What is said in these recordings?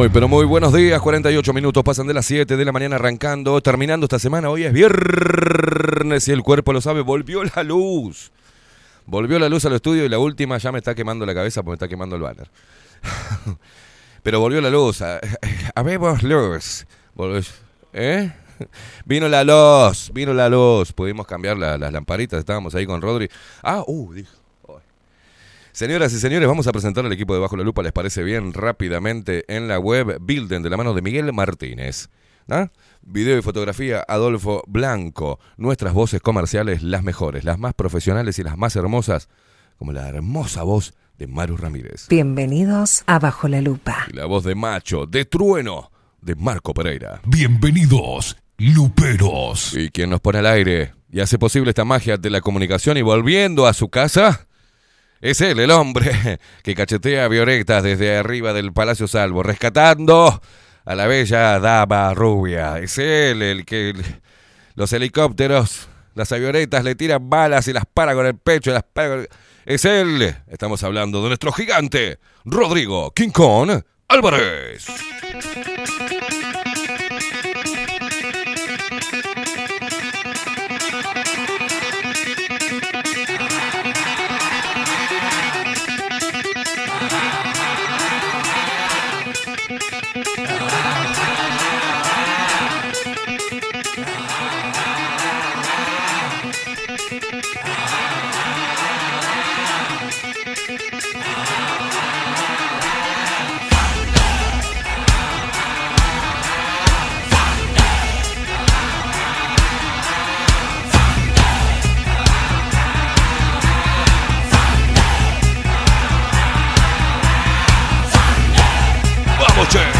Muy, pero muy buenos días. 48 minutos pasan de las 7 de la mañana arrancando, terminando esta semana. Hoy es viernes y el cuerpo lo sabe. Volvió la luz. Volvió la luz al estudio y la última ya me está quemando la cabeza porque me está quemando el banner. pero volvió la luz. Habemos luz. ¿Eh? Vino la luz, vino la luz. Pudimos cambiar las lamparitas. Estábamos ahí con Rodri. Ah, uh, dijo. Señoras y señores, vamos a presentar al equipo de Bajo la Lupa, ¿les parece bien? Rápidamente en la web Bilden de la mano de Miguel Martínez. ¿Ah? Video y fotografía Adolfo Blanco. Nuestras voces comerciales, las mejores, las más profesionales y las más hermosas, como la hermosa voz de Maru Ramírez. Bienvenidos a Bajo la Lupa. Y la voz de Macho, de Trueno, de Marco Pereira. Bienvenidos, Luperos. Y quien nos pone al aire y hace posible esta magia de la comunicación y volviendo a su casa es él, el hombre que cachetea violetas desde arriba del Palacio Salvo, rescatando a la bella dama rubia. Es él el que los helicópteros, las avionetas le tiran balas y las para con el pecho. Las para Es él. Estamos hablando de nuestro gigante, Rodrigo King Kong Álvarez. Vamos, che.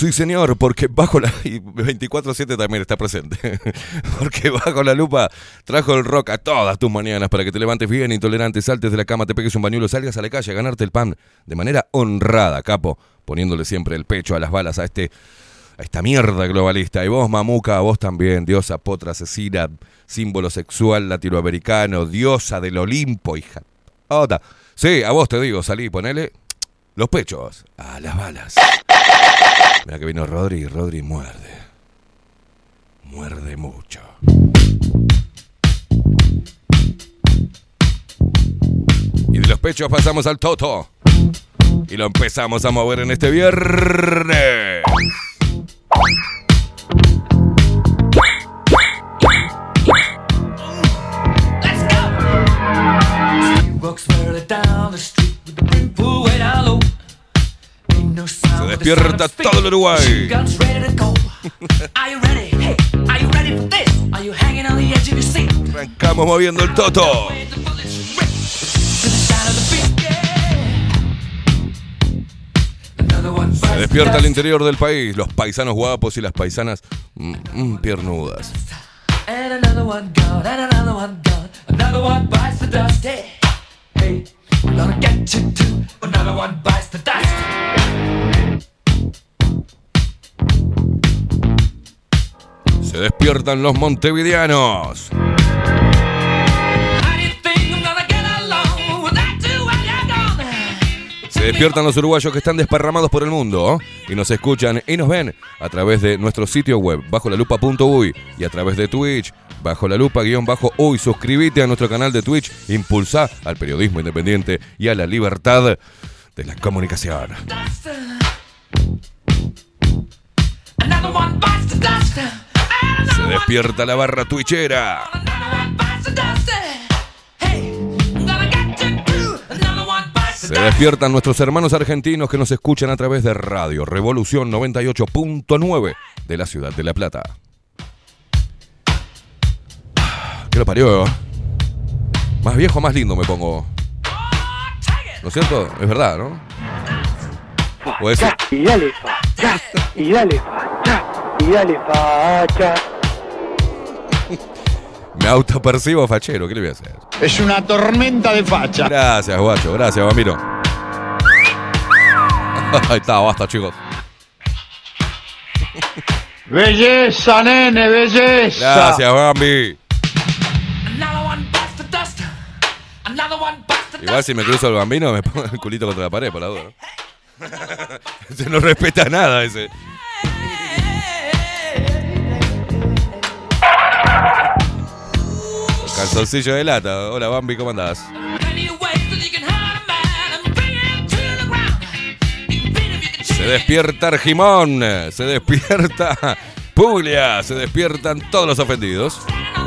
Sí señor, porque bajo la... y 24-7 también está presente. porque bajo la lupa trajo el rock a todas tus mañanas para que te levantes bien, intolerante, saltes de la cama, te pegues un bañuelo, salgas a la calle a ganarte el pan de manera honrada, capo, poniéndole siempre el pecho a las balas a este... A esta mierda globalista. Y vos, mamuca, vos también, diosa, potra, asesina, símbolo sexual latinoamericano, diosa del Olimpo, hija. Otra. Sí, a vos te digo, salí, ponele los pechos a las balas. Mira que vino Rodri y Rodri muerde. Muerde mucho. Y de los pechos pasamos al toto. Y lo empezamos a mover en este viernes. Se despierta todo el Uruguay. Arrancamos moviendo el toto. Se despierta el interior del país, los paisanos guapos y las paisanas mm, mm, piernudas. Se despiertan los montevideanos. Se despiertan los uruguayos que están desparramados por el mundo y nos escuchan y nos ven a través de nuestro sitio web bajo la lupa.uy y a través de Twitch bajo la lupa guion bajo uy. Suscríbete a nuestro canal de Twitch, impulsa al periodismo independiente y a la libertad de la comunicación. Se despierta la barra twitchera. Se despiertan nuestros hermanos argentinos que nos escuchan a través de Radio Revolución 98.9 de la ciudad de La Plata. ¿Qué lo parió? Más viejo, más lindo me pongo. ¿No es cierto? Es verdad, ¿no? ¿O es- Y dale facha, y dale facha, y dale facha. Me autopercibo fachero, ¿qué le voy a hacer? Es una tormenta de facha. Gracias, guacho, gracias, Bambino. Ahí está, basta, chicos. Belleza, nene, belleza. Gracias, Bambi. Igual si me cruzo el bambino me pongo el culito contra la pared, por la duda. ¿no? ese no respeta nada, ese. Calzoncillo de lata. Hola, Bambi, ¿cómo andás? Se despierta Argimón, se despierta Puglia, se despiertan todos los ofendidos. No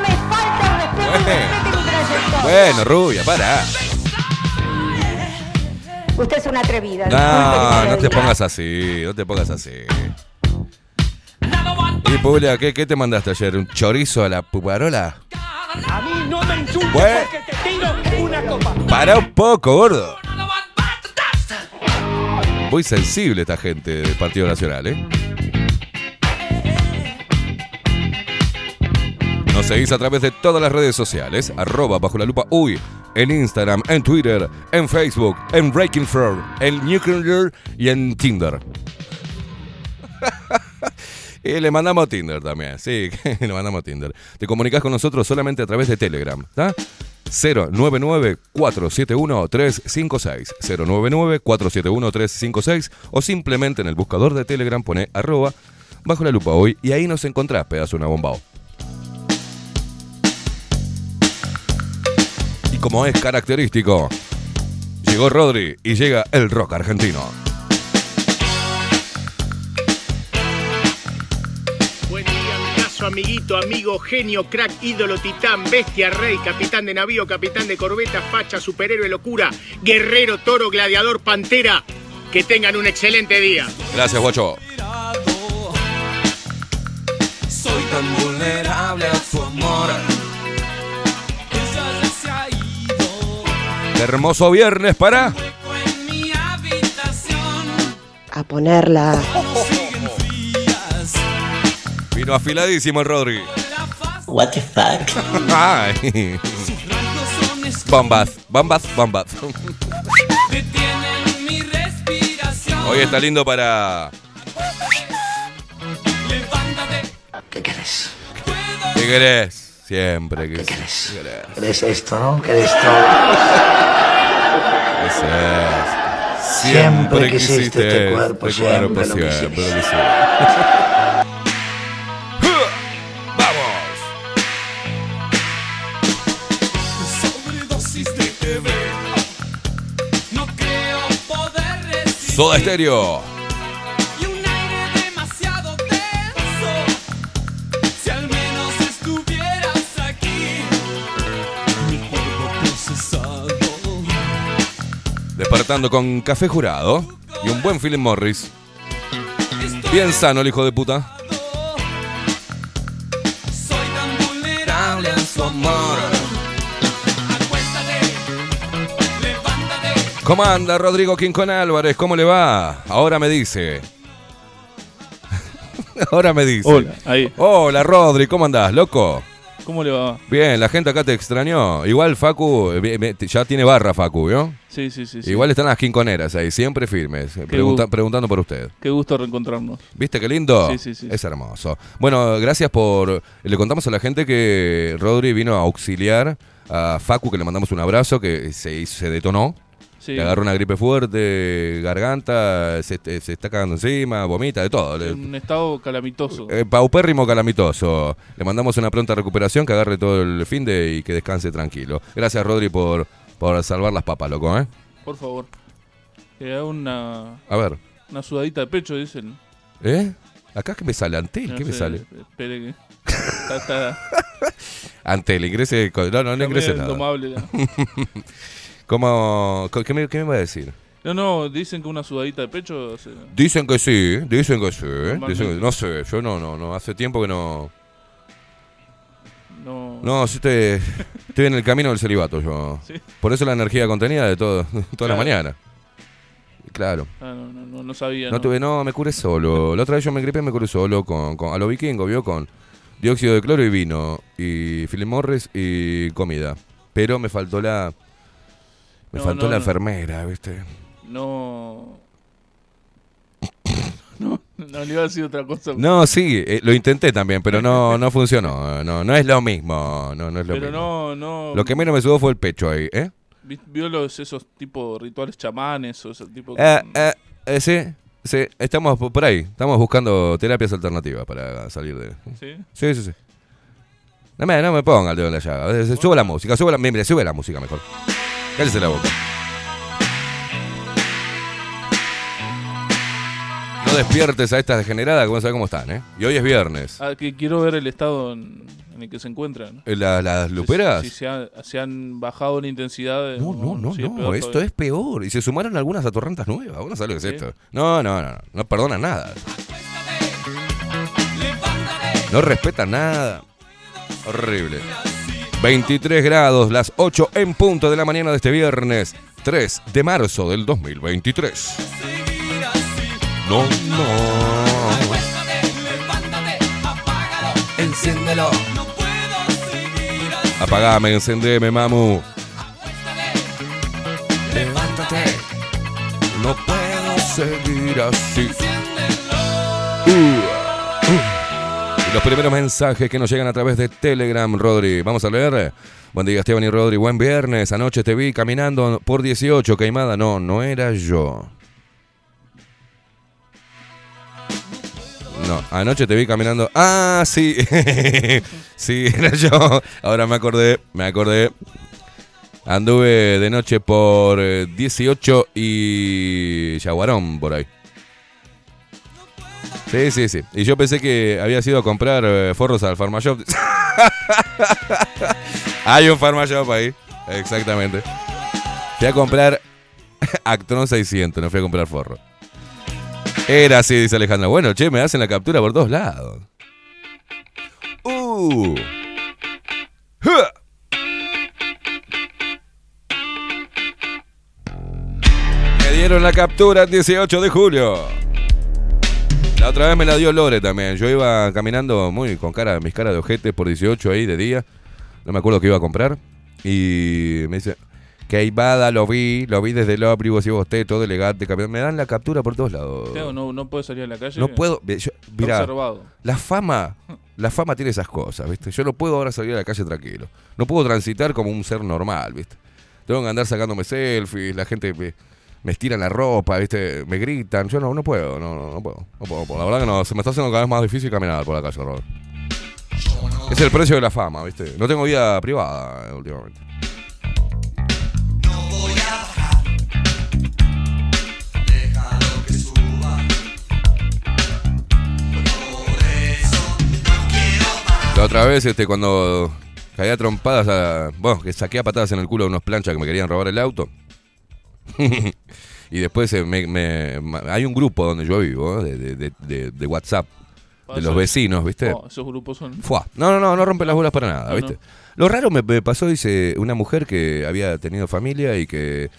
me falta el respeto, Bueno. rubia, para. Usted es una atrevida. No, no te pongas así, no te pongas así. Y Puglia, ¿qué, qué te mandaste ayer? ¿Un chorizo a la puparola? A mí no me insultes Bueno. porque te tiro una copa. Para un poco, gordo. Muy sensible esta gente del Partido Nacional, ¿eh? Nos seguís a través de todas las redes sociales, arroba bajo la lupa uy, en Instagram, en Twitter, en Facebook, en Breaking Floor, en Nuclear y en Tinder. y le mandamos Tinder también, sí, le mandamos Tinder. Te comunicas con nosotros solamente a través de Telegram, ¿está? 099-471-356. 099-471-356 o simplemente en el buscador de Telegram pone arroba bajo la lupa hoy y ahí nos encontrás, pedazo de una bombao. Y como es característico, llegó Rodri y llega el rock argentino. Buen día, amigazo, amiguito, amigo, genio, crack, ídolo, titán, bestia, rey, capitán de navío, capitán de corbeta, facha, superhéroe, locura, guerrero, toro, gladiador, pantera. Que tengan un excelente día. Gracias, guacho. Soy tan vulnerable a tu amor. Hermoso viernes para a ponerla. Vino afiladísimo el Rodri. What the fuck? Ay. Bombas, bombas, bombas. Detienen mi respiración. Hoy está lindo para. Levántate. ¿Qué querés? ¿Qué querés? Siempre que ¿Qué querés? ¿Qué querés? ¿Querés esto, no? ¿Querés todo? Ese es. Siempre quisiste este cuerpo, siempre lo siempre quisiste. lo quisiste. Vamos. Soda Estéreo. Despertando con café jurado y un buen Philip Morris. Bien sano el hijo de puta. Soy tan vulnerable a su amor. Acuéstate. Levántate. ¿Cómo anda Rodrigo Quincón Álvarez? ¿Cómo le va? Ahora me dice. Ahora me dice. Hola, ahí. Hola Rodri, ¿cómo andás, loco? ¿Cómo le va? Bien, la gente acá te extrañó. Igual Facu, eh, ya tiene barra Facu, ¿vio? Sí, sí, sí. Igual están las quinconeras ahí, siempre firmes, pregunta- gu- preguntando por usted. Qué gusto reencontrarnos. ¿Viste qué lindo? Sí, sí, sí. Es hermoso. Bueno, gracias por... Le contamos a la gente que Rodri vino a auxiliar a Facu, que le mandamos un abrazo, que se, se detonó. Sí. Le agarró una gripe fuerte, garganta, se, se está cagando encima, vomita, de todo. Le- En un estado calamitoso. eh, paupérrimo calamitoso. Le mandamos una pronta recuperación, que agarre todo el fin de y que descanse tranquilo. Gracias, Rodri, por, por salvar las papas, loco, ¿eh? Por favor. Que haga una, A ver. una sudadita de pecho, dicen. ¿Eh? ¿Acá qué me sale? ¿Antel? No ¿Qué me sale? Espere que. Está, está, Antel, ingrese. No, no, no ingrese nada. ¿Cómo, qué, me, ¿Qué me va a decir? No, no, dicen que una sudadita de pecho. Dicen que sí, dicen que sí. Normalmente. dicen que- no sé, yo no, no, no. Hace tiempo que no. No. No, sí estoy, estoy en el camino del celibato yo. Sí. Por eso la energía contenida de todo, toda la Claro. mañana. Claro. Ah, no, no, no, no sabía. No tuve, no, me curé solo. La otra vez yo me gripé, me curé solo con, con- a lo vikingo, vio, con dióxido de cloro y vino, y Philip Morris y comida. Pero me faltó la, me No, faltó no, la enfermera, viste. No. No, no le iba a decir otra cosa. No, sí, eh, lo intenté también, pero no, no funcionó. No, no es lo mismo, no, no es lo Pero mismo. no, no. Lo que menos me sudó fue el pecho ahí, ¿eh? vi- ¿Vio los, esos tipo rituales chamanes o ese tipo? Eh, eh, eh, sí, sí, estamos por ahí, estamos buscando terapias alternativas para salir de... ¿Sí? Sí, sí, sí. No me, no me ponga el dedo en la llaga. Sube la música, sube la, mire, sube la música mejor. Cállese la boca. No despiertes a estas degeneradas que a ver cómo están, ¿eh? Y hoy es viernes. Ah, que quiero ver el estado en, en el que se encuentran. Eh, la- ¿Las luperas? Si, si se, ha- se han bajado la intensidad. de- No, no, no, sí, es no, peor esto todavía. es peor. Y se sumaron algunas atorrantas nuevas. ¿Vos no sabés lo que es Sí. esto? No, no, no, no, no perdonan nada. No respetan nada. Horrible. 23 grados, las 8 en punto de la mañana de este viernes, 3 de marzo del 2023. No, no. Enciéndelo. Apagame, encendeme, mamu. Levántate. No puedo seguir así. Uh, los primeros mensajes que nos llegan a través de Telegram, Rodri. Vamos a leer. Buen día, Esteban y Rodri. Buen viernes. Anoche te vi caminando por 18, Caimada. No, no era yo. No, anoche te vi caminando. Ah, sí. sí, era yo. Ahora me acordé, me acordé. Anduve de noche por eh, 18 y Yaguarón por ahí. Sí, sí, sí. Y yo pensé que había sido a comprar eh, forros al Farmashop. Hay un Farmashop ahí. Exactamente. Fui a comprar Actron 600, no fui a comprar forro. Era así, dice Alejandra. Bueno, che, me hacen la captura por todos lados. Uh. Me dieron la captura el 18 de julio. La otra vez me la dio Lore también. Yo iba caminando muy con cara, mis caras de ojete por 18 ahí de día. No me acuerdo qué iba a comprar. Y me dice, Queimada, lo vi, lo vi desde el ómnibus y vos todo elegante. caminando. Me dan la captura por todos lados. Teo, no, no puedes salir a la calle. No puedo. yo- Está mirá, observado. la fama, la fama tiene esas cosas, ¿viste? Yo no puedo ahora salir a la calle tranquilo. No puedo transitar como un ser normal, ¿viste? Tengo que andar sacándome selfies, la gente me, me estira la ropa, ¿viste? Me gritan. Yo no, no puedo, no, no, puedo, no puedo. La verdad que no, se me está haciendo cada vez más difícil caminar por la calle, Robert. Es el precio de la fama, ¿viste? No tengo vida privada eh, últimamente. La otra vez, este, cuando caía trompadas, a, bueno, que saqué a patadas en el culo a unos planchas que me querían robar el auto. y después eh, me- hay un grupo donde yo vivo, ¿eh? de, de- de- de WhatsApp, de los vecinos, ¿viste? Oh, esos grupos son. Fuá. No, no, no, no rompe las bolas para nada, No, ¿viste? no. Lo raro me, me pasó, dice, una mujer que había tenido familia y que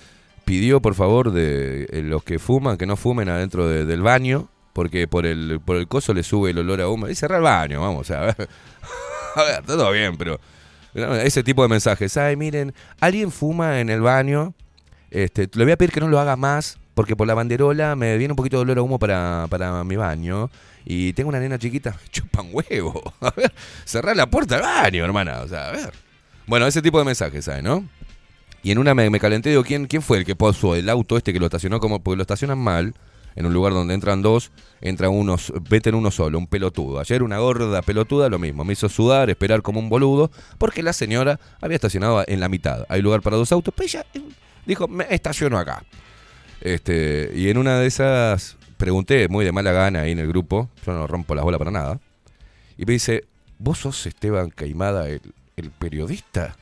pidió, por favor, de eh, los que fuman, que no fumen adentro de- del baño, porque por el, por el coso le sube el olor a humo. Y cerrar el baño, vamos, a ver. a ver, todo bien, pero no, ese tipo de mensajes. Ay, miren, alguien fuma en el baño, este, le voy a pedir que no lo haga más, porque por la banderola me viene un poquito de olor a humo para, para mi baño. Y tengo una nena chiquita, chupan huevo. A ver, cerrar la puerta del baño, hermana. O sea, a ver. Bueno, ese tipo de mensajes, ¿sabes, no? Y en una me, calenté, digo, ¿quién, ¿quién fue el que puso el auto este que lo estacionó como, porque lo estacionan mal, en un lugar donde entran dos, entra uno, s- meten uno solo, un pelotudo. Ayer una gorda pelotuda, lo mismo, me hizo sudar, esperar como un boludo, porque la señora había estacionado en la mitad. Hay lugar para dos autos, pero ella dijo, me estaciono acá. Este, y en una de esas pregunté muy de mala gana ahí en el grupo, yo no rompo las bolas para nada, y me dice, ¿vos sos Esteban Caimada, el, el periodista?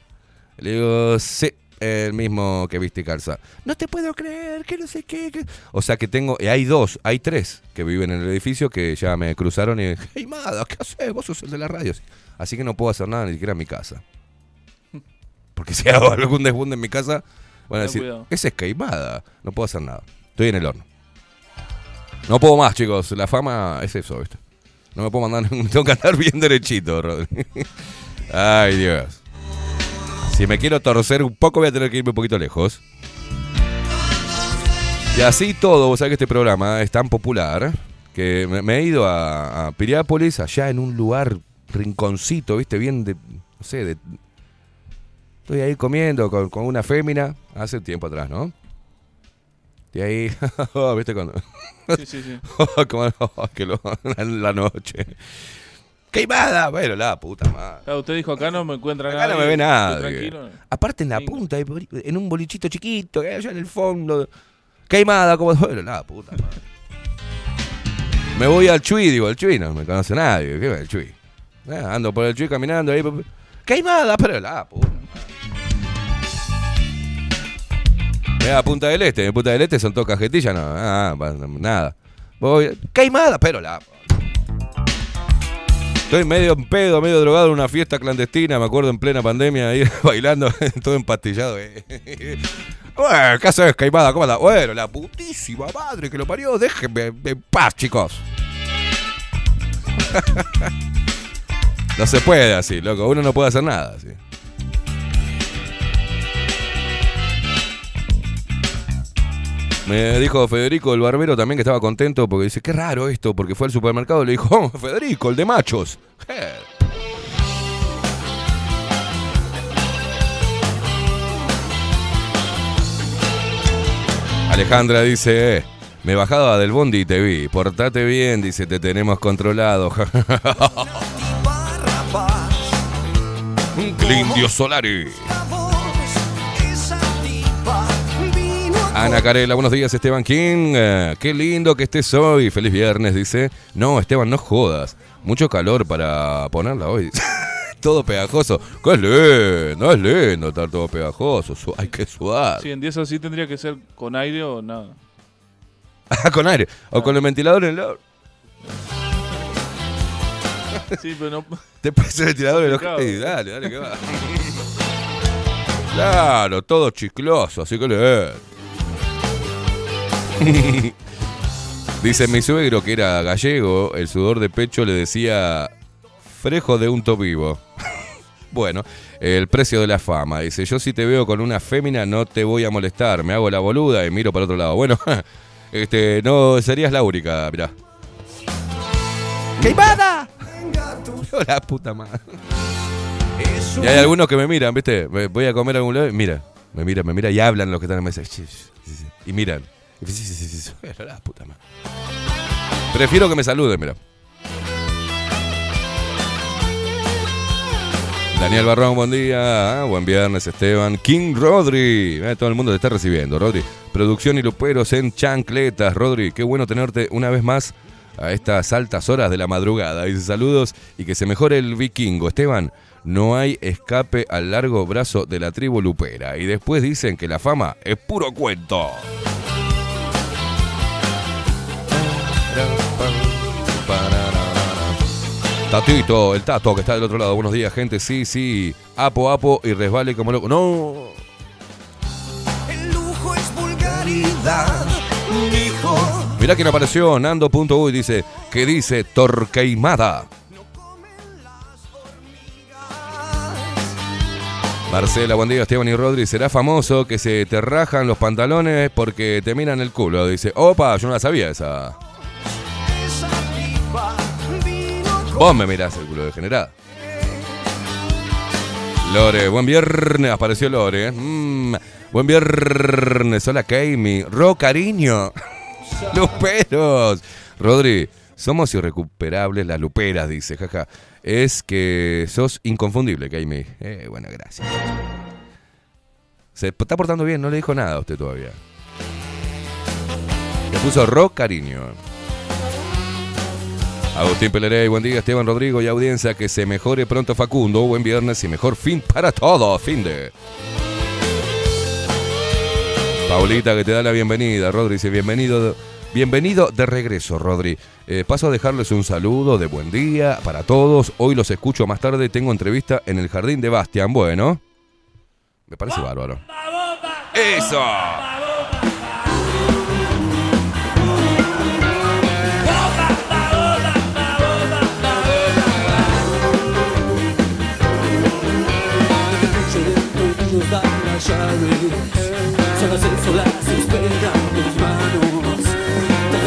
Le digo, sí, el mismo que viste calza. No te puedo creer, que no sé qué. que-". O sea que tengo, y hay dos, hay tres que viven en el edificio que ya me cruzaron y Caimada, ¿qué haces? Vos sos el de la radio. Así que no puedo hacer nada ni siquiera en mi casa. Porque si hago algún desbunde en mi casa, van a decir, cuidado. esa es Caimada. No puedo hacer nada. Estoy en el horno. No puedo más, chicos. La fama es eso, ¿viste? No me puedo mandar, tengo que andar bien derechito, Rodri. Ay, Dios. Si me quiero torcer un poco, voy a tener que irme un poquito lejos. Y así todo, vos sabés que este programa es tan popular que me, me he ido a, a Piriápolis, allá en un lugar rinconcito, ¿viste? Bien de. No sé, de. Estoy ahí comiendo con, con una fémina, hace tiempo atrás, ¿no? Y ahí, ¿viste cuando? Sí, sí, sí. Como, que lo- la noche. ¡Queimada! Bueno, la puta madre. Claro, usted dijo acá no me encuentra Acá nada. no me ve nada. Tranquilo. Aparte en la punta, en un bolichito chiquito, hay allá en el fondo. Queimada, como bueno, la puta madre. Me voy al Chuy, digo, el Chuy no me conoce nadie. ¿Qué va el Chuy? Ah, ando por el Chuy caminando ahí. Queimada, pero la puta madre. Mira, Punta del Este. En Punta del Este son todas cajetillas, no. Ah, nada. Voy, queimada, pero la. Estoy medio en pedo, medio drogado en una fiesta clandestina, me acuerdo en plena pandemia, ahí bailando, todo empastillado. eh. Bueno, ¿qué haces, Caimada? ¿Cómo anda? Bueno, la putísima madre que lo parió, déjenme en paz, chicos. no se puede así, loco, uno no puede hacer nada así. Me dijo Federico, el barbero, también que estaba contento porque dice, qué raro esto, porque fue al supermercado y le dijo, oh, Federico, el de machos. Alejandra dice, eh, me bajaba del bondi y te vi, portate bien, dice, te tenemos controlado. Un Clindio Solari. Ana Carela, buenos días Esteban King. Eh, qué lindo que estés hoy. Feliz viernes, dice. No, Esteban, no jodas. Mucho calor para ponerla hoy. todo pegajoso. Qué lindo, es lindo estar todo pegajoso. Hay que sudar. Sí, en 10 así tendría que ser con aire o nada. Ah, con aire. O con el ventilador en el horno. Sí, pero no. Te pones el ventilador en ojete y dale, dale que va. Claro, todo chicloso, así que le. Dice mi suegro que era gallego, el sudor de pecho le decía frejo de unto vivo. bueno, el precio de la fama. Dice, yo si te veo con una fémina no te voy a molestar, me hago la boluda y miro para otro lado. Bueno, este, no serías la única, mirá. ¡Queimada! la puta madre. Y hay algunos que me miran, ¿viste? Voy a comer a algún lado y mira, me mira, me mira y hablan los que están en la mesa. Y miran. La puta madre. Prefiero que me saluden, mira. Daniel Barrón, buen día. Ah, buen viernes, Esteban. King Rodri. Eh, todo el mundo te está recibiendo, Rodri. Producción y luperos en chancletas, Rodri. Qué bueno tenerte una vez más a estas altas horas de la madrugada. Dice saludos y que se mejore el vikingo. Esteban, no hay escape al largo brazo de la tribu lupera. Y después dicen que la fama es puro cuento. Tatito, el tato que está del otro lado. Buenos días, gente. Sí, sí. Apo, apo y resbale como loco. No. El lujo es vulgaridad, dijo. Mirá quién apareció. Nando.uy dice que dice Torqueimada. Marcela, buen día, Esteban y Rodri. ¿Será famoso que se te rajan los pantalones porque te miran el culo? Dice, opa, yo no la sabía esa. Esa pipa Vos me mirás el culo degenerada. Lore, buen viernes. Apareció Lore. ¿eh? Mm, buen viernes. Hola, Keimi. Ro, cariño. Luperos. Rodri, somos irrecuperables las luperas, dice. Jaja. Es que sos inconfundible, Keimi. Eh, bueno, gracias. Se está portando bien, no le dijo nada a usted todavía. Le puso Ro, cariño. Agustín Pelerey, buen día, Esteban Rodrigo y audiencia, que se mejore pronto Facundo, buen viernes y mejor fin para todos, fin de... Paulita que te da la bienvenida, Rodri, dice bienvenido, bienvenido de regreso, Rodri. Eh, paso a dejarles un saludo de buen día para todos, hoy los escucho más tarde, tengo entrevista en el jardín de Bastian, bueno, me parece bárbaro. ¡Eso!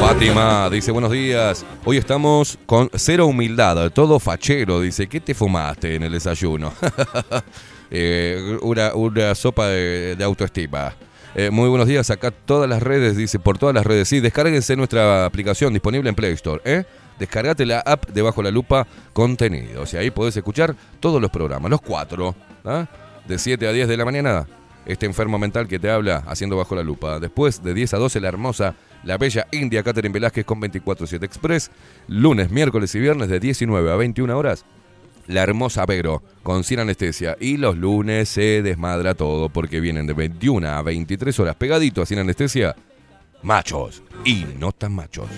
Fátima dice buenos días. Hoy estamos con cero humildad, todo fachero. Dice, ¿qué te fumaste en el desayuno? Eh, una, sopa de, de autoestima. Eh, muy buenos días, acá todas las redes, dice, por todas las redes. Sí, descárguense nuestra aplicación disponible en Play Store. ¿eh? Descargate la app de Bajo la Lupa Contenidos. Y ahí podés escuchar todos los programas, los cuatro. ¿ah? De 7 a 10 de la mañana, este enfermo mental que te habla haciendo Bajo la Lupa. Después, de 10 a 12, la hermosa, la bella India Catherine Velázquez con 24-7 Express. Lunes, miércoles y viernes de 19 a 21 horas. La hermosa Vero con sin anestesia. Y los lunes se desmadra todo porque vienen de 21 a 23 horas pegadito a sin anestesia. Machos y no tan machos.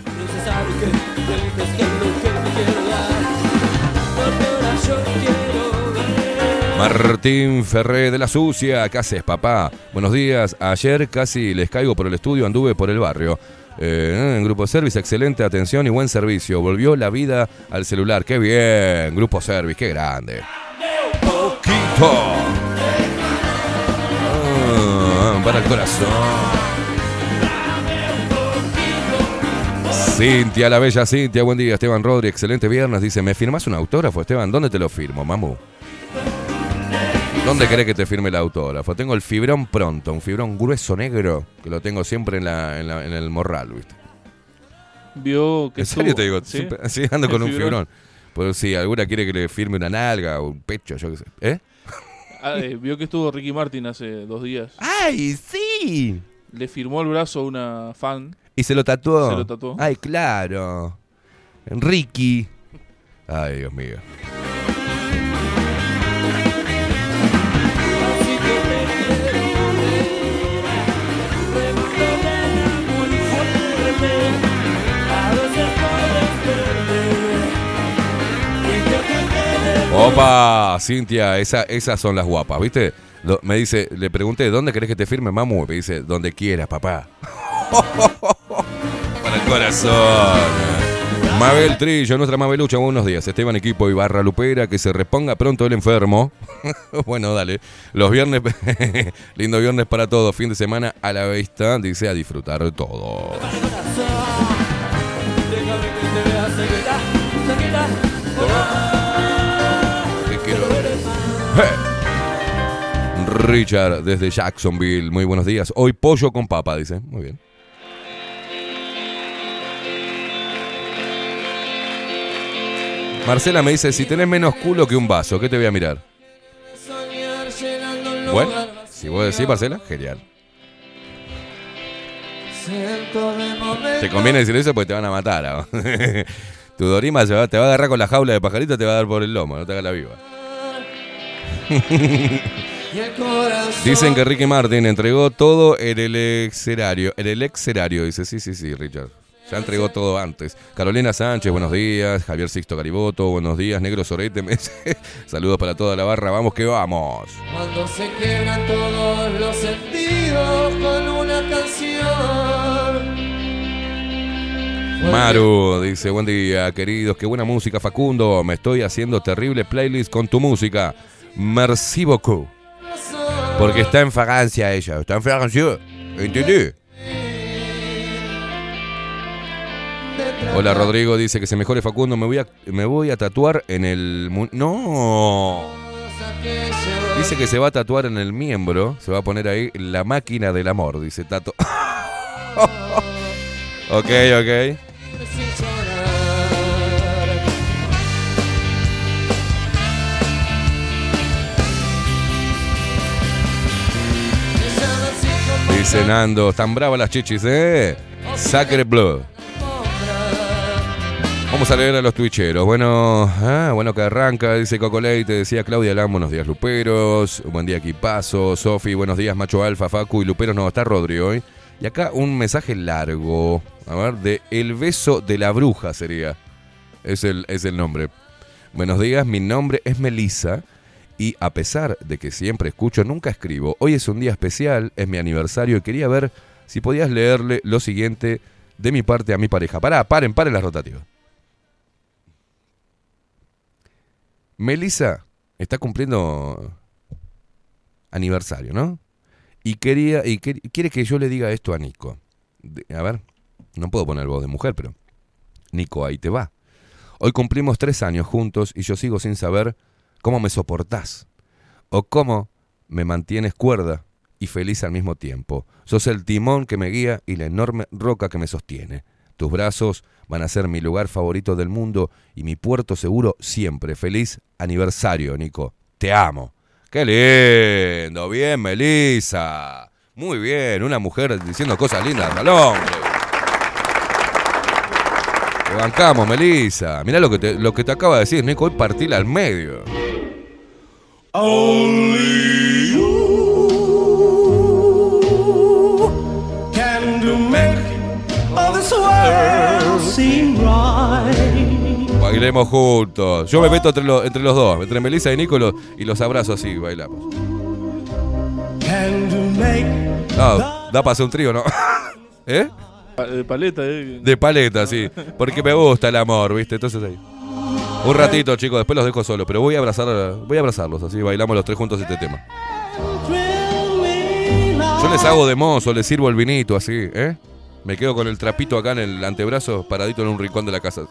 Martín Ferré de la Sucia, ¿qué haces, papá? Buenos días. Ayer casi les caigo por el estudio, anduve por el barrio. Eh, Grupo Service, excelente atención y buen servicio. Volvió la vida al celular. Qué bien, Grupo Service, qué grande. Poquito. Ah, para el corazón. Cintia, la bella Cintia, buen día, Esteban Rodri, excelente viernes. Dice, ¿me firmas un autógrafo, Esteban? ¿Dónde te lo firmo, mamu? ¿Dónde querés que te firme el autógrafo? Tengo el fibrón pronto, un fibrón grueso negro, que lo tengo siempre en, la, en, la- en el morral, ¿viste? Vio que En serio estuvo- te digo, ¿sí? siempre- sí, ando con un fibrón. Pero si alguna quiere que le firme una nalga o un pecho, yo qué sé. ¿Eh? Ah, eh, vio que estuvo Ricky Martin hace dos días. ¡Ay, sí! Le firmó el brazo a una fan. ¿Y se lo tatuó? Se lo tatuó. Ay, claro. Ricky. Ay, Dios mío. Opa, Cintia, esa, esas son las guapas, ¿viste? Me dice, le pregunté, ¿dónde querés que te firme, mamu? Me dice, donde quieras, papá. Para el corazón. Mabel Trillo, nuestra Mabelucha, buenos días. Esteban Equipo y Barra Lupera, que se reponga pronto el enfermo. bueno, dale. Los viernes, lindo viernes para todos. Fin de semana a la vista, dice a disfrutar todo. Richard desde Jacksonville, muy buenos días. Hoy pollo con papa, dice. Muy bien. Marcela me dice, si tenés menos culo que un vaso, ¿qué te voy a mirar? Bueno, si vos decís, Marcela, genial. Te conviene decir eso porque te van a matar. ¿no? tu Dorima te va a agarrar con la jaula de pajarito, te va a dar por el lomo, no te hagas la viva. Dicen que Ricky Martin entregó todo en el exerario. En el exerario, dice, sí, sí, sí, Richard. Ya entregó todo antes. Carolina Sánchez, buenos días. Javier Sixto Cariboto, buenos días. Negro Sorete, saludos para toda la barra. Vamos que vamos. Cuando se quebran todos los sentidos con una canción. Maru dice, buen día, queridos. Qué buena música, Facundo. Me estoy haciendo terrible playlist con tu música. Merci beaucoup. Porque está en fragancia ella. Está en fragancia. ¿Entendí? Hola Rodrigo, dice que se mejore Facundo, me voy a, me voy a tatuar en el... No. Dice que se va a tatuar en el miembro, se va a poner ahí la máquina del amor, dice Tato. ok, ok. Dice Nando, están bravas las chichis, ¿eh? Sacre Blue. Vamos a leer a los twitcheros. Bueno, ah, bueno que arranca, dice Coco Leite, decía Claudia Lam, buenos días Luperos, buen día Equipazo, Sofi, buenos días Macho Alfa, Facu y Luperos, no, está Rodri hoy. Y acá un mensaje largo, a ver, de El beso de la bruja sería, es el, es el nombre. Buenos días, mi nombre es Melissa y a pesar de que siempre escucho, nunca escribo. Hoy es un día especial, es mi aniversario y quería ver si podías leerle lo siguiente de mi parte a mi pareja. Pará, paren, paren las rotativas. Melissa está cumpliendo aniversario, ¿no? Y quería y quiere que yo le diga esto a Nico. A ver, no puedo poner voz de mujer, pero Nico, ahí te va. Hoy cumplimos tres años juntos y yo sigo sin saber cómo me soportás o cómo me mantienes cuerda y feliz al mismo tiempo. Sos el timón que me guía y la enorme roca que me sostiene. Tus brazos van a ser mi lugar favorito del mundo y mi puerto seguro siempre. Feliz aniversario, Nico. Te amo. ¡Qué lindo! Bien, Melissa. Muy bien, una mujer diciendo cosas lindas al hombre. Te bancamos, Melissa. Mirá lo que te, lo que te acaba de decir, Nico. Hoy partila al medio. Can to make all this world seem right. Bailemos juntos. Yo me meto entre, los- entre los dos, entre Melissa y Nico y los, abrazo así, bailamos. Can to make No, da para hacer un trío, ¿no? ¿Eh? De paleta, eh. De paleta, sí. Porque me gusta el amor, ¿viste? Entonces ahí. Un ratito, chicos, después los dejo solos, pero voy a abrazar, voy a abrazarlos, así bailamos los tres juntos este tema. Yo les hago de mozo, les sirvo el vinito, así, ¿eh? Me quedo con el trapito acá en el antebrazo, paradito en un rincón de la casa.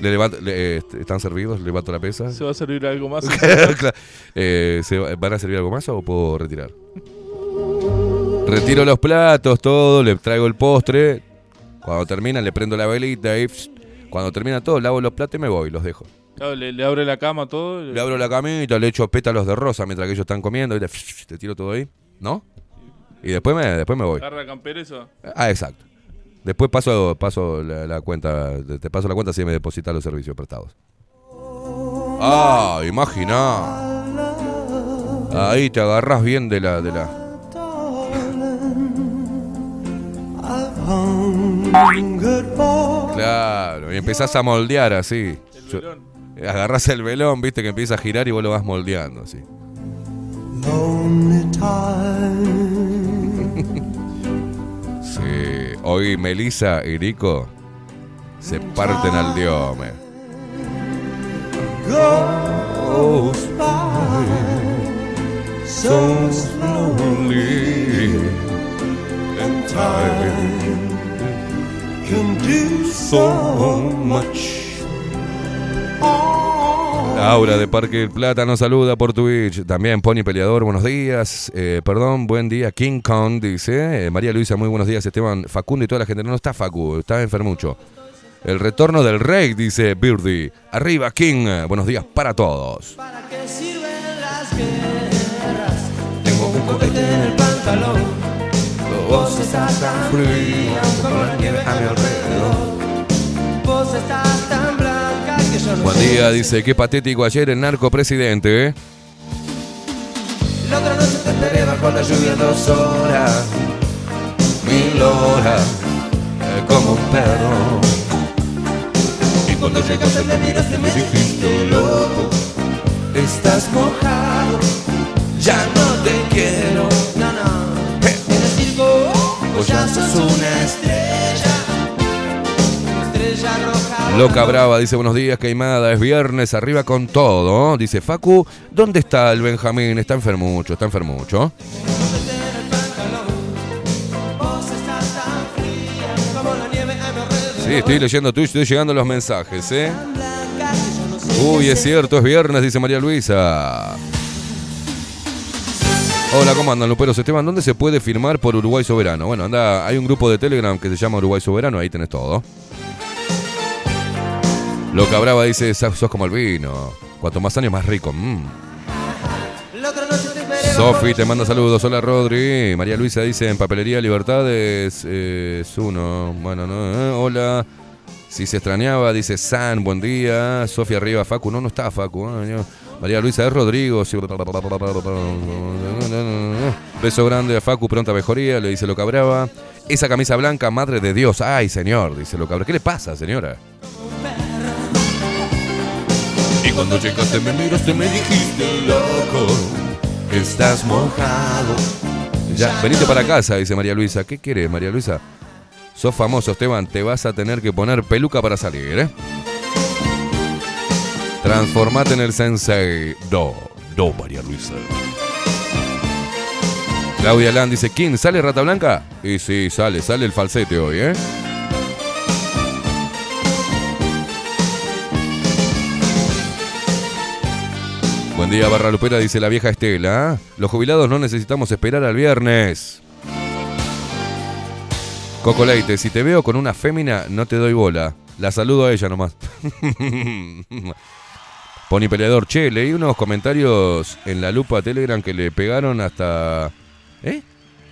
Le levanto- le- eh, ¿Están servidos? ¿Le levanto la pesa? ¿Se va a servir algo más? Claro. Eh, ¿se va- ¿Van a servir algo más o puedo retirar? Retiro los platos, todo, le traigo el postre. Cuando termina le prendo la velita y pss, cuando termina todo lavo los platos y me voy, los dejo. Claro, le, le abre la cama todo. Le abro la camita, le echo pétalos de rosa mientras que ellos están comiendo y te, te tiro todo ahí, ¿no? Y después me, después me voy. Agarra campera eso. Ah, exacto. Después paso, paso la, la cuenta, te paso la cuenta si me depositas los servicios prestados. Ah, imagina. Ahí te agarras bien de la, de la. Claro, y empezás a moldear así. Yo- agarrás el velón, viste que empieza a girar y vos lo vas moldeando así. Hoy Melissa y Nico se parten al diome. So slowly, and time can do so much. Laura de Parque del Plata nos saluda por Twitch. También Pony Peleador, buenos días. Eh, perdón, buen día. King Kong dice. Eh, María Luisa, muy buenos días. Esteban, Facundo y toda la gente. No, no está Facu, está enfermucho. El retorno del rey, dice Birdie. Arriba, King. Buenos días para todos. ¿Para qué sirven las guerras? Tengo un cohete en el pantalón. Vos estás tan fría como la nieve a mi alrededor. Vos estás tan blanca que yo no Buen día, dice. Qué patético ayer el narco presidente. ¿eh? La otra noche te esperé bajo la lluvia dos horas. Mil horas. eh, como un perro. Y cuando llegaste me miraste me dijiste loco. Estás mojado. Ya sos una estrella. Una estrella roja. Loca Brava dice buenos días, Queimada, es viernes, arriba con todo. Dice Facu, ¿dónde está el Benjamín? Está enfermucho, está enfermucho. Sí, estoy leyendo Twitch, estoy llegando los mensajes, ¿eh? Uy, es cierto, es viernes, dice María Luisa. Hola, ¿cómo andan, Luperos? Esteban, ¿dónde se puede firmar por Uruguay Soberano? Bueno, anda, hay un grupo de Telegram que se llama Uruguay Soberano, ahí tenés todo. Loca Brava dice, sos como el vino. Cuanto más años, más rico. Mm. Sofi te manda saludos. Hola Rodri. María Luisa dice en Papelería Libertades eh, es uno. Bueno, no. eh, Hola. Si se extrañaba, dice San, buen día. Sofía arriba, Facu. No, no está Facu. eh, María Luisa es Rodrigo. Beso grande a Facu, pronta mejoría. Le dice lo cabraba. Esa camisa blanca, madre de Dios. Ay, señor, dice lo cabraba. ¿Qué le pasa, señora? Y cuando llegaste me miraste me dijiste loco Estás mojado Ya, venite para casa, dice María Luisa ¿Qué quieres, María Luisa? Sos famoso, Esteban Te vas a tener que poner peluca para salir, ¿eh? Transformate en el sensei Do, do, María Luisa Claudia Land dice ¿Quién? ¿Sale Rata Blanca? Y sí, sale, sale el falsete hoy, ¿eh? Buen día, Barra Lupera, dice la vieja Estela. Los jubilados no necesitamos esperar al viernes. Coco Leite, si te veo con una fémina, no te doy bola. La saludo a ella nomás. Pony Peleador, che, leí unos comentarios en la lupa Telegram que le pegaron hasta. ¿Eh?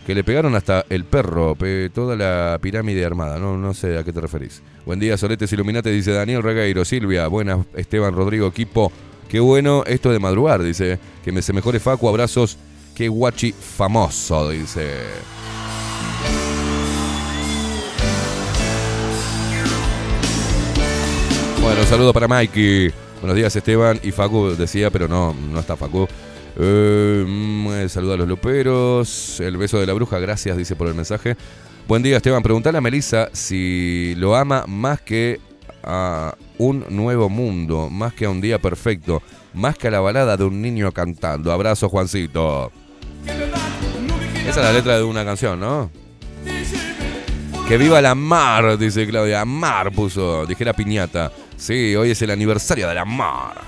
Que le pegaron hasta el perro, pe- toda la pirámide armada. No, no sé a qué te referís. Buen día, Soletes Iluminate, dice Daniel Regueiro. Silvia, buenas, Esteban Rodrigo, equipo. Qué bueno esto de madrugar, dice. Que me se mejore Facu, abrazos. Qué guachi famoso, dice. Bueno, saludo para Mikey. Buenos días, Esteban. Y Facu decía, pero no, no está Facu. Eh, mm, saludo a los luperos. El beso de la bruja, gracias, dice por el mensaje. Buen día, Esteban. Preguntale a Melissa si lo ama más que a un nuevo mundo, más que a un día perfecto, más que a la balada de un niño cantando. Abrazo, Juancito. Esa es la letra de una canción, ¿no? Que viva la mar, dice Claudia. Mar puso, dijera piñata. Sí, hoy es el aniversario de la mar.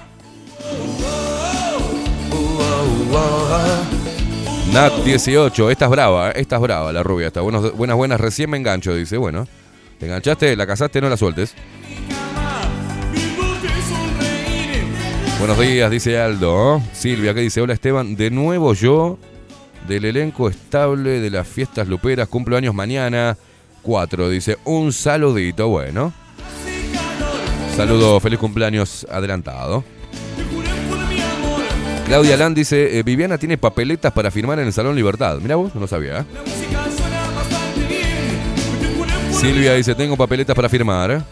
Nat 18, esta es brava, eh, esta es brava, la rubia. Está buenos, buenas, buenas, recién me engancho, dice. Bueno, te enganchaste, la casaste, no la sueltes. Buenos días, dice Aldo. Silvia, que dice, hola Esteban, de nuevo yo, del elenco estable de las fiestas luperas, cumplo años mañana. 4, dice, un saludito, bueno. Saludo, feliz cumpleaños adelantado. Claudia Land dice, eh, Viviana tiene papeletas para firmar en el Salón Libertad. Mira vos, no sabía. ¿eh? Silvia dice, tengo papeletas para firmar.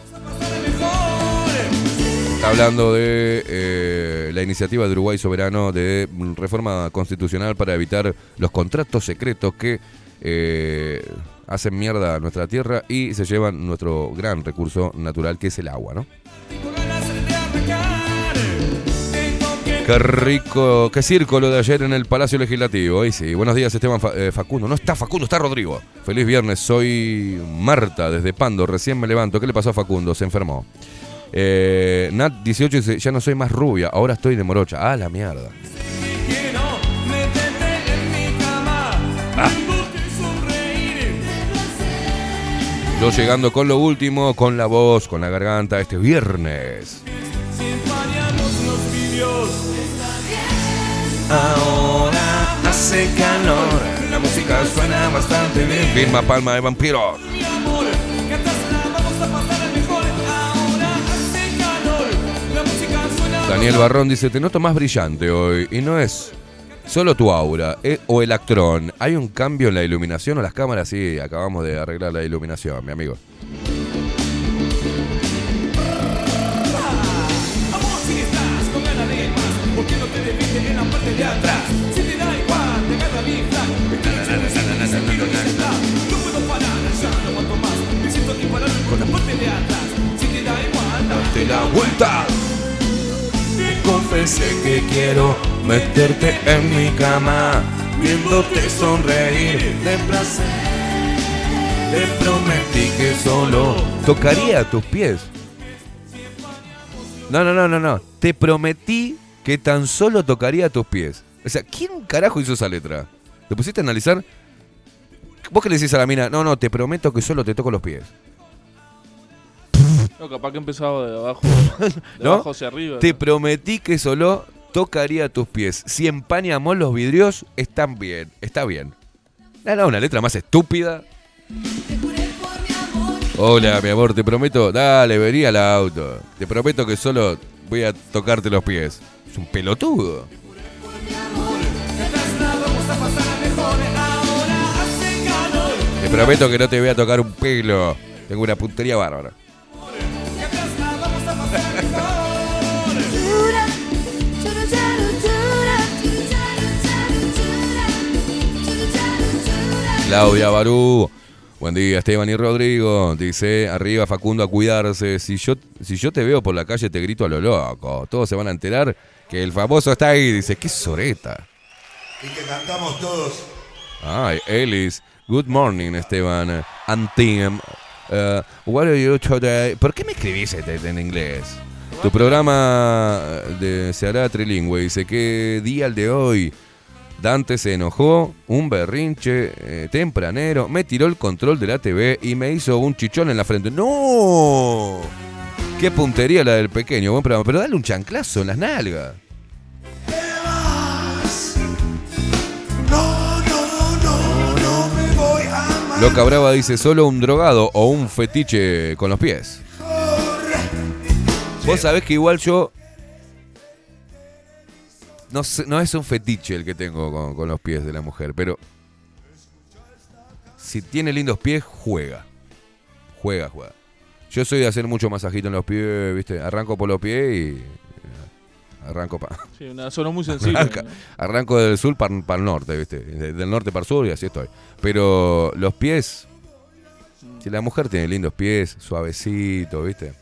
Está hablando de eh, la iniciativa de Uruguay Soberano de reforma constitucional para evitar los contratos secretos que... hacen mierda a nuestra tierra y se llevan nuestro gran recurso natural que es el agua, ¿no? Qué rico, qué circo lo de ayer en el Palacio Legislativo. Y sí, buenos días Esteban Fa- eh, Facundo. No está Facundo, está Rodrigo. Feliz viernes, soy Marta desde Pando, recién me levanto. ¿Qué le pasó a Facundo? Se enfermó. Eh, Nat 18 dice, ya no soy más rubia, ahora estoy de morocha. Ah, la mierda. Yo llegando con lo último, con la voz, con la garganta, este viernes. Ahora hace calor, la música suena bastante bien. Firma Palma de Vampiros. Daniel Barrón dice, te noto más brillante hoy y no es solo tu aura eh, o el actrón. ¿Hay un cambio en la iluminación o las cámaras? Sí, acabamos de arreglar la iluminación, mi amigo. Vuelta. Confesé que quiero meterte en mi cama, viéndote sonreír de placer. Te prometí que solo Tocaría tus pies. No, no, no, no, no. Te prometí que tan solo tocaría tus pies. O sea, ¿quién carajo hizo esa letra? ¿Te pusiste a analizar? Vos que le decís a la mina, no, no, te prometo que solo te toco los pies. No, capaz que empezaba de abajo, de ¿No? abajo hacia arriba. Te prometí que solo tocaría tus pies. Si empañamos los vidrios, están bien. Está bien. No, no, una letra más estúpida. Hola, mi amor, te prometo. Dale, vení al auto. Te prometo que solo voy a tocarte los pies. Es un pelotudo. Te prometo que no te voy a tocar un pelo. Tengo una puntería bárbara. Claudia Barú. Buen día, Esteban y Rodrigo. Dice, arriba Facundo a cuidarse. Si yo, si yo te veo por la calle te grito a lo loco. Todos se van a enterar que el famoso está ahí. Dice, qué soreta. Y que cantamos todos. Ay, Ellis. Good morning, Esteban. And Tim. Uh, what are you today? ¿Por qué me escribís en, en inglés? Tu programa de, se hará trilingüe. Dice, ¿qué día el de hoy? Dante se enojó, un berrinche eh, tempranero, me tiró el control de la TV y me hizo un chichón en la frente. ¡No! ¡Qué puntería la del pequeño! Buen programa, pero dale un chanclazo en las nalgas. Loca Brava dice, solo un drogado o un fetiche con los pies. Vos sabés que igual yo... No, es un fetiche el que tengo con, con los pies de la mujer, pero... Si tiene lindos pies, juega. Juega, juega. Yo soy de hacer mucho masajito en los pies, ¿viste? Arranco por los pies y... eh, Arranco para... Sí, una zona muy. Arranca- arranco del sur para el norte, ¿viste? De- Del norte para el sur y así estoy. Pero los pies, si la mujer tiene lindos pies, suavecito, ¿viste?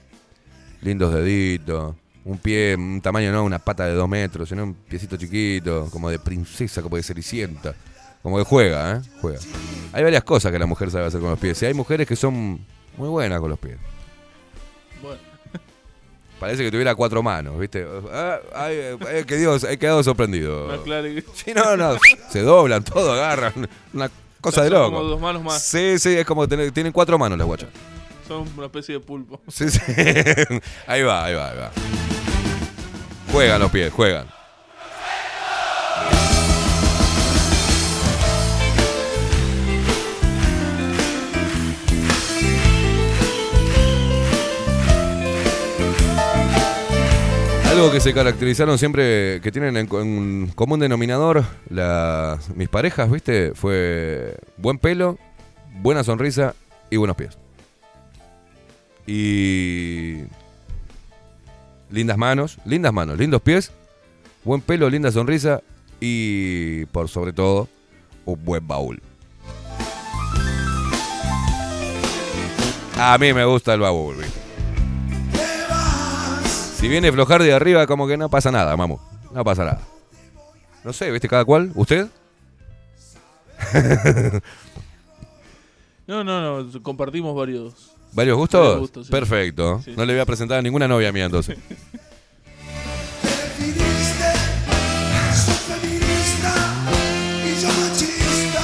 Lindos deditos. Un pie, un tamaño no, una pata de dos metros, sino un piecito chiquito, como de princesa, como de cenicienta. Como que juega, ¿eh? Juega. Hay varias cosas que la mujer sabe hacer con los pies. Y hay mujeres que son muy buenas con los pies. Bueno. Parece que tuviera cuatro manos, ¿viste? Ah, ay, eh, que Dios, he quedado sorprendido. No, claro que- Sí, no, no. Se doblan, todo agarran. Una cosa de loco. como dos manos más. Sí, sí, es como tener, tienen cuatro manos las guachas. Son una especie de pulpo. Sí, sí. Ahí va, ahí va, ahí va. Juegan los pies, juegan. Algo que se caracterizaron siempre, que tienen en, en común denominador mis parejas, ¿viste? Fue buen pelo, buena sonrisa y buenos pies. Y lindas manos, lindas manos, lindos pies, buen pelo, linda sonrisa y por sobre todo un buen baúl. A mí me gusta el baúl. Si viene flojar de arriba, como que no pasa nada, mamu. No pasa nada. No sé, ¿viste cada cual? ¿Usted? No, no, no, compartimos varios. ¿Varios gustos? Varios gustos, sí. Perfecto. Sí. No le voy a presentar a ninguna novia mía entonces. Feminista, soy feminista y yo machista.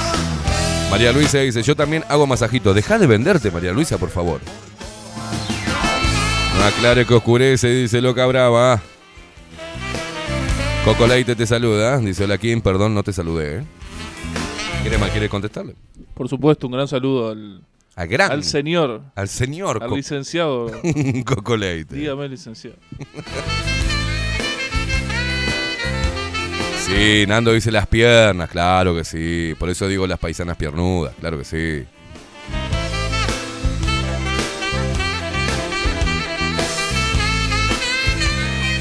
María Luisa dice, yo también hago masajito. Deja de venderte, María Luisa, por favor. No aclare que oscurece, dice loca brava. Coco Leite te saluda. Dice, hola Kim, perdón, no te saludé. ¿eh? ¿Quiere más? ¿Quiere contestarle? Por supuesto, un gran saludo al, A gran. al señor, Al señor al Co- licenciado. Coco Leite. Dígame, licenciado. Sí, Nando dice las piernas, claro que sí. Por eso digo las paisanas piernudas, claro que sí.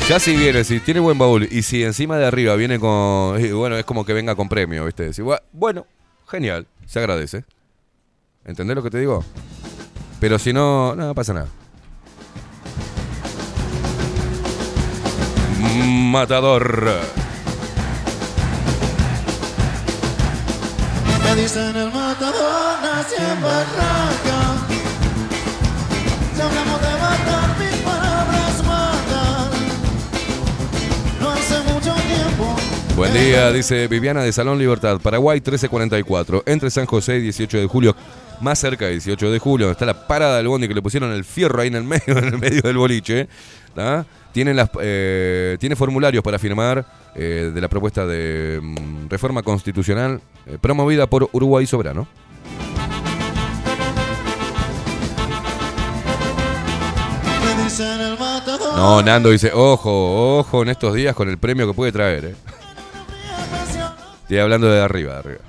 Ya si viene, si tiene buen baúl y si encima de arriba viene con... Bueno, es como que venga con premio, ¿viste? Decir, "Gua- bueno, genial, se agradece. ¿Entendés lo que te digo? Pero si no, no pasa nada. Matador. Me dicen el matador, nací en Barranca. Si hablamos de Buen día, dice Viviana de Salón Libertad, Paraguay 1344, entre San José y 18 de julio, más cerca de 18 de julio, donde está la parada del bondi que le pusieron el fierro ahí en el medio, en el medio del boliche. ¿tá? Tienen las, eh, tiene formularios para firmar eh, de la propuesta de mm, reforma constitucional eh, promovida por Uruguay Soberano. No, Nando dice, ojo, ojo en estos días con el premio que puede traer. ¿eh? Estoy hablando de arriba, de arriba.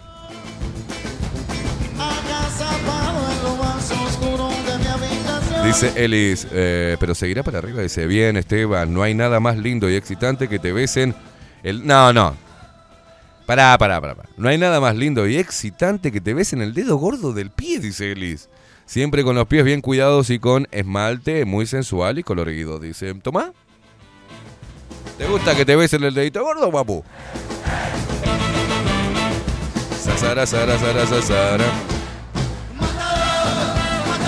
Dice Elis, eh, pero seguirá para arriba. Dice, bien Esteban, no hay nada más lindo y excitante que te besen el... No, no. Pará, pará, pará. pará. No hay nada más lindo y excitante que te besen el dedo gordo del pie, dice Elis. Siempre con los pies bien cuidados y con esmalte muy sensual y colorido. Dice, toma. ¿Te gusta que te besen el dedito gordo, papu? Sasara, sara, sara, sasara.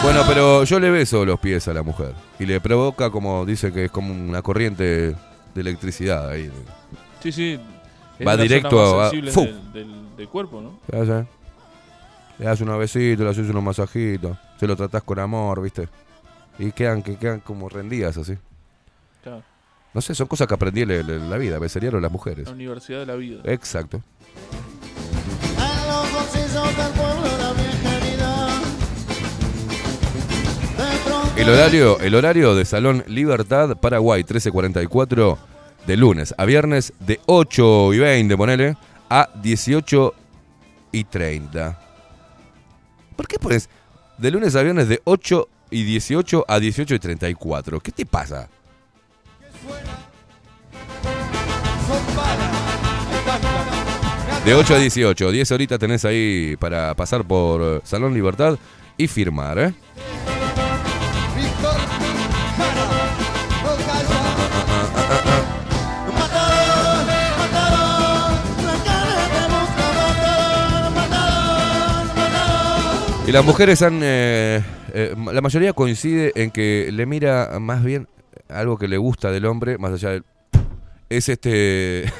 Bueno, pero yo le beso los pies a la mujer. Y le provoca como, dice que es como una corriente de electricidad ahí. Sí, sí. es Va directo a- del, del- del cuerpo, ¿no? ¿Qué haces? Le das unos besitos, le haces unos masajitos. Se lo tratás con amor, ¿viste? Y quedan, que quedan como rendidas así. Claro. No sé, son cosas que aprendí en la- vida, besarían las mujeres. La universidad de la vida. Exacto. El horario, el horario de Salón Libertad, Paraguay, 1344, de lunes a viernes, de 8 y 20, ponele, a 18 y 30. ¿Por qué pones de lunes a viernes de 8 y 18 a 18 y 34? ¿Qué te pasa? De 8 a 18, 10 horitas tenés ahí para pasar por eh, Salón Libertad y firmar, ¿eh? Y las mujeres han. eh, eh, la mayoría coincide en que le mira más bien algo que le gusta del hombre, más allá del. Es este.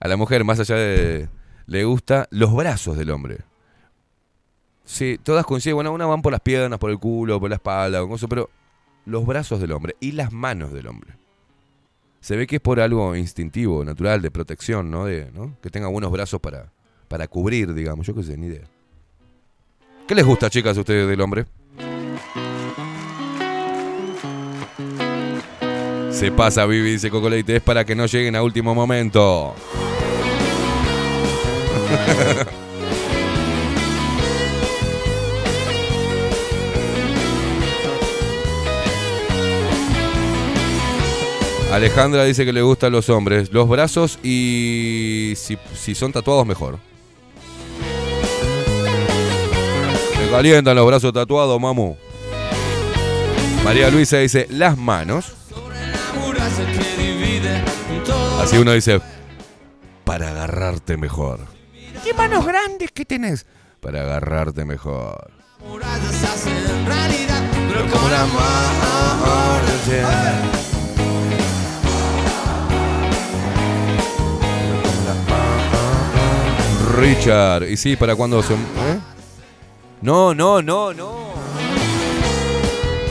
A la mujer, más allá de. Le gusta los brazos del hombre. Sí, todas coinciden. Bueno, una van por las piernas, por el culo, por la espalda, cosas, pero los brazos del hombre y las manos del hombre. Se ve que es por algo instintivo, natural, de protección, ¿no? De. Que tenga buenos brazos para, para cubrir, digamos. Yo qué sé, ni idea. ¿Qué les gusta, chicas, a ustedes del hombre? Se pasa, Vivi, dice Coco Leite, es para que no lleguen a último momento. Alejandra dice que le gustan los hombres, los brazos y si, son tatuados mejor. Me calientan los brazos tatuados, mamu. María Luisa dice las manos. Así uno dice para agarrarte mejor. ¿Qué manos grandes que tenés? Para agarrarte mejor. Como la Richard, y sí, para cuando se. ¿eh? No, no, no, no.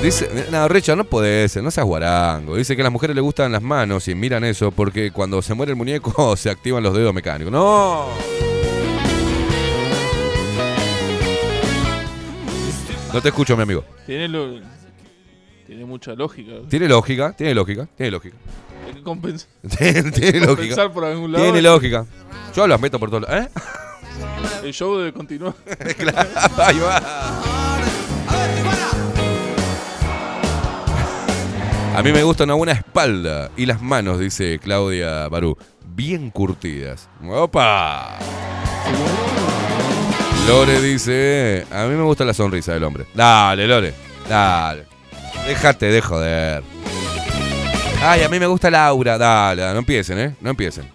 Dice, no, Richard, no podés, no seas guarango. Dice que a las mujeres les gustan las manos y miran eso porque cuando se muere el muñeco se activan los dedos mecánicos. ¡No! No te escucho, mi amigo. Tiene, lo- tiene mucha lógica. Tiene lógica, tiene lógica, tiene lógica. Hay que compensar. Tiene, tiene lógica. Compensar por algún lado. Tiene lógica. Yo las meto por todos lados. ¿Eh? El show debe continuar. Claro, ahí va. A mí me gusta una buena espalda y las manos, dice Claudia Barú, bien curtidas. ¡Opa! Lore dice, a mí me gusta la sonrisa del hombre. Dale, Lore, dale. Déjate de joder. Ay, a mí me gusta la. Dale, no empiecen, ¿eh? No empiecen.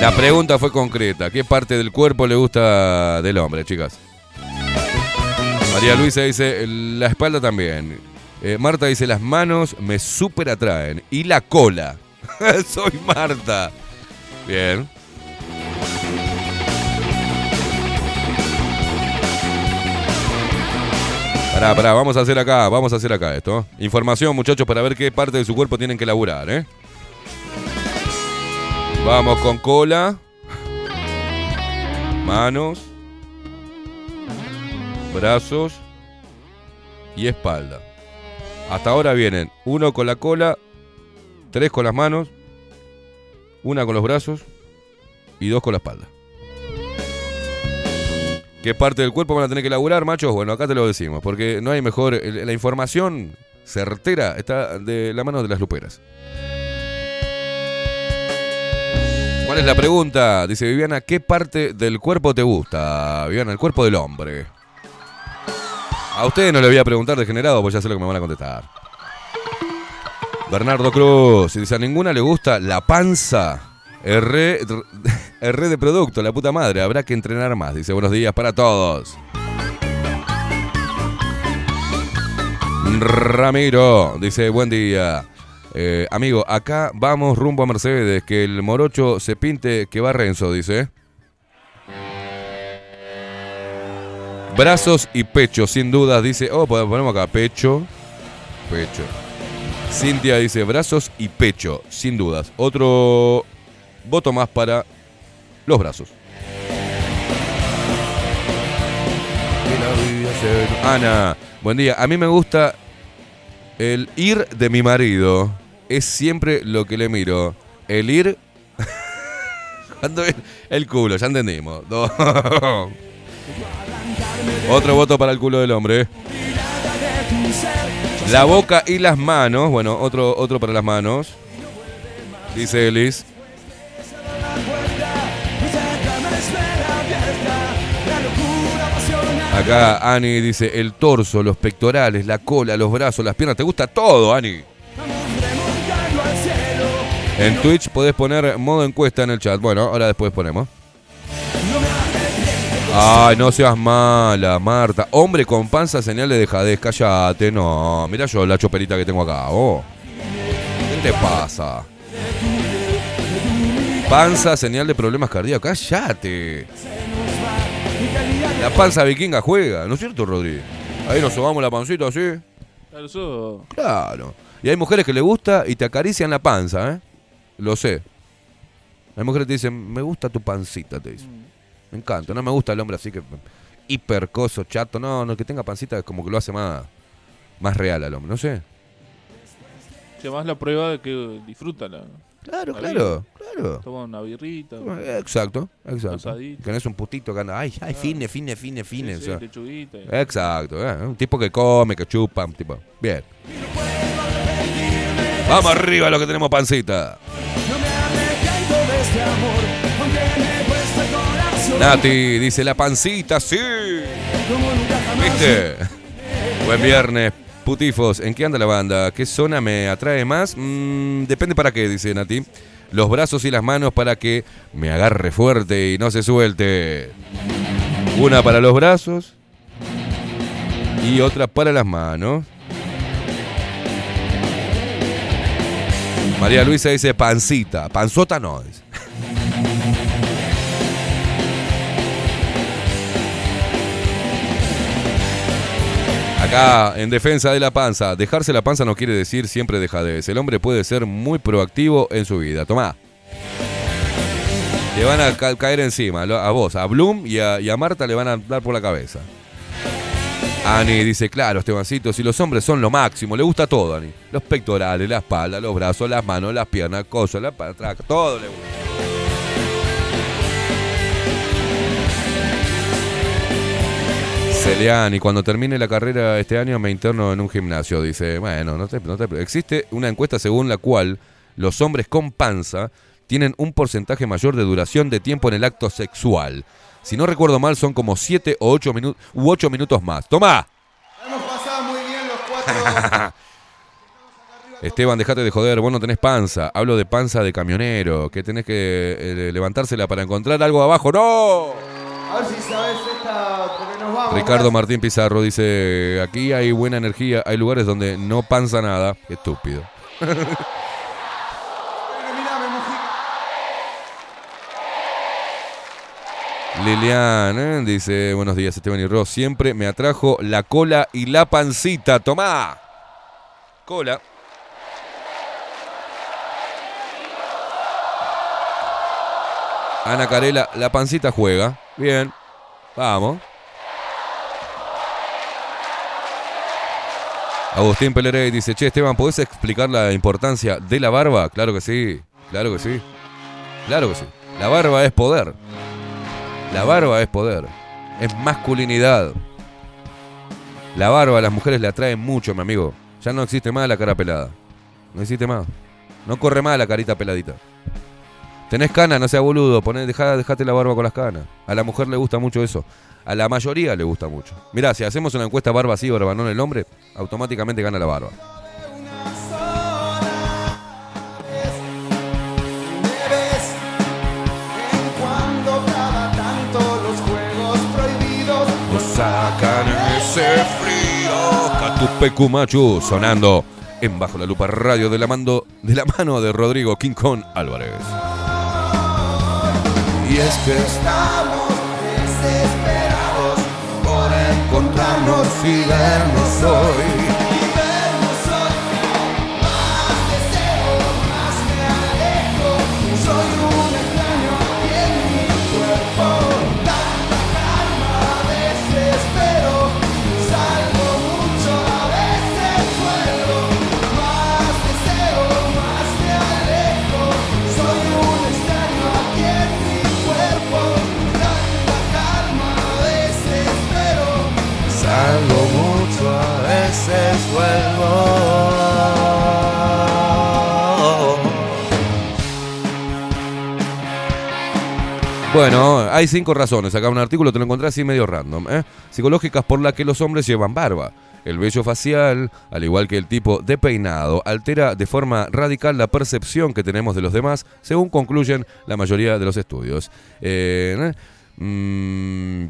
La pregunta fue concreta. ¿Qué parte del cuerpo le gusta del hombre, chicas? María Luisa dice, la espalda también. Eh, Marta dice, las manos me súper atraen. Y la cola. Soy Marta. Bien. Pará, pará, vamos a hacer acá, vamos a hacer acá esto. Información, muchachos, para ver qué parte de su cuerpo tienen que laburar, ¿eh? Vamos con cola. Manos. Brazos. Y espalda. Hasta ahora vienen uno con la cola, tres con las manos, una con los brazos y dos con la espalda. ¿Qué parte del cuerpo van a tener que laburar, machos? Bueno, acá te lo decimos, porque no hay mejor. La información certera está de la mano de las luperas. ¿Cuál es la pregunta? Dice Viviana, ¿qué parte del cuerpo te gusta? Viviana, el cuerpo del hombre. A ustedes no le voy a preguntar degenerado, pues ya sé lo que me van a contestar. Bernardo Cruz, dice, a ninguna le gusta la panza. R de producto, la puta madre, habrá que entrenar más. Dice, buenos días para todos. Ramiro, dice, buen día. Eh, amigo, acá vamos rumbo a Mercedes, que el morocho se pinte que va Renzo, dice. Brazos y pecho, sin dudas, dice. Oh, pon- ponemos acá, pecho, pecho. Cintia dice brazos y pecho, sin dudas. Otro voto más para los brazos. Ana, buen día. A mí me gusta el ir de mi marido. Es siempre lo que le miro. El ir. El culo, ya entendimos. Otro voto para el culo del hombre. La boca y las manos. Bueno, otro, otro para las manos. Dice Elis. Acá Ani dice el torso, los pectorales, la cola, los brazos, las piernas. ¿Te gusta todo, Ani? En Twitch podés poner modo encuesta en el chat. Bueno, ahora después ponemos. Ay, no seas mala, Marta. Hombre con panza, señal de dejadez. Cállate, no. Mira yo la choperita que tengo acá. Oh. ¿Qué te pasa? Panza, señal de problemas cardíacos. Cállate. La panza vikinga juega, ¿no es cierto, Rodri? Ahí nos subamos la pancita así. Claro. Y hay mujeres que le gusta y te acarician la panza, ¿eh? Lo sé. Hay mujeres que te dicen, me gusta tu pancita, te dicen. Me encanta. No me gusta el hombre así que hipercoso, chato. No, no, que tenga pancita es como que lo hace más, más real al hombre. No sé. Si además la prueba de que disfruta la. Claro, la claro, vida. claro. Toma una birrita. Exacto, exacto. Asadito. Tenés un putito que anda, ay, ay, fine, fine, fine, fine. Sí, sí, o sea. lechuguita. Exacto, eh, un tipo que come, que chupa, un tipo. Bien. Vamos arriba lo que tenemos pancita. Nati dice la pancita, sí. ¿Viste? Buen viernes, putifos. ¿En qué anda la banda? ¿Qué zona me atrae más? Mm, depende para qué, dice Nati. Los brazos y las manos para que me agarre fuerte y no se suelte. Una para los brazos y otra para las manos. María Luisa dice pancita. Panzota no. dice. Acá, en defensa de la panza, dejarse la panza no quiere decir siempre dejadez. El hombre puede ser muy proactivo en su vida. Tomá. Le van a ca- caer encima, a vos, a Bloom y a, Marta le van a dar por la cabeza. Ani dice, claro, Estebancito, si los hombres son lo máximo, le gusta todo, Ani. Los pectorales, la espalda, los brazos, las manos, las piernas, cosas, la patraca, todo le gusta. Celiani, cuando termine la carrera este año me interno en un gimnasio. Dice, bueno, no te, no te- existe una encuesta según la cual los hombres con panza tienen un porcentaje mayor de duración de tiempo en el acto sexual. Si no recuerdo mal, son como 7 o 8 minutos u 8 minutos más. ¡Toma! Hemos pasado muy bien los cuatro. Esteban, dejate de joder, vos no tenés panza. Hablo de panza de camionero, que tenés que eh, levantársela para encontrar algo abajo. ¡No! A ver si Ricardo Martín Pizarro dice, aquí hay buena energía, hay lugares donde no panza nada. Qué estúpido. Liliana ¿eh? dice, buenos días Esteban y Ross, siempre me atrajo la cola y la pancita. Tomá. Cola. Ana Carela, la pancita juega. Bien. Vamos. Agustín Pelerey dice, che Esteban, ¿podés explicar la importancia de la barba? Claro que sí, claro que sí. Claro que sí. La barba es poder. La barba es poder. Es masculinidad. La barba a las mujeres le atrae mucho, mi amigo. Ya no existe más la cara pelada. No existe más. No corre más la carita peladita. Tenés canas, no seas boludo. Poné, dejá, dejate la barba con las canas. A la mujer le gusta mucho eso. A la mayoría le gusta mucho. Mirá, si hacemos una encuesta barba sí, barba no en el hombre, automáticamente gana la barba. Sacan ese frío. Catupecu Machu sonando en Bajo la Lupa Radio de la, de la mano de Rodrigo Kong Álvarez. Y es que estamos encontrarnos y vernos hoy. Bueno, hay cinco razones. Acá un artículo te lo encontré así medio random. ¿eh? Psicológicas por las que los hombres llevan barba. El vello facial, al igual que el tipo de peinado, altera de forma radical la percepción que tenemos de los demás, según concluyen la mayoría de los estudios. Eh, mm,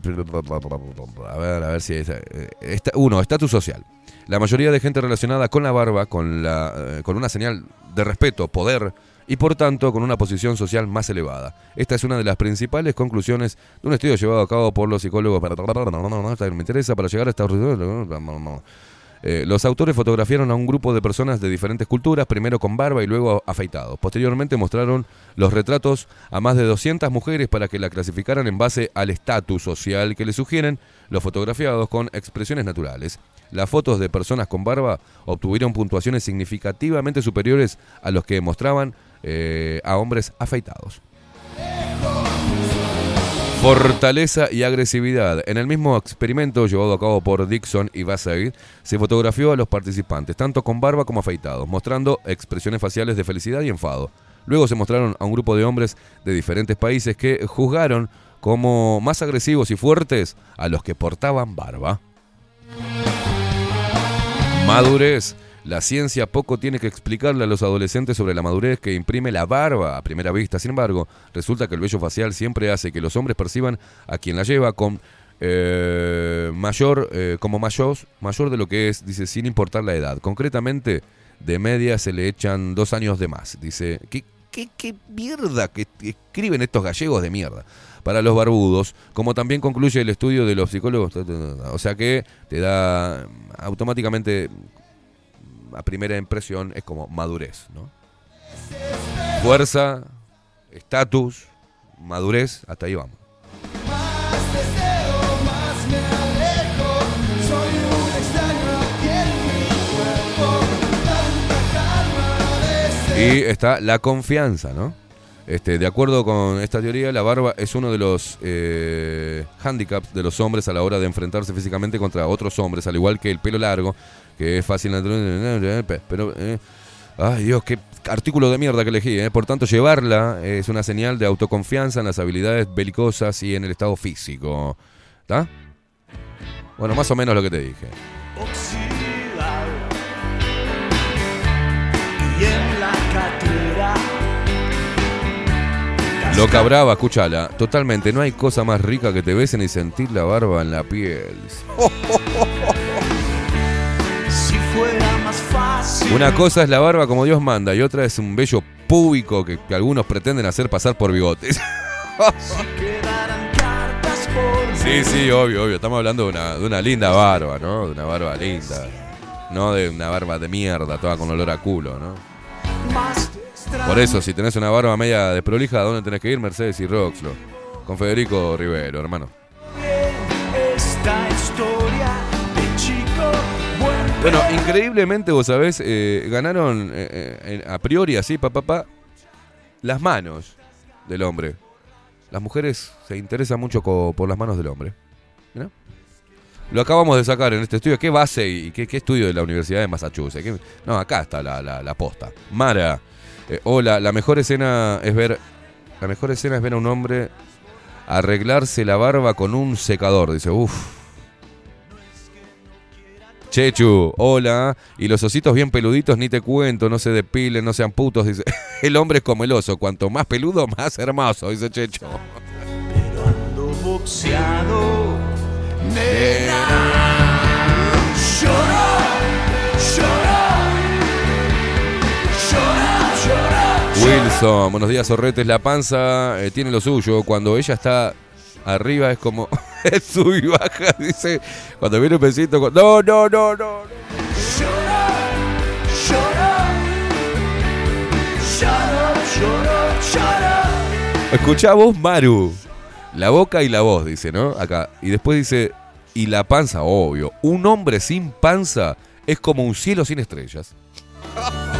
a ver, a ver si es. eh, esta- uno, estatus social. La mayoría de gente relacionada con la barba, con, la, eh, con una señal de respeto, poder y por tanto con una posición social más elevada. Esta es una de las principales conclusiones de un estudio llevado a cabo por los psicólogos. Me interesa para llegar a esta. Eh, los autores fotografiaron a un grupo de personas de diferentes culturas, primero con barba y luego afeitados. Posteriormente mostraron los retratos a más de 200 mujeres para que la clasificaran en base al estatus social que le sugieren los fotografiados con expresiones naturales. Las fotos de personas con barba obtuvieron puntuaciones significativamente superiores a los que mostraban eh, a hombres afeitados. Fortaleza y agresividad. En el mismo experimento llevado a cabo por Dixon y Bassett, se fotografió a los participantes, tanto con barba como afeitados, mostrando expresiones faciales de felicidad y enfado. Luego se mostraron a un grupo de hombres de diferentes países que juzgaron como más agresivos y fuertes a los que portaban barba. Madurez. La ciencia poco tiene que explicarle a los adolescentes sobre la madurez que imprime la barba a primera vista. Sin embargo, resulta que el vello facial siempre hace que los hombres perciban a quien la lleva con eh, mayor, eh, como mayor, mayor de lo que es, dice, sin importar la edad. Concretamente, de media se le echan dos años de más. Dice, ¿qué, qué, qué mierda que escriben estos gallegos de mierda? Para los barbudos, como también concluye el estudio de los psicólogos, o sea que te da automáticamente a primera impresión es como madurez, ¿no? Fuerza, estatus, madurez, hasta ahí vamos. Y está la confianza, ¿no? Este, de acuerdo con esta teoría, la barba es uno de los eh, handicaps de los hombres a la hora de enfrentarse físicamente contra otros hombres, al igual que el pelo largo, que es fácil. Pero, eh, ay Dios, qué artículo de mierda que elegí. Eh. Por tanto, llevarla es una señal de autoconfianza en las habilidades belicosas y en el estado físico. ¿Está? Bueno, más o menos lo que te dije. Loca brava, escúchala. Totalmente, no hay cosa más rica que te besen y sentir la barba en la piel. Si fuera más fácil. Una cosa es la barba como Dios manda y otra es un bello púbico que, que algunos pretenden hacer pasar por bigotes. Sí, sí, obvio, obvio. Estamos hablando de una, de una linda barba, ¿no? De una barba linda. No de una barba de mierda, toda con olor a culo, ¿no? Por eso, si tenés una barba media desprolija, ¿a dónde tenés que ir? Mercedes y Roxlo. Con Federico Rivero, hermano. Bueno, increíblemente, vos sabés, eh, ganaron eh, eh, a priori, así, papá, pa, las manos del hombre. Las mujeres se interesan mucho por las manos del hombre. Mirá. Lo acabamos de sacar en este estudio. ¿Qué base y qué, qué estudio de la Universidad de Massachusetts? ¿Qué- No, acá está la, la, la posta. Mara, eh, hola, la mejor escena es ver. La mejor escena es ver a un hombre arreglarse la barba con un secador. Dice, uff. Chechu, hola. Y los ositos bien peluditos, ni te cuento, no se depilen, no sean putos. Dice, el hombre es como el oso, cuanto más peludo, más hermoso, dice Chechu. ando boxeado. Nena. Llora, llora. Llora, llora. Wilson, buenos días, Sorretes. La panza eh, tiene lo suyo. Cuando ella está arriba es como. es sub y baja, dice. Cuando viene un besito. No, no, no, no. no. Escuchá vos, Maru. La boca y la voz, dice, ¿no? Acá. Y después dice. Y la panza, obvio. Un hombre sin panza es como un cielo sin estrellas.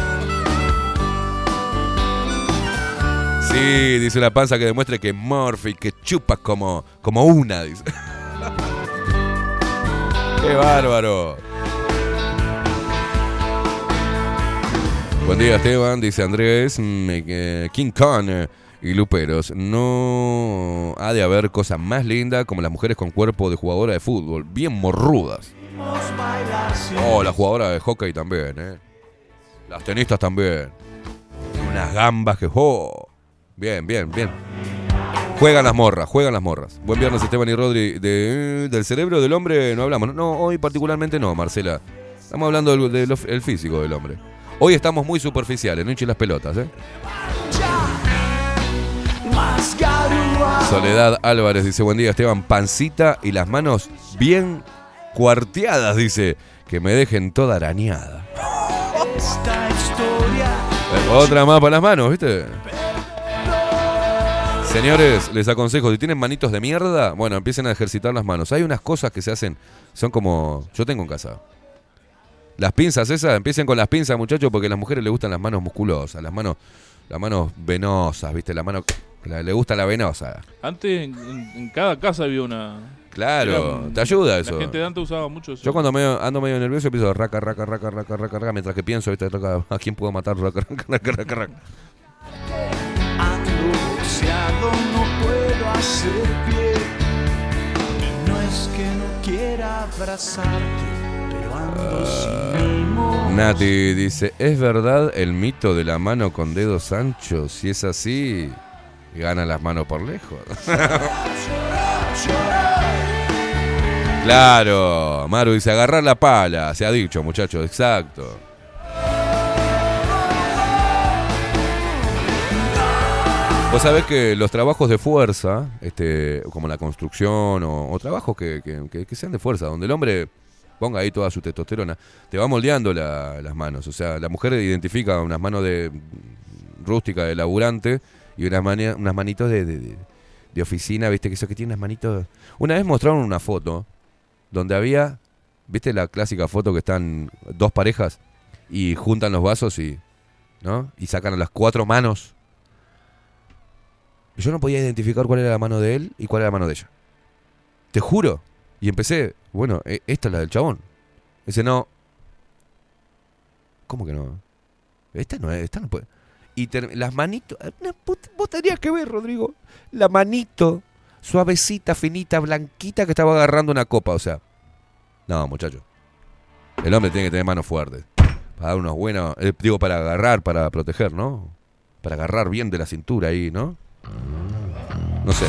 Sí, dice la panza que demuestre que Murphy, que chupa como, como una. ¡Qué bárbaro! Buen día, Esteban, dice Andrés. mm, eh, King Kong eh, y Luperos. No ha de haber cosa más linda como las mujeres con cuerpo de jugadora de fútbol, bien morrudas. Oh, la jugadora de hockey también, ¿eh? Las tenistas también. Unas gambas que... ¡Oh! Bien, bien, bien. Juegan las morras, juegan las morras. Buen viernes, Esteban y Rodri. De, del cerebro del hombre no hablamos. No, hoy particularmente no, Marcela. Estamos hablando del, físico del hombre. Hoy estamos muy superficiales, no hinchen las pelotas, ¿eh? Soledad Álvarez dice, buen día Esteban, pancita y las manos bien cuarteadas, dice, que me dejen toda arañada. Esta historia Otra más para las manos, ¿viste? Señores, les aconsejo, si tienen manitos de mierda, bueno, empiecen a ejercitar las manos. Hay unas cosas que se hacen, son como, yo tengo en casa. Las pinzas esas, empiecen con las pinzas, muchachos, porque a las mujeres les gustan las manos musculosas, las manos, las manos venosas, ¿viste? La mano, la- le gusta la venosa. Antes en, cada casa había una. Claro, te ayuda eso. La gente de antes usaba mucho eso. Yo cuando medio- ando medio nervioso empiezo raca, raca, raca, raca, raca, raca, mientras que pienso, ¿viste? ¿a quién puedo matar? Raca, raca, raca, raca, raca. Nati dice, ¿es verdad el mito de la mano con dedos anchos? Si es así, gana las manos por lejos. claro, Maru dice, agarrar la pala, se ha dicho, muchachos, exacto. Vos sabés que los trabajos de fuerza, este, como la construcción o, trabajos que, que- sean de fuerza, donde el hombre ponga ahí toda su testosterona, te va moldeando la- las manos. O sea, la mujer identifica unas manos de rústica, de laburante, y unas, mani- unas manitos de- de- de oficina, viste, que eso que tiene unas manitos. Una vez mostraron una foto donde había, viste la clásica foto que están dos parejas y juntan los vasos y, ¿no? Y sacan las cuatro manos. Yo no podía identificar cuál era la mano de él y cuál era la mano de ella. Te juro. Y empecé, bueno, e- esta es la del chabón. Dice, no. ¿Cómo que no? Esta no es, esta no puede. Y las manitos, vos tendrías que ver, Rodrigo, la manito suavecita, finita, blanquita que estaba agarrando una copa, o sea. No, muchacho. El hombre tiene que tener manos fuertes. Para dar unos buenos, eh, digo, para agarrar, para proteger, ¿no? Para agarrar bien de la cintura ahí, ¿no? No sé.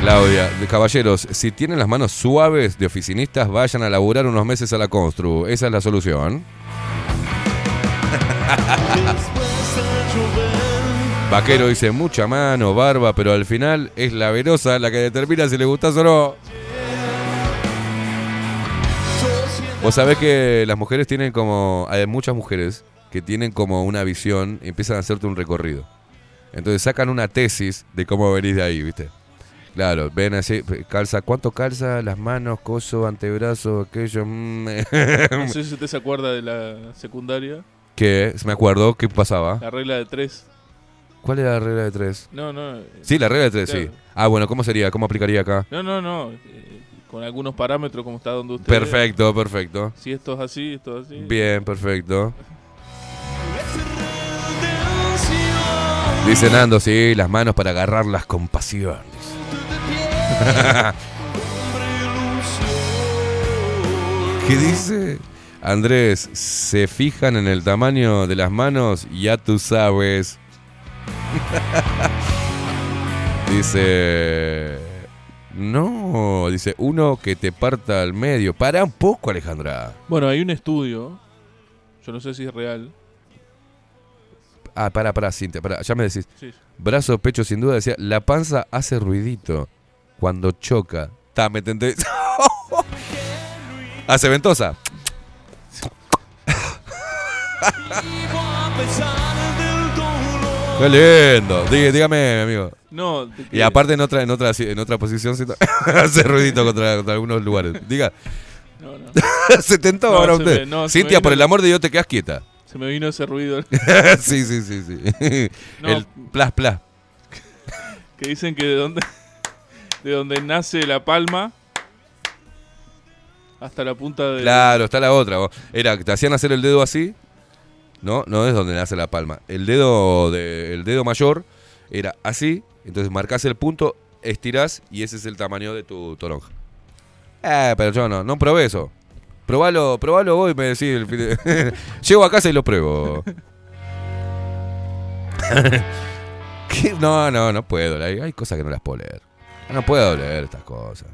Claudia, caballeros, si tienen las manos suaves de oficinistas, vayan a laburar unos meses a la Constru. Esa es la solución. Vaquero dice mucha mano, barba, pero al final es la verosa la que determina si le gustas o no. Vos sabés que las mujeres tienen como. Hay muchas mujeres que tienen como una visión y empiezan a hacerte un recorrido. Entonces sacan una tesis de cómo venís de ahí, ¿viste? Claro, ven así, calza, ¿cuánto calza? Las manos, coso, antebrazo, aquello. mm, No sé si usted se acuerda de la secundaria. que me acuerdo, ¿qué pasaba? La regla de tres. ¿Cuál era la regla de tres? No, no. Sí, la regla de tres, sí. Ah, bueno, ¿cómo sería? ¿Cómo aplicaría acá? No, no, no. eh, con algunos parámetros como está donde usted. Perfecto, perfecto. Si esto es así, esto es así. Bien, perfecto. Dice Nando, sí, las manos para agarrarlas con pasión. ¿Qué dice? Andrés, se fijan en el tamaño de las manos, ya tú sabes. dice, no, dice, uno que te parta al medio. Para un poco, Alejandra. Bueno, hay un estudio. Yo no sé si es real. Ah, para, para, Cintia, para, ya me decís. Sí. Brazo, pecho, sin duda, decía, la panza hace ruidito cuando choca. Ta, me tenté. hace ventosa. Qué lindo. Dí- dígame, amigo. No, Y aparte en otra, en otra, en otra posición hace ruidito contra, contra algunos lugares. Diga. No, no. se tentó No, ahora se usted. me- no, Cintia, por el amor de Dios, te quedas quieta. Se me vino ese ruido. sí, sí, sí, sí. No. El plas, plas. que dicen que de donde, de donde nace la palma hasta la punta de. Claro, está la otra. vos. Era que te hacían hacer el dedo así. No, no es donde nace la palma. El dedo de, el dedo mayor era así. Entonces marcas el punto, estirás y ese es el tamaño de tu toronja. Eh, pero yo no, no probé eso. Probalo, probalo vos y me decís. el fin Llego a casa y lo pruebo. No, no, no puedo. Hay cosas que no las puedo leer. No puedo leer estas cosas.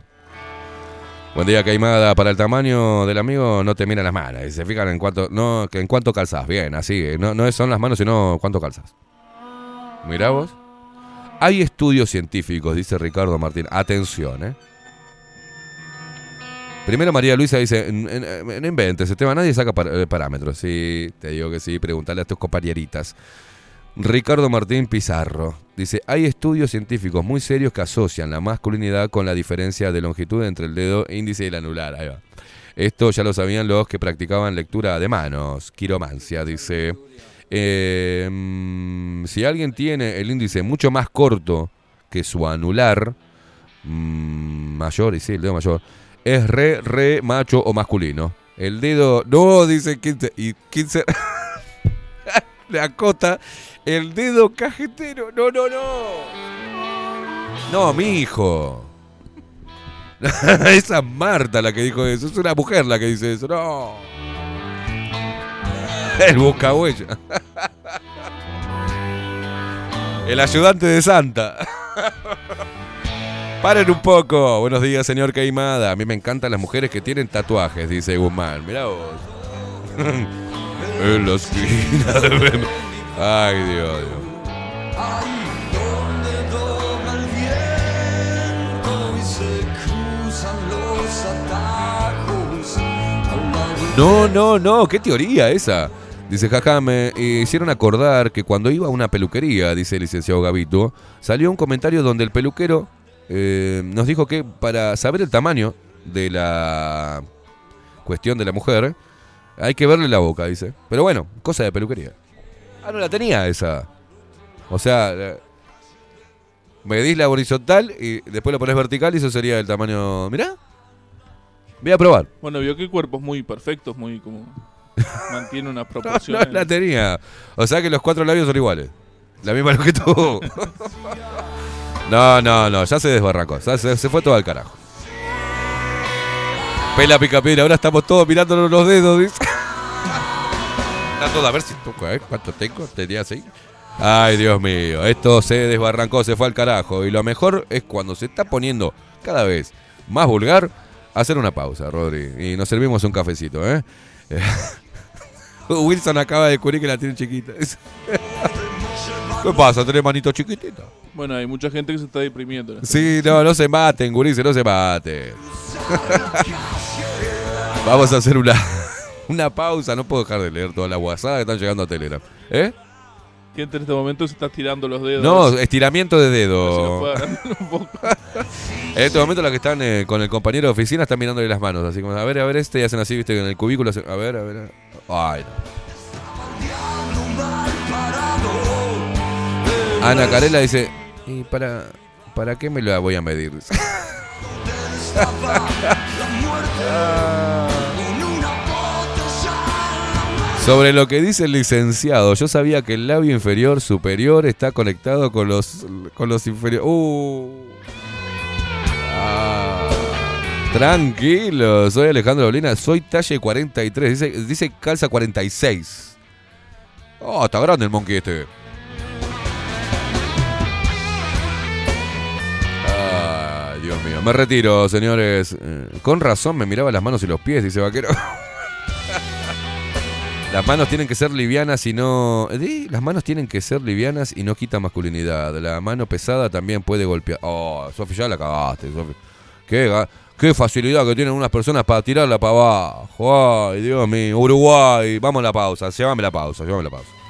Buen día, Caimada. Para el tamaño del amigo no te miran las manos. Y se fijan en cuánto, no, en cuánto calzas. Bien, así. No, no son las manos, sino cuánto calzas. Mirá vos. Hay estudios científicos, dice Ricardo Martín. Atención, ¿eh? Primero María Luisa dice, "N- n- no inventes, Esteban, nadie saca eh, parámetros. Sí, te digo que sí, pregúntale a tus compañeritas. Ricardo Martín Pizarro dice, hay estudios científicos muy serios que asocian la masculinidad con la diferencia de longitud entre el dedo índice y el anular. Ahí va. Esto ya lo sabían los que practicaban lectura de manos, quiromancia, dice. Eh, si alguien tiene el índice mucho más corto que su anular, mm, mayor, y sí, el dedo mayor, es re, re macho o masculino. El dedo, no, dice 15, y 15... le acota el dedo cajetero. No, no, no. No, mi hijo. Esa es Marta la que dijo eso. Es una mujer la que dice eso. No. El buscahuella. El ayudante de Santa. Paren un poco. Buenos días, señor Caimada. A mí me encantan las mujeres que tienen tatuajes, dice Guzmán. Mirá vos. En la esquina de... Ay, Dios, Dios. No, no, no, qué teoría esa. Dice, jaja, me hicieron acordar que cuando iba a una peluquería, dice el licenciado Gavito, salió un comentario donde el peluquero eh, nos dijo que para saber el tamaño de la cuestión de la mujer, hay que verle la boca, dice. Pero bueno, cosa de peluquería. Ah, no la tenía esa. O sea, medís la horizontal y después la pones vertical y eso sería el tamaño. Mirá. Voy a probar. Bueno, vio que cuerpos muy perfectos, muy como. Mantiene unas No, proporciones. no la tenía. O sea que los cuatro labios son iguales. La misma longitud. No, no, no, ya se desbarracó. ya se, se fue todo al carajo. Pela pica ahora estamos todos mirándonos los dedos, dice. Todo a ver si toco, ¿eh? ¿Cuánto tengo? Tenía así. Ay, Dios mío, esto se desbarrancó, se fue al carajo. Y lo mejor es cuando se está poniendo cada vez más vulgar, hacer una pausa, Rodri. Y nos servimos un cafecito, ¿eh? Wilson acaba de descubrir que la tiene chiquita. ¿Qué pasa? ¿Tenés manito chiquitita? Bueno, hay mucha gente que se está deprimiendo. Sí, no, no se maten, gurises, no se maten. Vamos a hacer una, una pausa. No puedo dejar de leer todas las WhatsApp que están llegando a Telegram. ¿Eh? Gente en este momento se está tirando los dedos. No, estiramiento de A ver si nos dedo. puede agarrar un poco. En este momento los que están eh, con el compañero de oficina están mirándole las manos. Así como, a ver, a ver este, y hacen así, viste, en el cubículo. hacen- A ver, a ver. Ay, no. Ana Carela dice, ¿y para, para qué me la voy a medir? Sobre lo que dice el licenciado, yo sabía que el labio inferior superior está conectado con los con los inferiores. Uh. Ah. Tranquilo, soy Alejandro Bolina, soy talle 43, dice, calza 46. Oh, está grande el monkey este. Dios mío. Me retiro, señores. Eh, Con razón me miraba las manos y los pies, dice Vaquero. Las manos tienen que ser livianas y no. Las manos tienen que ser livianas y no quita masculinidad. La mano pesada también puede golpear. Oh, Sofi, ya la cagaste, Sofi. Qué, qué facilidad que tienen unas personas para tirarla para abajo. Ay, Dios mío. Uruguay. Vamos a la pausa. Llévame la pausa. Llévame la pausa.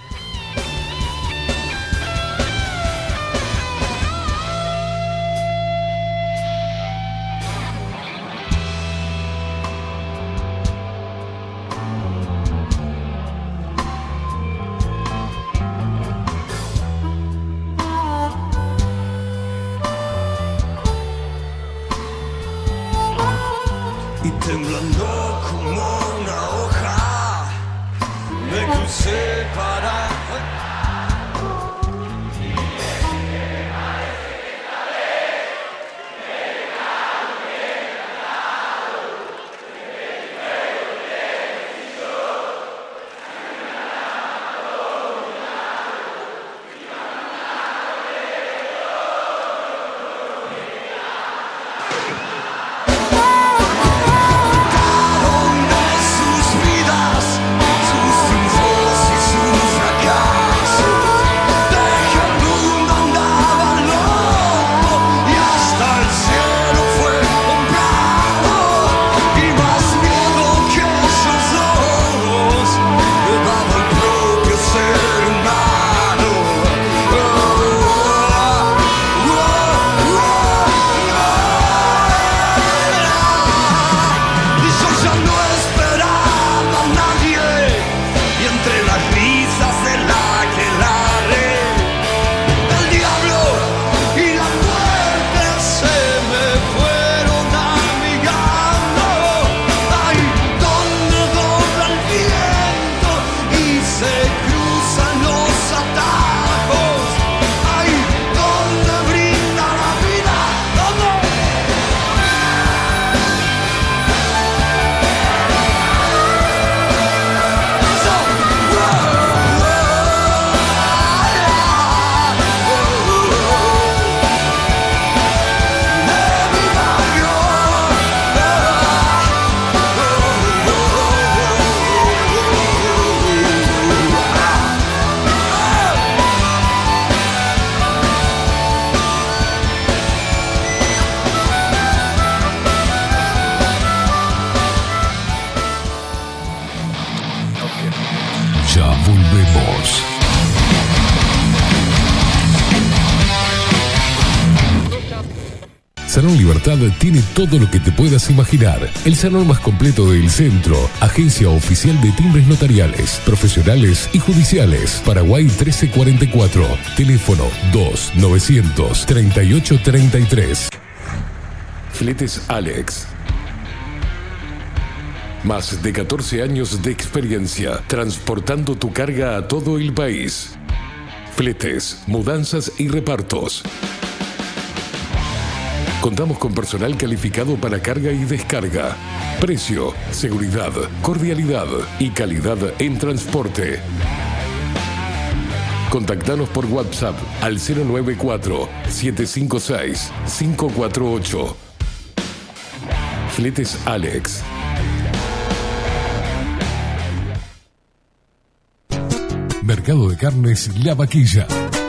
Imaginar. El salón más completo del centro. Agencia oficial de timbres notariales, profesionales y judiciales. Paraguay 1344. Teléfono 2 938 33. Fletes Alex. Más de 14 años de experiencia transportando tu carga a todo el país. Fletes, mudanzas y repartos. Contamos con personal calificado para carga y descarga. Precio, seguridad, cordialidad y calidad en transporte. Contactanos por WhatsApp al 094-756-548. Fletes Alex. Mercado de Carnes La Vaquilla.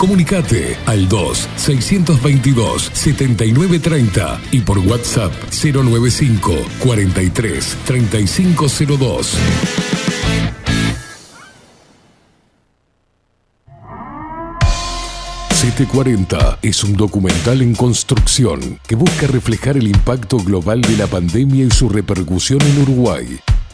Comunicate al 2-622-7930 y por WhatsApp 095 43 3502. CT40 es un documental en construcción que busca reflejar el impacto global de la pandemia y su repercusión en Uruguay.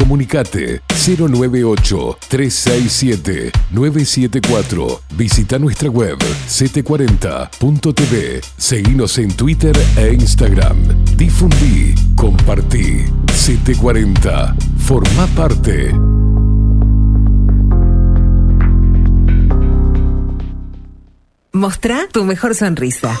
Comunicate 098-367-974. Visita nuestra web ct40.tv. Seguinos en Twitter e Instagram. Difundí, compartí. CT40. Forma parte. Mostrá tu mejor sonrisa.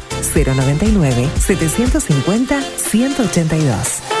099-750-182.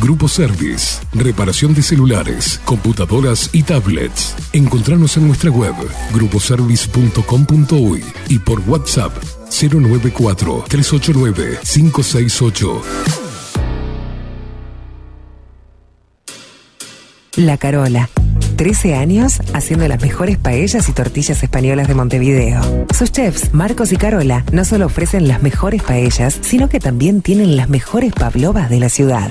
Grupo Service. Reparación de celulares, computadoras y tablets. Encontranos en nuestra web gruposervice.com.uy y por WhatsApp 094 389 568. La Carola. 13 años haciendo las mejores paellas y tortillas españolas de Montevideo. Sus chefs, Marcos y Carola, no solo ofrecen las mejores paellas, sino que también tienen las mejores pavlovas de la ciudad.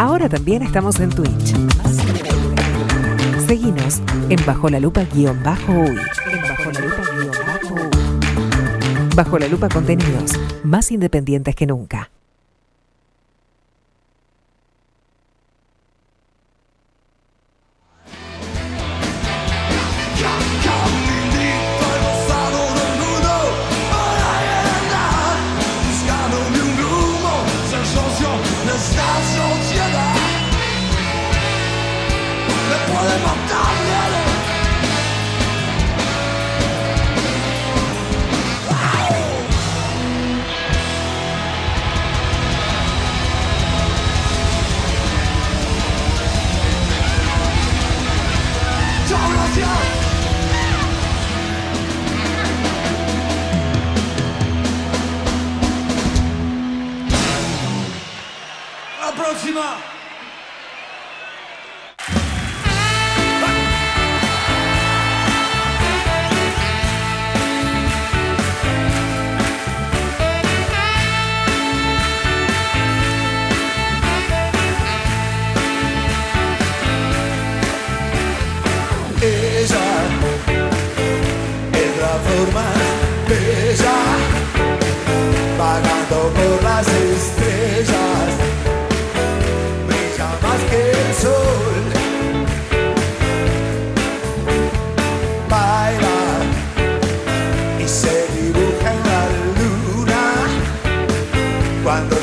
Ahora también estamos en Twitch. Seguinos en Bajo la Lupa guion bajo uy. Bajo la Lupa contenidos más independientes que nunca.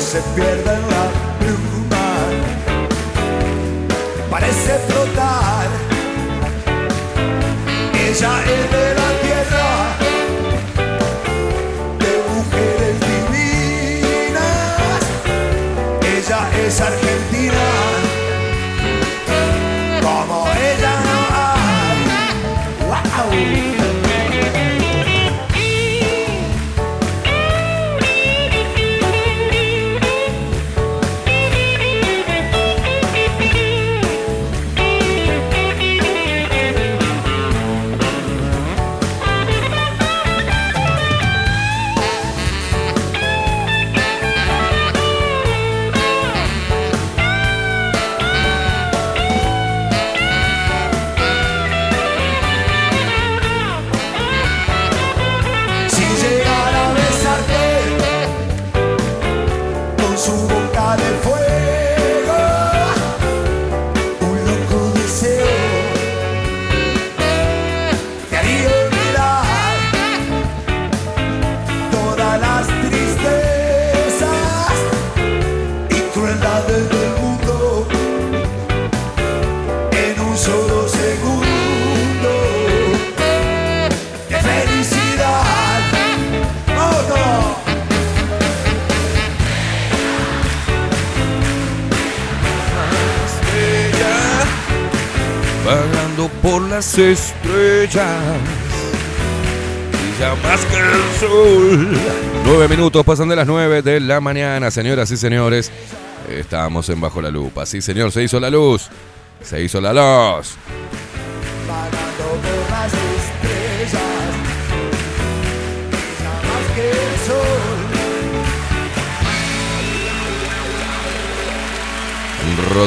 Se pierde las estrellas. Más que el sol. Nueve minutos pasan de las nueve de la mañana, señoras y señores. Estamos en Bajo la Lupa. Sí, señor, se hizo la luz. Se hizo la luz.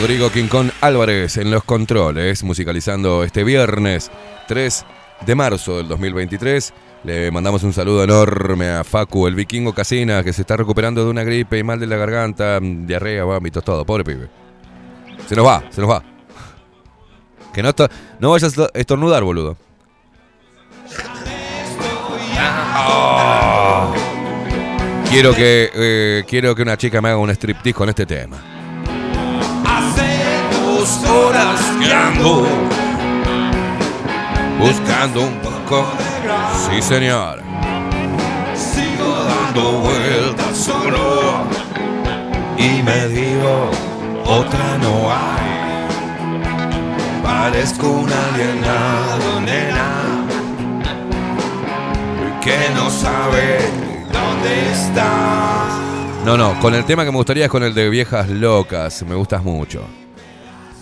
Rodrigo Quincón Álvarez en los controles, musicalizando este viernes 3 de marzo del 2023. Le mandamos un saludo enorme a Facu, el vikingo Casina, que se está recuperando de una gripe y mal de la garganta, diarrea, vómitos, todo. Pobre pibe. Se nos va, se nos va. Que no, no vayas a estornudar, boludo. Ah. Quiero que eh, quiero que una chica me haga un striptease con este tema. Dos horas que ando Buscando un poco. Sí, señor. Sigo dando vueltas solo Y me digo, otra no hay Parezco un alienado, nena Que no sabe dónde estás No, no, con el tema que me gustaría es con el de Viejas Locas. Me gustas mucho.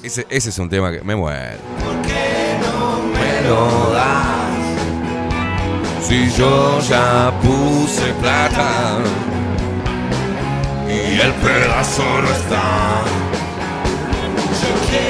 Ese, ese es un tema que me muere. me lo das Si yo ya puse plata Y el pedazo no está Yo quiero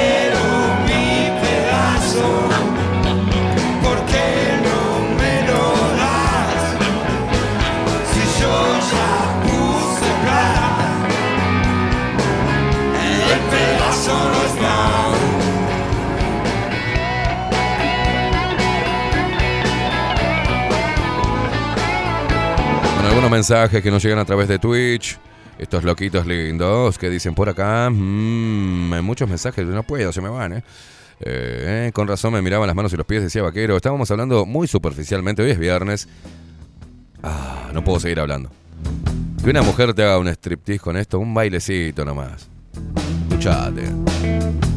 algunos mensajes que nos llegan a través de Twitch. Estos loquitos lindos que dicen por acá. mm, hay muchos mensajes, no puedo, se me van. Eh, eh, con razón me miraban las manos y los pies, decía vaquero. Estábamos hablando muy superficialmente. Hoy es viernes. Ah, no puedo seguir hablando. Que una mujer te haga un striptease con esto, un bailecito nomás. Escuchate.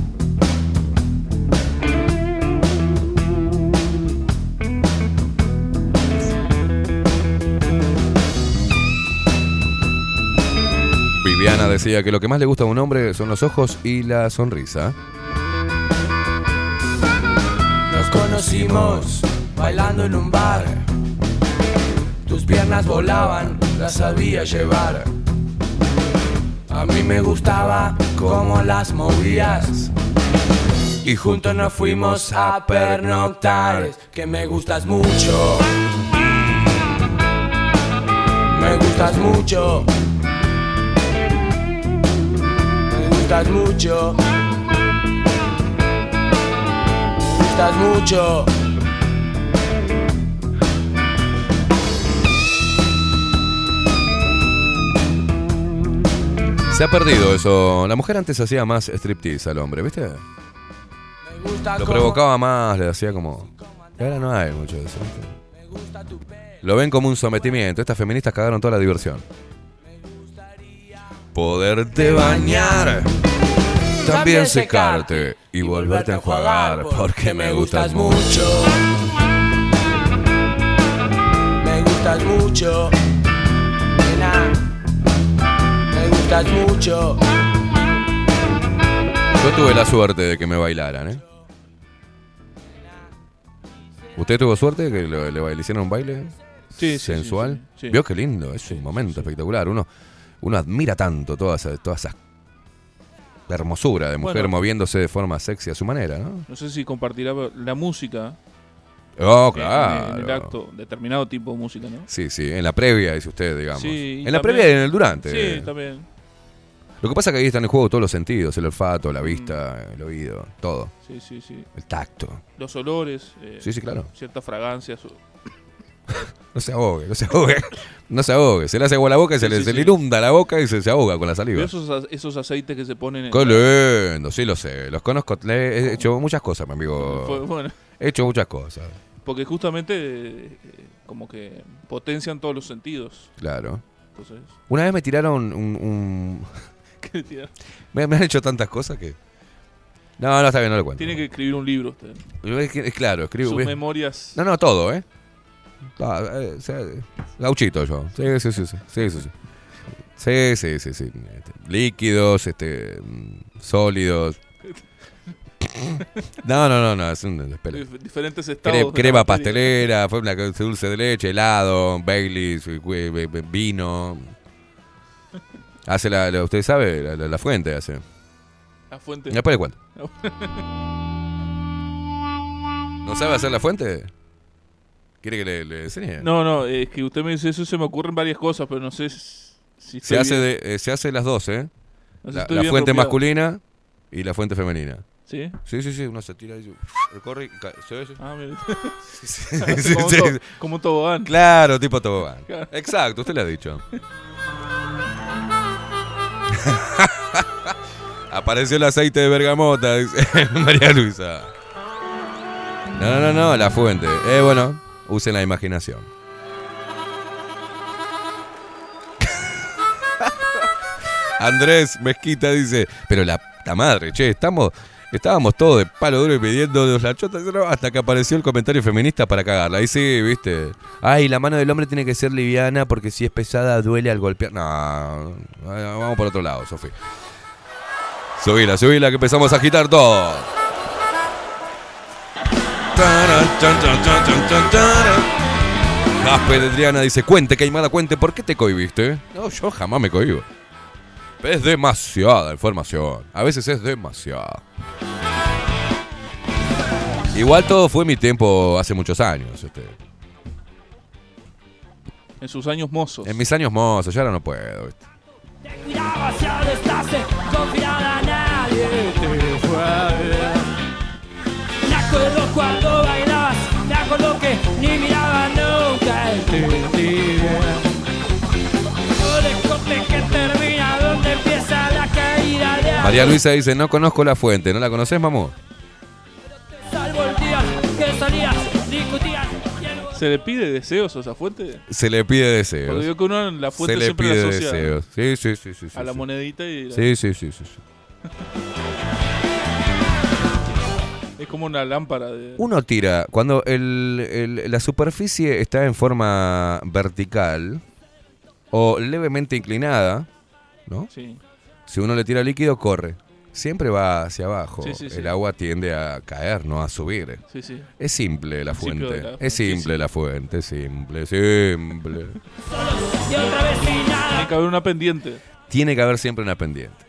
Viviana decía que lo que más le gusta a un hombre son los ojos y la sonrisa. Nos conocimos bailando en un bar. Tus piernas volaban, las sabía llevar. A mí me gustaba cómo las movías. Y juntos nos fuimos a pernoctar. Que me gustas mucho. Me gustas mucho. Gustas mucho. Me gustas mucho. Se ha perdido eso. La mujer antes hacía más striptease al hombre, ¿viste? gusta Lo provocaba más, le hacía como. Ahora no hay mucho de eso. Lo ven como un sometimiento. Estas feministas cagaron toda la diversión. Poderte bañar. También secarte y volverte a enjuagar porque me gustas mucho. Me gustas mucho. Nena. Me gustas mucho. Yo tuve la suerte de que me bailaran, ¿eh? ¿Usted tuvo suerte de que le, le- le hicieron un baile? Sí, sensual. sí, sí, sí. Vio qué lindo, es un momento espectacular. Uno, uno admira tanto toda esa, toda esa hermosura de mujer Bueno. moviéndose de forma sexy a su manera, ¿no? No sé si compartirá la música. Oh, claro. En el acto, determinado tipo de música, ¿no? Sí, sí, en la previa, dice usted, digamos. Sí, en la también- previa y en el durante. Sí, también. Lo que pasa es que ahí están en juego todos los sentidos, el olfato, la vista, el oído, todo. Sí, sí, sí. El tacto. Los olores. eh, Sí, sí, claro. Ciertas fragancias. No se ahogue, no se ahogue. No se ahogue. Se le hace agua a la boca y se, Sí, le, sí, se sí. le inunda la boca y se, se ahoga con la saliva. Esos, esos aceites que se ponen en. Qué lindo, sí lo sé. Los conozco. Le he hecho muchas cosas, mi amigo. Fue- bueno. He hecho muchas cosas. Porque justamente eh, como que potencian todos los sentidos. Claro. Entonces, Una vez me tiraron un. un- ¿qué tira? Me, me han hecho tantas cosas que. No, no, está bien, no lo cuento. Tiene que escribir un libro usted. Claro, escribo. Sus memorias. No, no, todo, ¿eh? Ah, eh, gauchito yo. Sí, sí, sí, sí. Sí, sí, sí. Sí, sí, sí, sí. Este, líquidos, este, mm, sólidos. No, no, no, no, es un espera. Dif- diferentes Cre- estados. de crema pastelera, fue una dulce de leche, helado, Baileys, eh, eh, vino. Hace la, la- usted sabe, la, la- la fuente hace. La fuente. Después le cuento. ¿No sabe hacer la fuente? ¿Quiere que le, le enseñe? No, no, es que usted me dice eso, se me ocurren varias cosas, pero no sé si Se hace, bien. de, eh, se hace las dos, ¿eh? No sé si la fuente masculina y la fuente femenina. ¿Sí? Sí, sí, sí. Uno se tira y corre y cae. ¿Sí, sí? Ah, mire. Sí, sí, como, sí. un to- como un tobogán. Claro, tipo tobogán. Claro. Exacto, usted le ha dicho. Apareció el aceite de bergamota, dice María Luisa. No, no, no, no, la fuente. Eh, bueno, usen la imaginación. Andrés Mezquita dice, pero la, madre, che, estamos, estábamos todos de palo duro y pidiendo la chota hasta que apareció el comentario feminista para cagarla. Ahí sí, viste. Ay, la mano del hombre tiene que ser liviana porque si es pesada duele al golpear. No, vamos por otro lado, Sofi. Subila, subila que empezamos a agitar todo. Jaspe de Triana dice, cuente, Caimada, cuente, ¿por qué te cohibiste? No, yo jamás me cohibo. Es demasiada información. A veces es demasiada. Igual todo fue mi tiempo hace muchos años. Este. En sus años mozos. En mis años mozos, ya ahora no puedo. ¿viste? Cuidado hacia ni miraba nunca el conté que termina donde empieza la caída de María Luisa dice, no conozco la fuente. ¿No la conoces, mamú? Salvo el día que salías, discutías. ¿Se le pide deseos a esa fuente? Se le pide Porque deseos. digo que uno en la fuente Se le siempre pide la asocia deseos. Sí, sí, sí, sí. sí, a la sí. monedita y la- Sí, sí, sí, sí, sí. es como una lámpara de... Uno tira, cuando el- el- la superficie está en forma vertical o levemente inclinada, ¿no? Sí. Si uno le tira líquido, corre. Siempre va hacia abajo. Sí, sí, sí. El agua tiende a caer, no a subir. Sí, sí. Es simple la fuente. la- Es simple la fuente, es simple, simple. Tiene que haber una pendiente. Tiene que haber siempre una pendiente.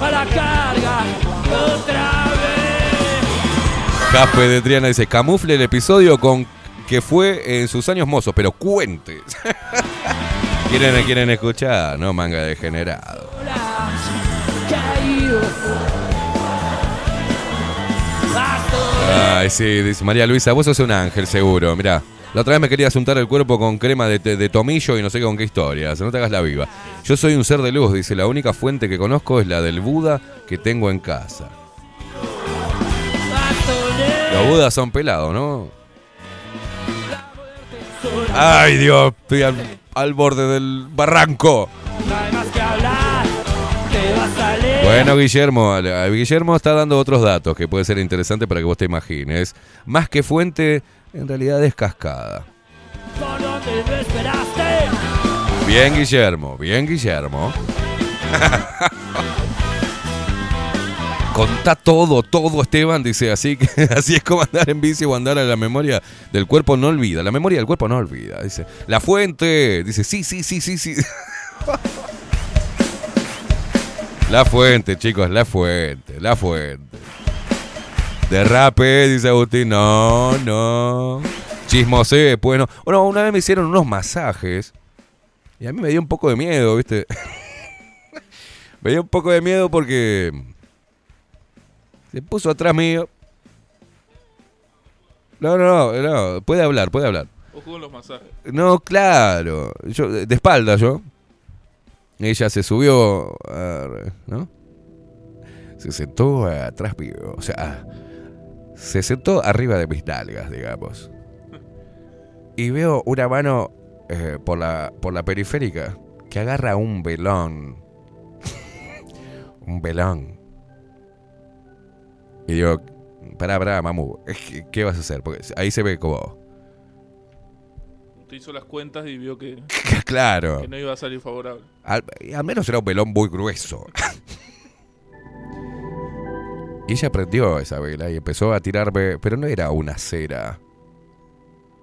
A la carga. Otra vez. Jaspe de Triana dice, camufle el episodio con que fue en sus años mozos, pero cuente. ¿Quieren, quieren escuchar? No, manga de generado. Caído. Ay, sí, dice María Luisa, vos sos un ángel seguro. Mirá, la otra vez me querías untar el cuerpo con crema de, tomillo y no sé con qué historias. No te hagas la viva. Yo soy un ser de luz, dice, la única fuente que conozco es la del Buda que tengo en casa. Los Budas son pelados, ¿no? Ay, Dios, estoy al, borde del barranco. Bueno, Guillermo, Guillermo está dando otros datos que puede ser interesante para que vos te imagines. Más que fuente, en realidad es cascada. Bien, Guillermo, bien, Guillermo. Contá todo, todo, Esteban, dice así que así es como andar en bici o andar a la memoria del cuerpo no olvida. La memoria del cuerpo no olvida, dice. La fuente, dice, sí, sí, sí, sí, sí. La fuente, chicos, la fuente, la fuente. Derrape, dice Agustín. No, no. Chismosé, bueno. Bueno, una vez me hicieron unos masajes. Y a mí me dio un poco de miedo, ¿viste? me dio un poco de miedo porque se puso atrás mío. No, no, no, no, puede hablar, puede hablar. Ojo con los masajes. No, claro. Yo, de espalda yo. Ella se subió, a- ¿no? Se sentó atrás mío. O sea, se sentó arriba de mis nalgas, digamos. Y veo una mano eh, por, la, por la periférica que agarra un velón. un velón. Y digo, pará, pará, mamu, ¿qué, qué vas a hacer? Porque ahí se ve como... Usted hizo las cuentas y vio que, Claro. que no iba a salir favorable. Al, al menos era un velón muy grueso. y ella prendió esa vela y empezó a tirarme, pero no era una cera,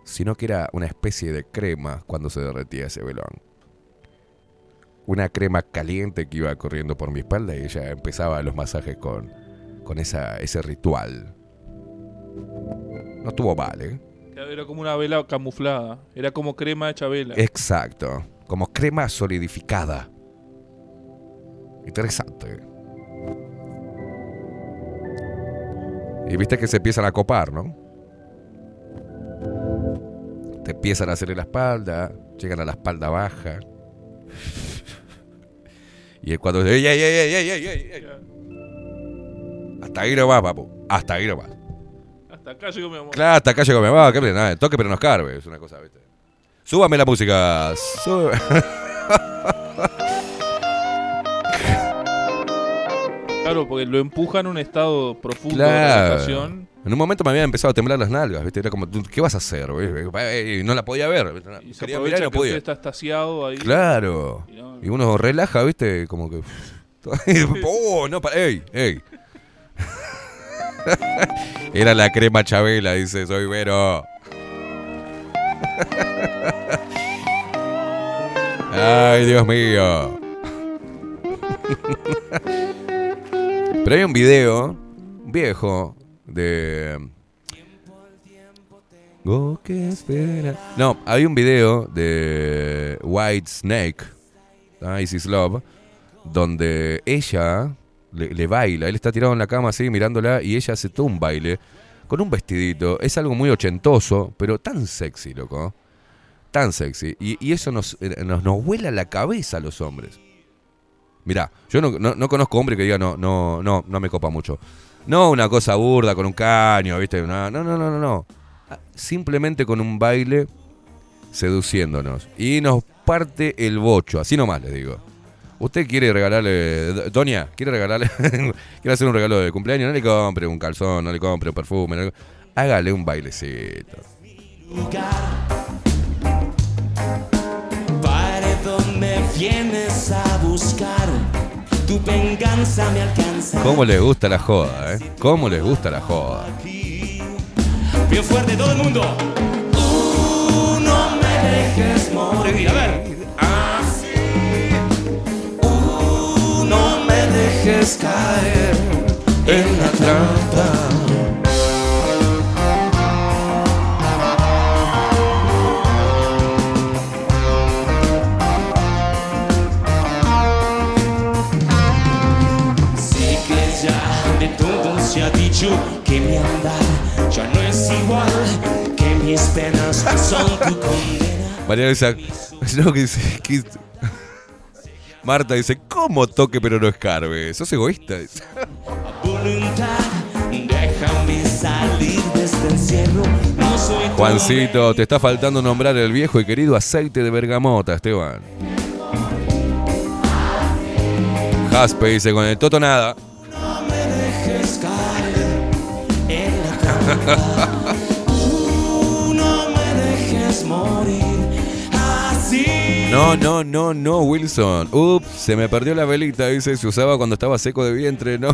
sino que era una especie de crema cuando se derretía ese velón. Una crema caliente que iba corriendo por mi espalda y ella empezaba los masajes con, con esa, ese ritual. No estuvo mal, ¿eh? Era como una vela camuflada. Era como crema hecha vela. Exacto. Como crema solidificada. Interesante. Y viste que se empiezan a copar, ¿no? Te empiezan a hacer en la espalda, llegan a la espalda baja. Y es cuando... ¡Ey, ey, ey, ey, ey, ey, ey! Hasta ahí no va, papu. Hasta ahí no va. Hasta acá llegó mi amor. Claro, hasta acá llegó mi mamá. que nada, toque pero no escarbe. Es una cosa, ¿viste? Súbame la música. Sube- Claro, porque lo empujan a un estado profundo de Claro. relajación. En un momento me habían empezado a temblar las nalgas, ¿viste? Era como, ¿qué vas a hacer? no la podía ver. Y se Quería aprovecha mirar y no que usted podía. está estaciado ahí. Claro. Y uno relaja, ¿viste? Como que. ¡Oh, no! ¡Ey! ¡Ey! Era la crema Chabela, dice, soy Vero. Ay, Dios mío. Pero hay un video viejo de. Go que espera. No, hay un video de White Snake, ¿ah? Isis Love, donde ella le, le baila. Él está tirado en la cama así mirándola y ella hace todo un baile con un vestidito. Es algo muy ochentoso, pero tan sexy, loco. Tan sexy. Y, y eso nos, eh, nos, nos vuela la cabeza a los hombres. Mirá, yo no, no- no conozco hombre que diga no, no, no, no me copa mucho. No una cosa burda con un caño, ¿viste? No, no, no, no, no. Ah, Simplemente con un baile seduciéndonos. Y nos parte el bocho, así nomás les digo. Usted quiere regalarle, Do- Doña, quiere regalarle, quiere hacer un regalo de cumpleaños, no le compre un calzón, no le compre un perfume, no le- hágale un bailecito. Vienes a buscar, tu venganza me alcanza. ¿Cómo les gusta la joda, eh? ¿Cómo les gusta la joda? Bien fuerte todo el mundo. Uh, no me dejes morir. A ver. Así. Uh, no me dejes caer en la trampa. Que mi andar ya no es igual, que mis penas son tu condena. María dice, no, que Marta dice, ¿cómo toque pero no escarbe? Sos egoísta. dice. Este Juancito, te está faltando nombrar el viejo y querido aceite de bergamota, Esteban. Jaspe dice, con el toto nada. No me dejes caer no me dejes morir así. No, no, no, no, Wilson. Ups, se me perdió la velita, dice, se usaba cuando estaba seco de vientre, no.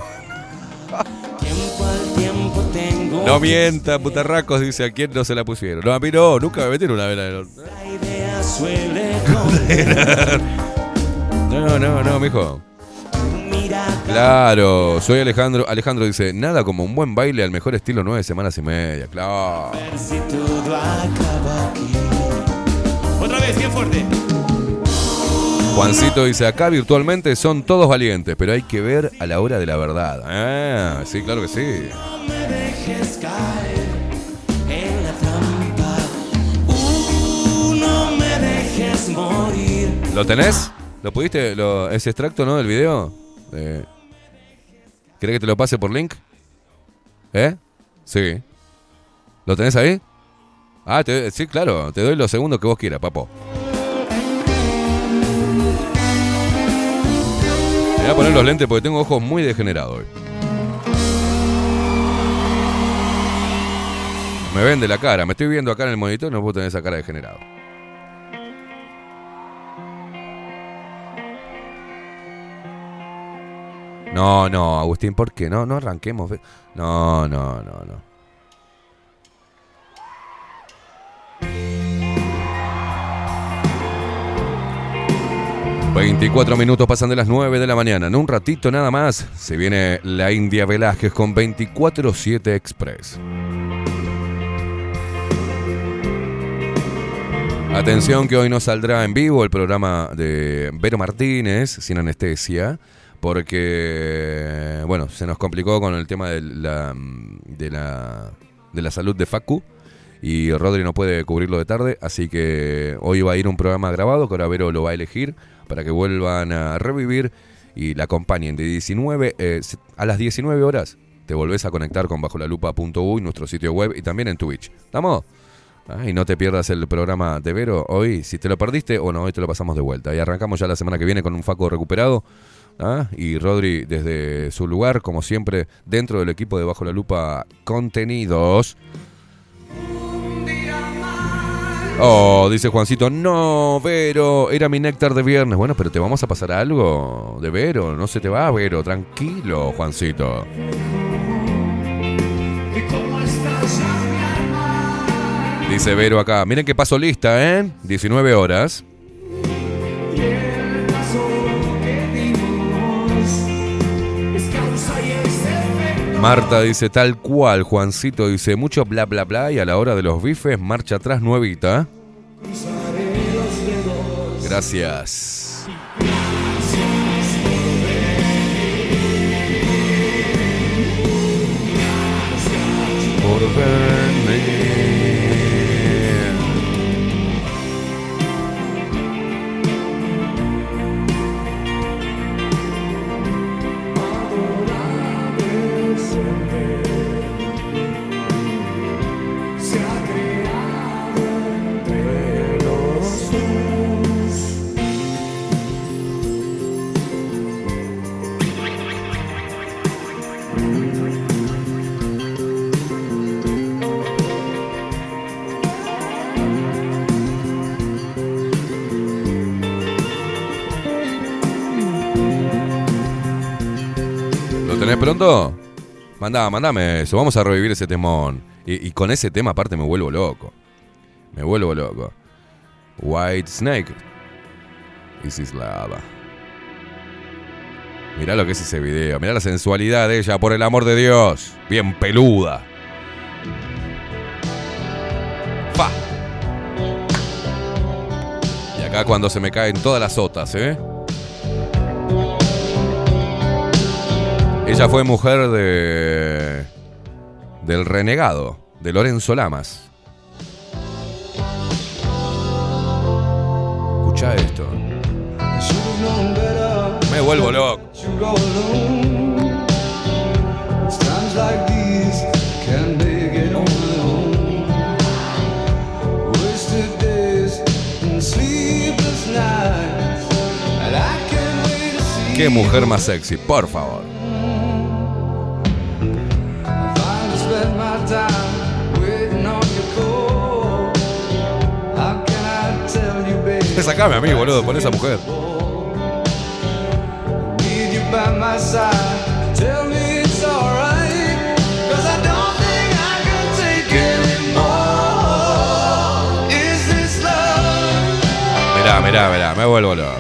Tiempo al tiempo tengo. No mienta, putarracos, dice, ¿a quién no se la pusieron? No, a mí no, nunca me metieron una vela de. La idea suele condenar. No, no, no, mijo. Claro, soy Alejandro. Alejandro dice, nada como un buen baile al mejor estilo nueve semanas y media. Claro. ver si todo acaba aquí. Otra vez, bien fuerte. Juancito dice, acá virtualmente son todos valientes, pero hay que ver a la hora de la verdad. Ah, sí, claro que sí. No me dejes caer en la trampa. No me dejes morir. ¿Lo tenés? ¿Lo pudiste? Lo, ¿Ese extracto, no, del video? Eh, ¿Querés que te lo pase por link? ¿Eh? Sí. ¿Lo tenés ahí? Ah, te- sí, claro. Te doy los segundos que vos quieras, papo. Me voy a poner los lentes porque tengo ojos muy degenerados hoy. Me ven de la cara, me estoy viendo acá en el monitor no puedo tener esa cara degenerado. No, no, Agustín, ¿por qué? No, no arranquemos. No, no, no, no. ...24 minutos pasan de las 9 de la mañana... ...en un ratito nada más... ...se viene la India Velázquez con 24-7 Express... Atención que hoy no saldrá en vivo el programa de Vero Martínez, sin anestesia, porque, bueno, se nos complicó con el tema de la, de la, de la salud de Facu y Rodri no puede cubrirlo de tarde, así que hoy va a ir un programa grabado que ahora Vero lo va a elegir para que vuelvan a revivir y la acompañen de 19 eh, a las 19 horas. Te volvés a conectar con bajolalupa.uy, nuestro sitio web y también en Twitch. ¿Estamos? Ah, y no te pierdas el programa de Vero hoy. Si te lo perdiste, bueno, hoy te lo pasamos de vuelta. Y arrancamos ya la semana que viene con un Faco recuperado. ¿Ah? Y Rodri desde su lugar, como siempre, dentro del equipo de Bajo la Lupa Contenidos. Oh, dice Juancito, no, Vero, era mi néctar de viernes. Bueno, pero te vamos a pasar algo de Vero, no se te va, Vero, tranquilo, Juancito. Dice Vero acá, miren qué paso lista, ¿eh? 19 horas. Marta dice tal cual, Juancito dice mucho bla bla bla y a la hora de los bifes marcha atrás nuevita. Gracias. Por verme. Tenés pronto? Mandá, mandame eso. Vamos a revivir ese temón. Y, y con ese tema aparte me vuelvo loco. Me vuelvo loco. White Snake. This is lava. Mirá lo que es ese video. Mirá la sensualidad de ella, por el amor de Dios. Bien peluda. Fa. Y acá cuando se me caen todas las sotas, ¿eh? Ella fue mujer de. del renegado, de Lorenzo Lamas. Escucha esto. Me vuelvo loco. Qué mujer más sexy, por favor. Baby? Sacame a mí, boludo, por esa mujer. Mirá, mirá, mirá, me vuelvo loco.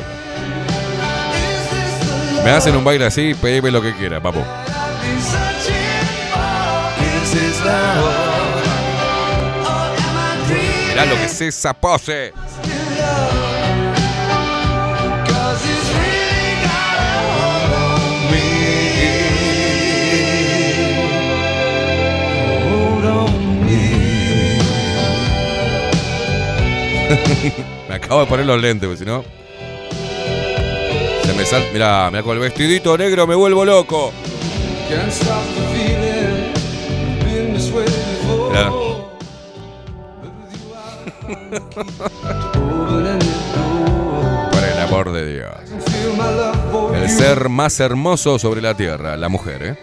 Me hacen un baile así, pedime lo que quiera, papu. Mirá lo que es esa pose. me. acabo de poner los lentes, porque si no. Se me sal. Mirá, mirá con el vestidito negro me vuelvo loco. Mirá. Por el amor de Dios. El ser más hermoso sobre la tierra, la mujer, ¿eh?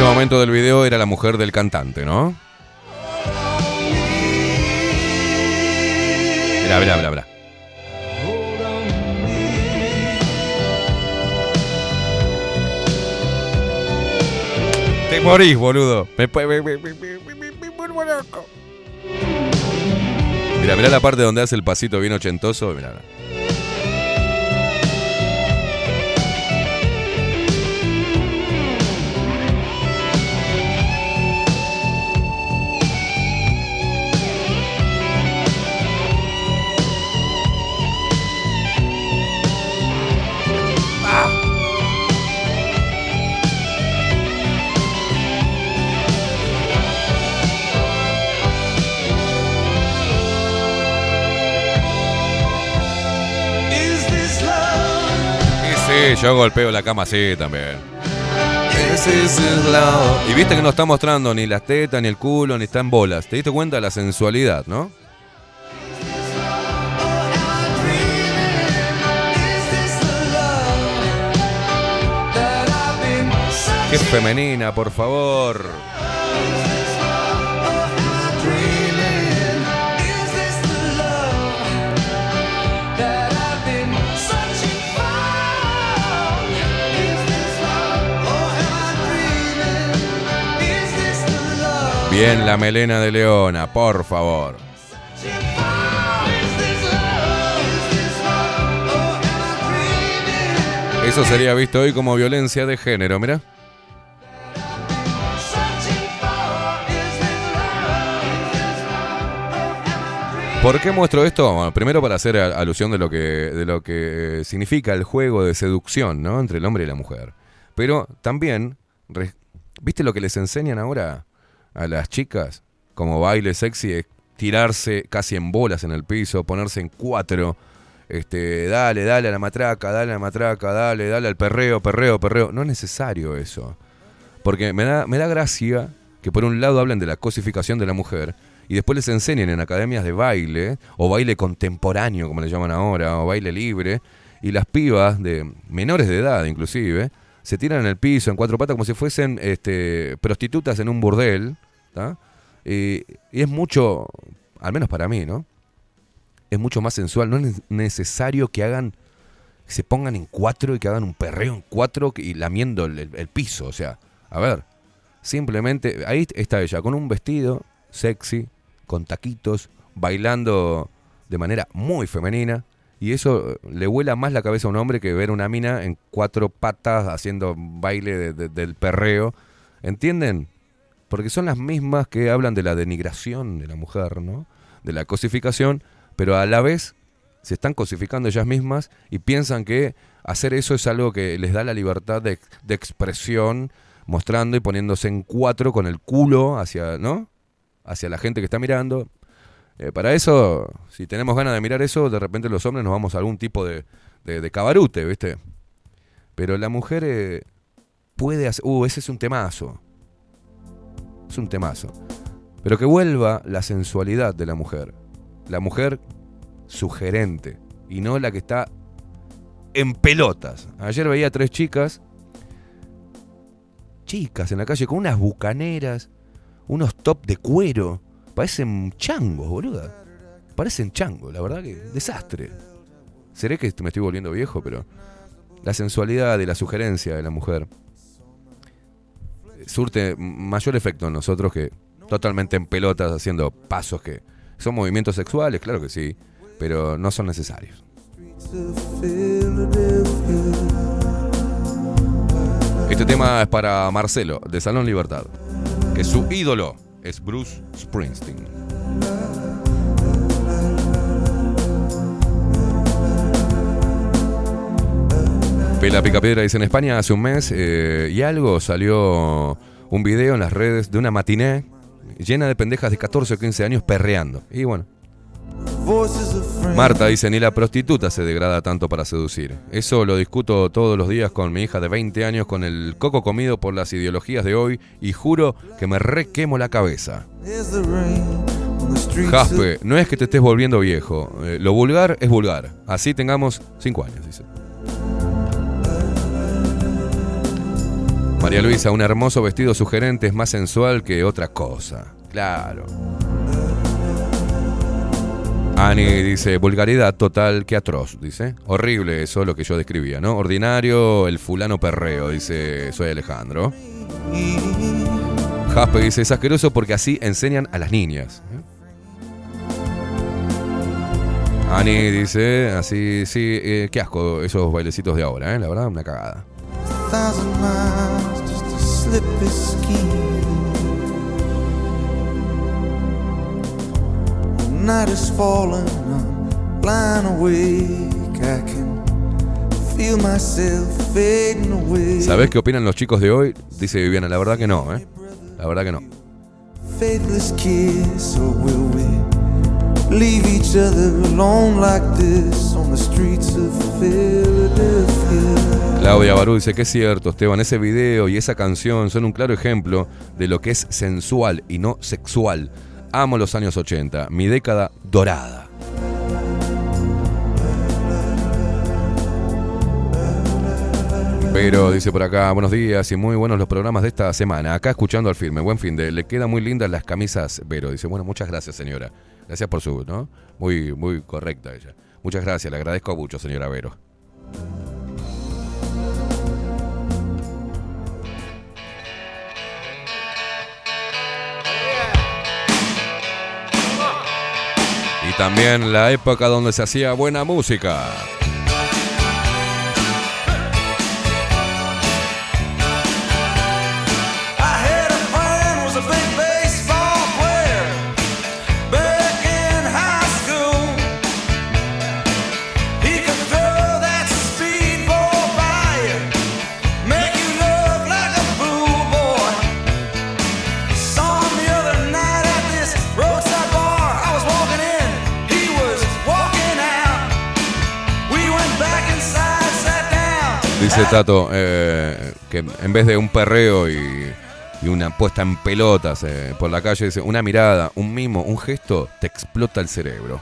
Ese momento del video era la mujer del cantante, ¿no? Mira, mira, mira, mira. Te morís, boludo. Me, loco. Mira, mira la parte donde hace el pasito bien ochentoso. Mira. Sí, yo golpeo la cama así también. Y viste que no está mostrando ni las tetas, ni el culo, ni está en bolas. ¿Te diste cuenta de la sensualidad, no? Qué femenina, por favor. Bien la melena de Leona, por favor. Eso sería visto hoy como violencia de género, mira. ¿Por qué muestro esto? Bueno, primero para hacer alusión de lo que de lo que significa el juego de seducción, ¿no? Entre el hombre y la mujer. Pero también, ¿viste lo que les enseñan ahora a las chicas? Como baile sexy, es tirarse casi en bolas en el piso, ponerse en cuatro. Este, dale, dale a la matraca, dale a la matraca, dale, dale al perreo, perreo, perreo. No es necesario eso. Porque me da, me da gracia que por un lado hablen de la cosificación de la mujer y después les enseñen en academias de baile, o baile contemporáneo, como le llaman ahora, o baile libre, y las pibas de menores de edad inclusive, se tiran en el piso en cuatro patas como si fuesen este, prostitutas en un burdel. Y, es mucho, al menos para mí, ¿no? Es mucho más sensual, no es necesario que hagan, se pongan en cuatro y que hagan un perreo en cuatro y lamiendo el- el piso, o sea, a ver, simplemente, ahí está ella, con un vestido sexy, con taquitos, bailando de manera muy femenina, y eso eh, le vuela más la cabeza a un hombre que ver una mina en cuatro patas haciendo baile de- de- del perreo, ¿entienden? Porque son las mismas que hablan de la denigración de la mujer, ¿no? De la cosificación, pero a la vez se están cosificando ellas mismas y piensan que hacer eso es algo que les da la libertad de, de expresión, mostrando y poniéndose en cuatro con el culo hacia, ¿no? Hacia la gente que está mirando. Eh, para eso, si tenemos ganas de mirar eso, de repente los hombres nos vamos a algún tipo de, de, cabarute, ¿viste? Pero la mujer eh, puede hacer... Uh, ese es un temazo. Es un temazo. Pero que vuelva la sensualidad de la mujer. La mujer sugerente. Y no la que está en pelotas. Ayer veía tres chicas. Chicas en la calle con unas bucaneras. Unos top de cuero. Parecen changos, boluda. Parecen changos, la verdad que desastre. Seré que me estoy volviendo viejo, pero la sensualidad y la sugerencia de la mujer surte mayor efecto en nosotros que totalmente en pelotas haciendo pasos que son movimientos sexuales, claro que sí, pero no son necesarios. Este tema es para Marcelo, de Salón Libertad, que su ídolo es Bruce Springsteen. Pela Picapiedra dice en España hace un mes eh, y algo salió un video en las redes de una matiné llena de pendejas de 14 o 15 años perreando. Y bueno. Marta dice, ni la prostituta se degrada tanto para seducir. Eso lo discuto todos los días con mi hija de 20 años con el coco comido por las ideologías de hoy y juro que me requemo la cabeza. Jaspe, no es que te estés volviendo viejo. eh, lo vulgar es vulgar. Así tengamos 5 años, dice. María Luisa, un hermoso vestido sugerente es más sensual que otra cosa. Claro. Ani dice, vulgaridad total, que atroz, dice. Horrible eso, lo que yo describía, ¿no? Ordinario, el fulano perreo, dice, soy Alejandro. Jaspe dice, es asqueroso porque así enseñan a las niñas. Ani dice, así, sí, eh, qué asco esos bailecitos de ahora, ¿eh? La verdad, una cagada. Night is falling, I'm lying awake. I can feel myself fading away. ¿Sabés qué opinan los chicos de hoy? Dice Viviana, la verdad que no, ¿eh? La verdad que no. Faithless kiss, or will we leave each other alone like this on the streets of Philadelphia? Claudia Barú dice que es cierto, Esteban, ese video y esa canción son un claro ejemplo de lo que es sensual y no sexual. Amo los años 80, mi década dorada. Pero dice por acá, buenos días y muy buenos los programas de esta semana. Acá escuchando al firme, buen fin de. Le quedan muy lindas las camisas, Vero. Dice, bueno, muchas gracias, señora. Gracias por su, ¿no? Muy, muy correcta ella. Muchas gracias, le agradezco mucho, señora Vero. Y también la época donde se hacía buena música. Dice Tato eh, que en vez de un perreo y, una puesta en pelotas eh, por la calle, dice, una mirada, un mimo, un gesto, te explota el cerebro.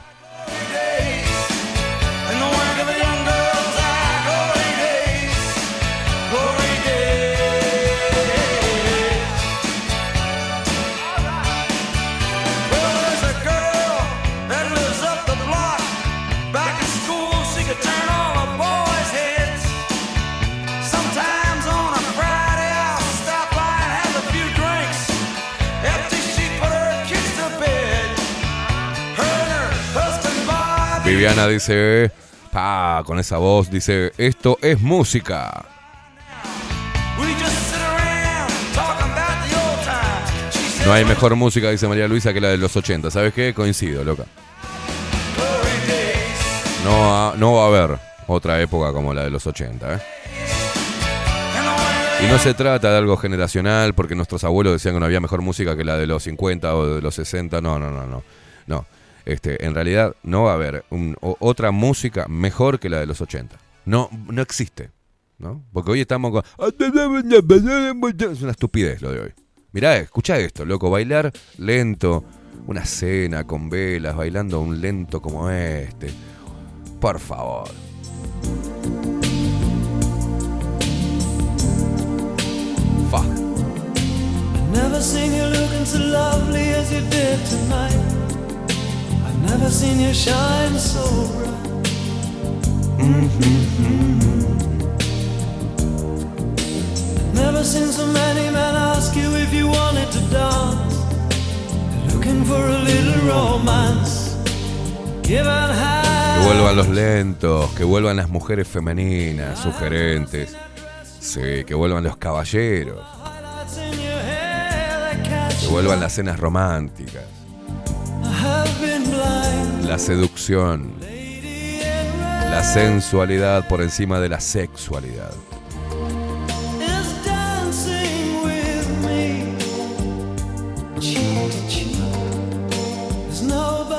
Viviana dice, pa, con esa voz, dice, esto es música. No hay mejor música, dice María Luisa, que la de los 80. ¿Sabes qué? Coincido, loca. No, ha- no va a haber otra época como la de los 80, ¿eh? Y no se trata de algo generacional porque nuestros abuelos decían que no había mejor música que la de los 50 o de los 60. No, no, no, no. No. Este, en realidad no va a haber un- otra música mejor que la de los 80. No, no existe. ¿no? Porque hoy estamos con. Es una estupidez lo de hoy. Mirá, escucha esto, loco. Bailar lento. Una cena con velas, bailando un lento como este. Por favor. Fa. I've never seen you shine so bright. Never seen so many men ask you if you wanted to dance. Looking for a little romance. Given Que vuelvan los lentos, que vuelvan las mujeres femeninas, sugerentes. Sí, que vuelvan los caballeros. Que vuelvan las cenas románticas la seducción, la sensualidad por encima de la sexualidad.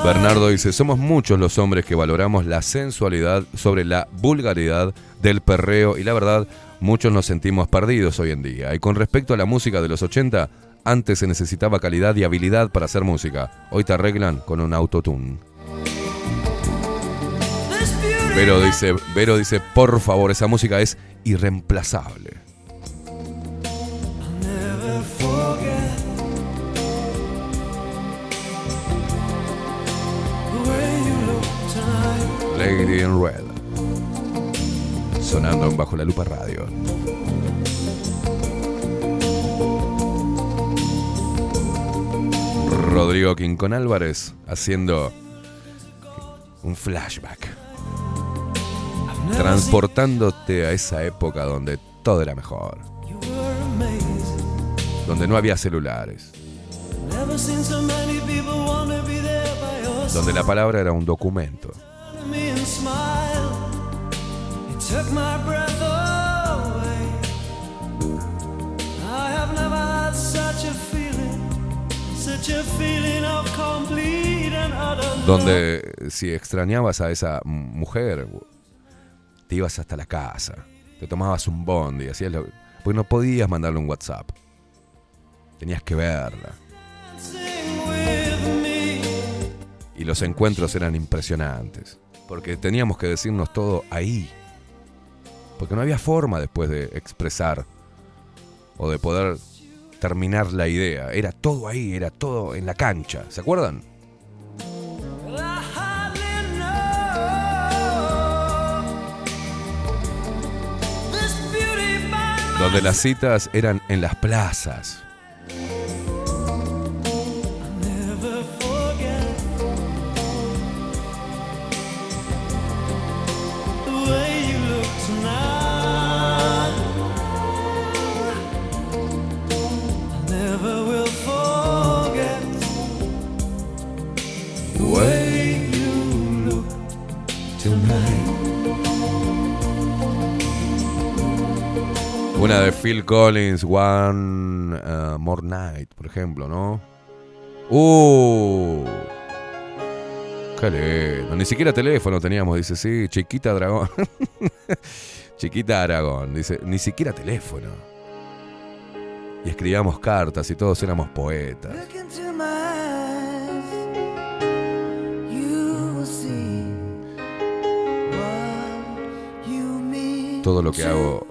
Bernardo dice, somos muchos los hombres que valoramos la sensualidad sobre la vulgaridad del perreo y la verdad, muchos nos sentimos perdidos hoy en día. Y con respecto a la música de los 80, antes se necesitaba calidad y habilidad para hacer música. Hoy te arreglan con un autotune. Vero dice, Vero dice, por favor, esa música es irreemplazable. Lady in Red. Sonando Bajo la Lupa Radio. Rodrigo Quincón Álvarez haciendo un flashback. Transportándote a esa época donde todo era mejor. Donde no había celulares. Donde la palabra era un documento. Donde si extrañabas a esa mujer, te ibas hasta la casa, te tomabas un bond y hacías lo. Porque no podías mandarle un WhatsApp. Tenías que verla. Y los encuentros eran impresionantes. Porque teníamos que decirnos todo ahí. Porque no había forma después de expresar o de poder terminar la idea. Era todo ahí, era todo en la cancha. ¿Se acuerdan? Donde las citas eran en las plazas. Una de Phil Collins, One uh, More Night, por ejemplo, ¿no? ¡Uh! ¡Qué lindo! Ni siquiera teléfono teníamos, dice, sí, Chiquita Dragón. Chiquita Aragón, dice, ni siquiera teléfono. Y escribíamos cartas y todos éramos poetas. Todo lo que hago,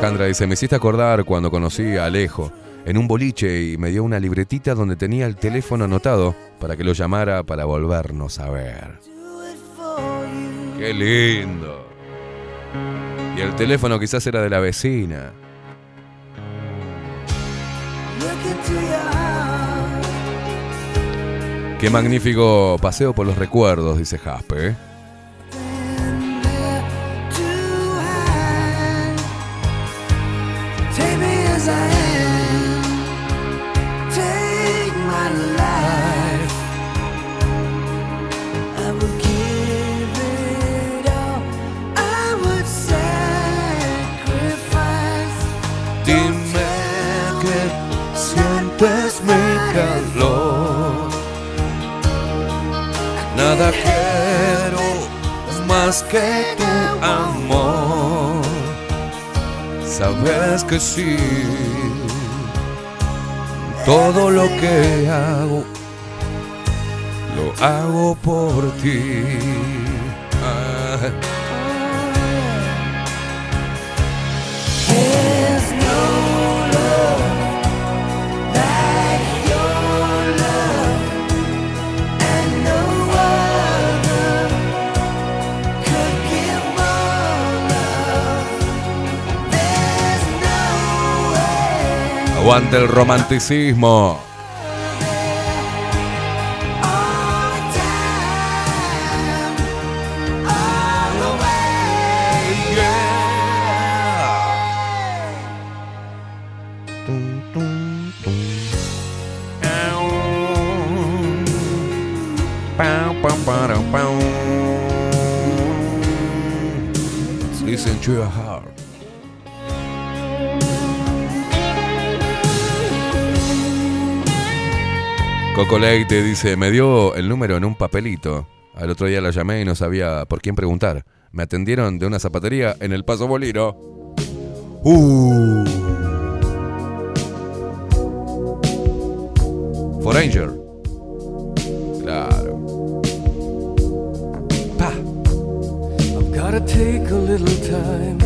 Alejandra dice, me hiciste acordar cuando conocí a Alejo en un boliche y me dio una libretita donde tenía el teléfono anotado para que lo llamara para volvernos a ver. Qué lindo. Y el teléfono quizás era de la vecina. Qué magnífico paseo por los recuerdos, dice Jaspe. Dime que sientes mi calor. Nada quiero más que tu amor. Sabes que sí. Todo lo que hago, lo hago por ti. Ah. Aguante el romanticismo. Listen to your. Coco Leite dice, me dio el número en un papelito. Al otro día la llamé y no sabía por quién preguntar. Me atendieron de una zapatería en el Paso Boliro. Uh. Foranger. Claro. Gotta take a little time,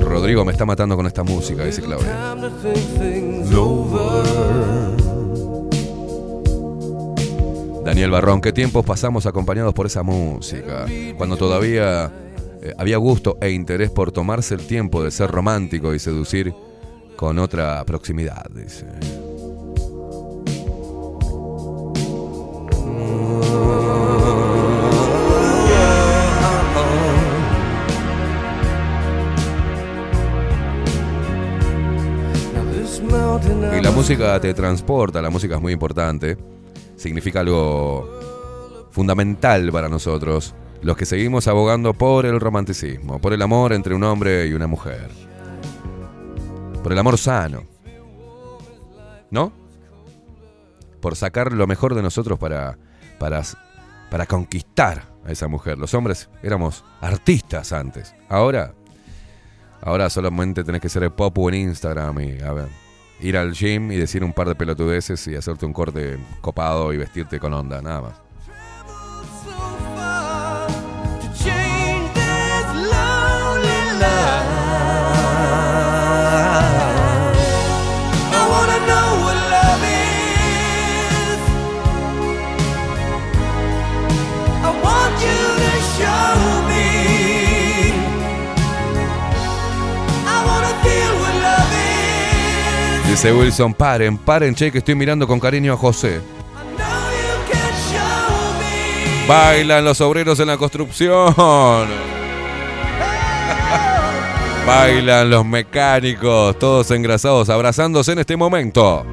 Rodrigo me está matando con esta música, dice Claudia. time Daniel Barrón, ¿qué tiempos pasamos acompañados por esa música? Cuando todavía eh, había gusto e interés por tomarse el tiempo de ser romántico y seducir con otra proximidad, dice. Y la música te transporta, la música es muy importante, significa algo fundamental para nosotros, los que seguimos abogando por el romanticismo, por el amor entre un hombre y una mujer, por el amor sano, ¿no? Por sacar lo mejor de nosotros para, para, para conquistar a esa mujer. Los hombres éramos artistas antes, ahora, ahora solamente tenés que ser popu en Instagram y a ver, ir al gym y decir un par de pelotudeces y hacerte un corte copado y vestirte con onda, nada más. Dice Wilson, paren, paren, che, que estoy mirando con cariño a José. Bailan los obreros en la construcción. Bailan los mecánicos, todos engrasados, abrazándose en este momento.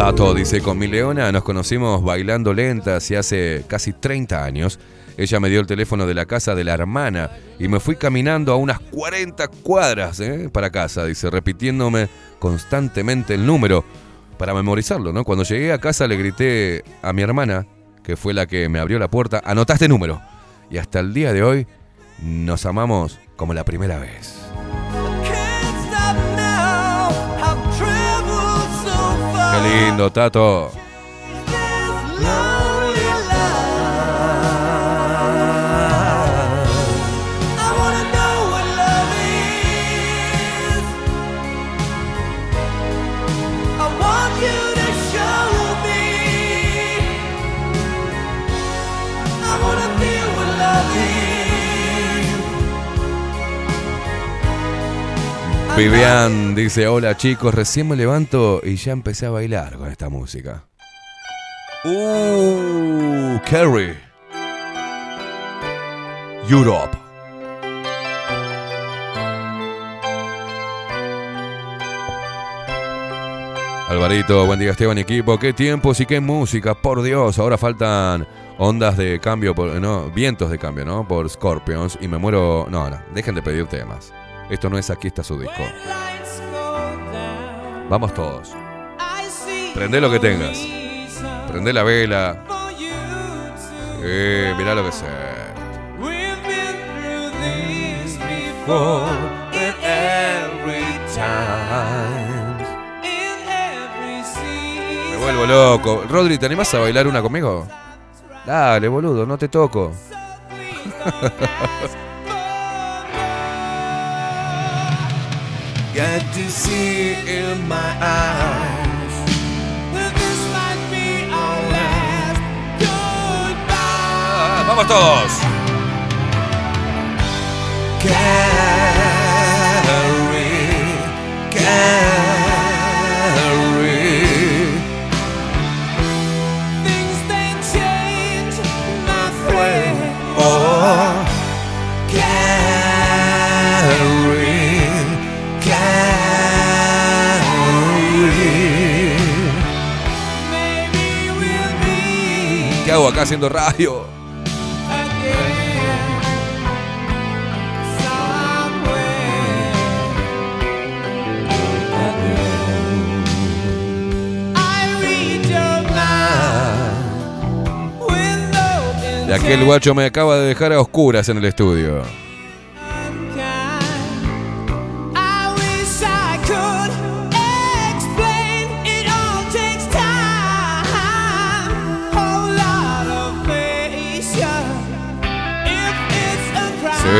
Tato dice, con mi leona nos conocimos bailando lentas y hace casi 30 años. Ella me dio el teléfono de la casa de la hermana y me fui caminando a unas 40 cuadras ¿eh? para casa, dice, repitiéndome constantemente el número para memorizarlo, ¿no? Cuando llegué a casa le grité a mi hermana, que fue la que me abrió la puerta, anotá este número. Y hasta el día de hoy nos amamos como la primera vez. Qué lindo, Tato. Vivian dice, hola chicos, recién me levanto y ya empecé a bailar con esta música. Uh, Carrie. Europe. Alvarito, buen día Esteban equipo. Qué tiempos y qué música, por Dios. Ahora faltan ondas de cambio, por, no, vientos de cambio, ¿no? Por Scorpions. Y me muero. No, no, dejen de pedir temas. Esto no es aquí está su disco. Vamos todos. Prende lo que tengas. Prende la vela. Eh, mirá lo que every Me vuelvo loco. Rodri, ¿te animás a bailar una conmigo? Dale, boludo, no te toco. Got to see in my eyes that this might be our last goodbye. ¡Vamos todos! Carry, carry. Acá haciendo radio. Y aquel guacho me acaba de dejar a oscuras en el estudio.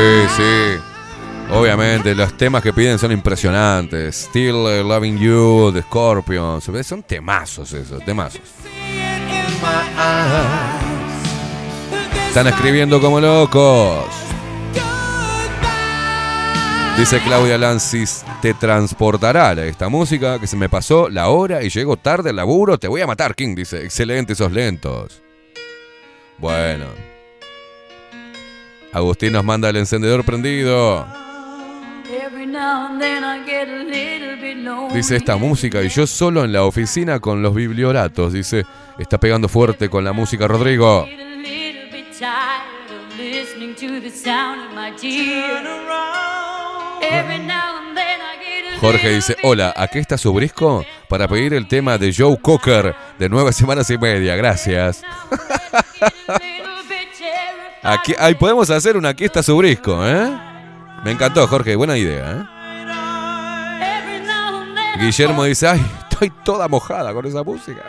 Sí, sí. Obviamente, los temas que piden son impresionantes. Still uh, Loving You, The Scorpions. Son temazos esos, temazos. Están escribiendo como locos. Dice Claudia Lancis, te transportará esta música que se me pasó la hora y llego tarde al laburo. Te voy a matar, King. Dice, excelente esos lentos. Bueno. Agustín nos manda el encendedor prendido. Dice esta música y yo solo en la oficina con los biblioratos. Dice, está pegando fuerte con la música Rodrigo. Jorge dice, hola, aquí está su brisco para pedir el tema de Joe Cocker de nueve semanas y media. Gracias. Aquí, ahí podemos hacer una su brisco, ¿eh? Me encantó, Jorge, buena idea, ¿eh? Guillermo dice, ay, estoy toda mojada con esa música.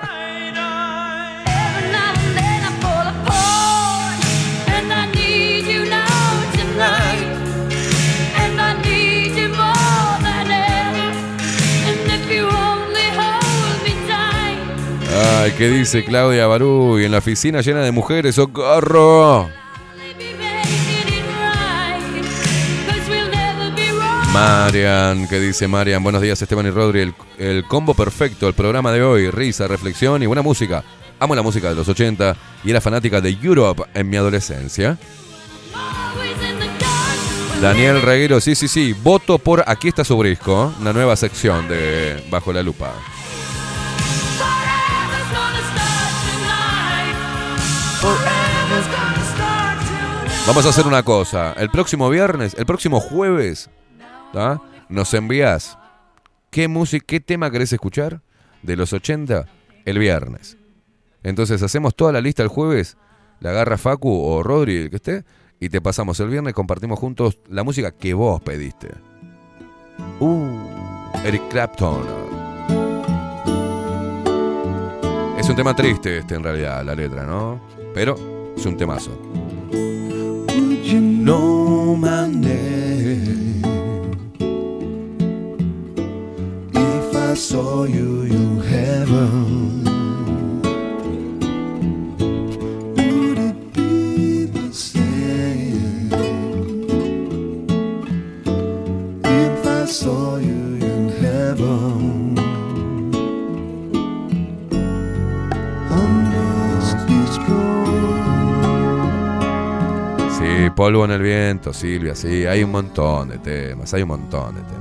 Ay, ¿qué dice Claudia Barú? Y en la oficina llena de mujeres, ¡socorro! Marian, ¿qué dice Marian? Buenos días Esteban y Rodri. El, combo perfecto, el programa de hoy, risa, reflexión y buena música. Amo la música de los 80 y era fanática de Europe en mi adolescencia. Daniel Reguero, sí, sí, sí, voto por Aquí está su brisco, una nueva sección de Bajo la Lupa. Vamos a hacer una cosa. El próximo viernes, el próximo jueves, nos envías qué música, qué tema querés escuchar de los 80 el viernes. Entonces hacemos toda la lista el jueves, la agarra Facu o Rodri, el que esté, y te pasamos el viernes, compartimos juntos la música que vos pediste. Uh, Eric Clapton. Es un tema triste este en realidad, la letra, ¿no? Pero es un temazo. No I saw you in heaven, would it be the same? If I saw you polvo en el viento, Silvia, sí, hay un montón de temas, hay un montón de temas.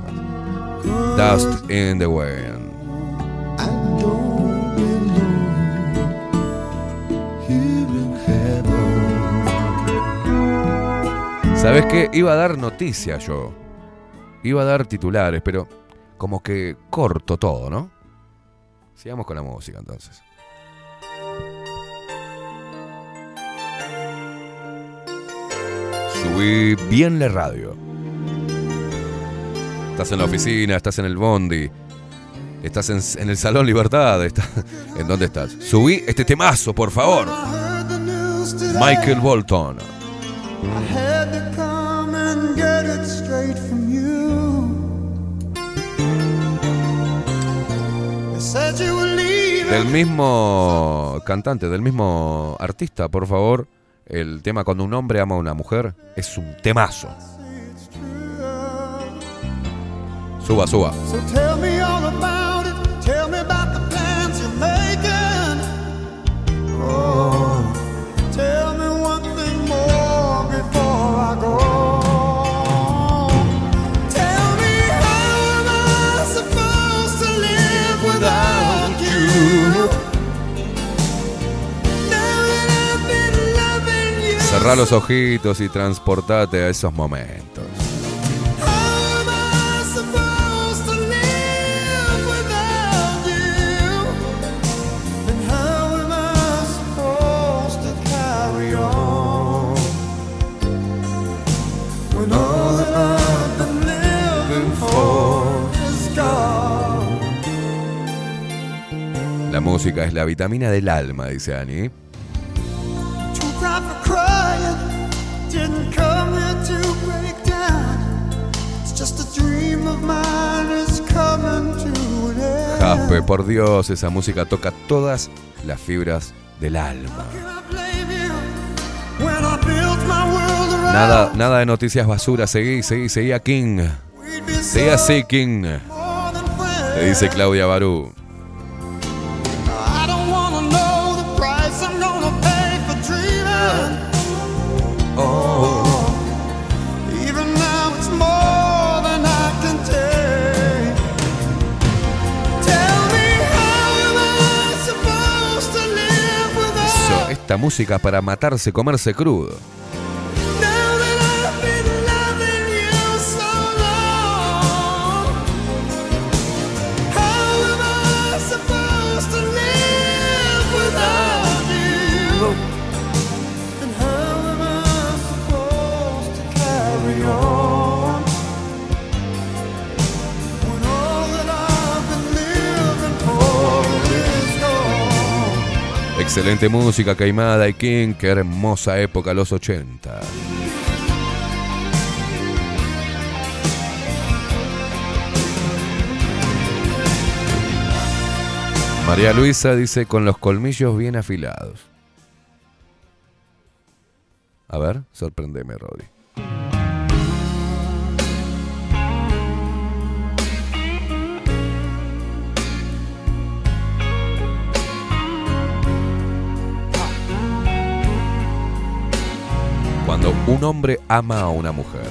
Dust in the Wind. ¿Sabes qué? Iba a dar noticias yo. Iba a dar titulares, pero como que corto todo, ¿no? Sigamos con la música entonces. Subí bien la radio. Estás en la oficina, estás en el bondi, estás en, el Salón Libertad. Estás, ¿En dónde estás? Subí este temazo, por favor. Michael Bolton. Del mismo cantante, del mismo artista, por favor. El tema cuando un hombre ama a una mujer es un temazo. Suba, suba. So tell me all about it. Tell me about the plans you're making. Oh, tell me one thing more before I go. Tell me how am I supposed to live without you? Now that I've Cerrá los ojitos y transportate a esos momentos. Música es la vitamina del alma, dice Ani. Jaspe, por Dios, esa música toca todas las fibras del alma. Nada, nada de noticias basura, seguí, seguí, seguí a King. Seguí así, King. Le dice Claudia Barú. Música para matarse, comerse crudo. Excelente música, Caimada y King, qué hermosa época los 80. María Luisa dice con los colmillos bien afilados. A ver, sorprendeme, Rodri. Cuando un hombre ama a una mujer.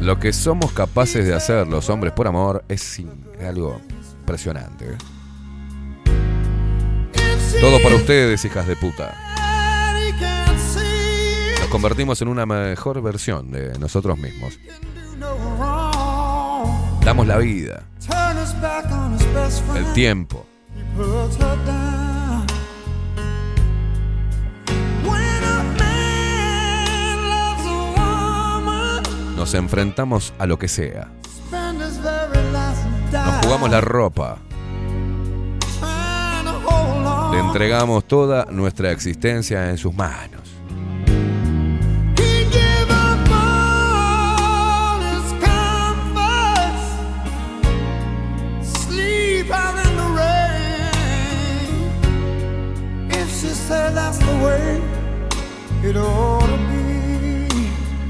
Lo que somos capaces de hacer los hombres por amor es algo impresionante. Todo para ustedes, hijas de puta. Nos convertimos en una mejor versión de nosotros mismos. La vida, el tiempo. Nos enfrentamos a lo que sea. Nos jugamos la ropa. Le entregamos toda nuestra existencia en sus manos.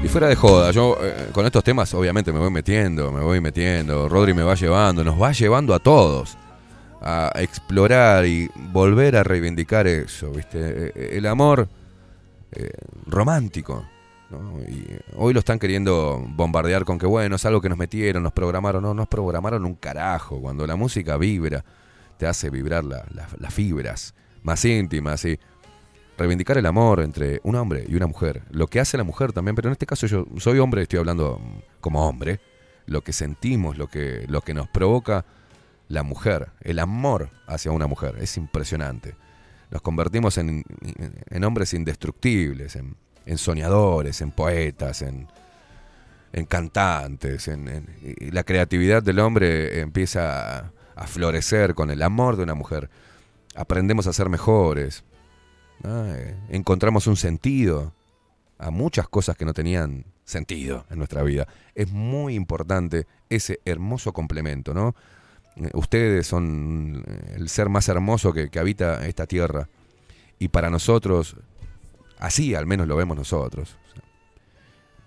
Y fuera de joda, yo eh, con estos temas obviamente me voy metiendo, me voy metiendo, Rodri me va llevando, nos va llevando a todos a explorar y volver a reivindicar eso, ¿viste? Eh, El amor eh, romántico. Y hoy lo están queriendo bombardear con que, bueno, es algo que nos metieron, nos programaron. No, nos programaron un carajo. Cuando la música vibra, te hace vibrar la- la- las fibras más íntimas. Y reivindicar el amor entre un hombre y una mujer. Lo que hace la mujer también, pero en este caso yo soy hombre, estoy hablando mm, como hombre. Lo que sentimos, lo que, lo que nos provoca la mujer, el amor hacia una mujer. Es impresionante. Nos convertimos en, en hombres indestructibles, en, en soñadores, en poetas, en, en cantantes. Y la creatividad del hombre empieza a, a florecer con el amor de una mujer. Aprendemos a ser mejores. Eh, encontramos un sentido a muchas cosas que no tenían sentido en nuestra vida. Es muy importante ese hermoso complemento, ¿no? Eh, Ustedes son eh, el ser más hermoso que, habita esta tierra. Y para nosotros, así al menos lo vemos nosotros.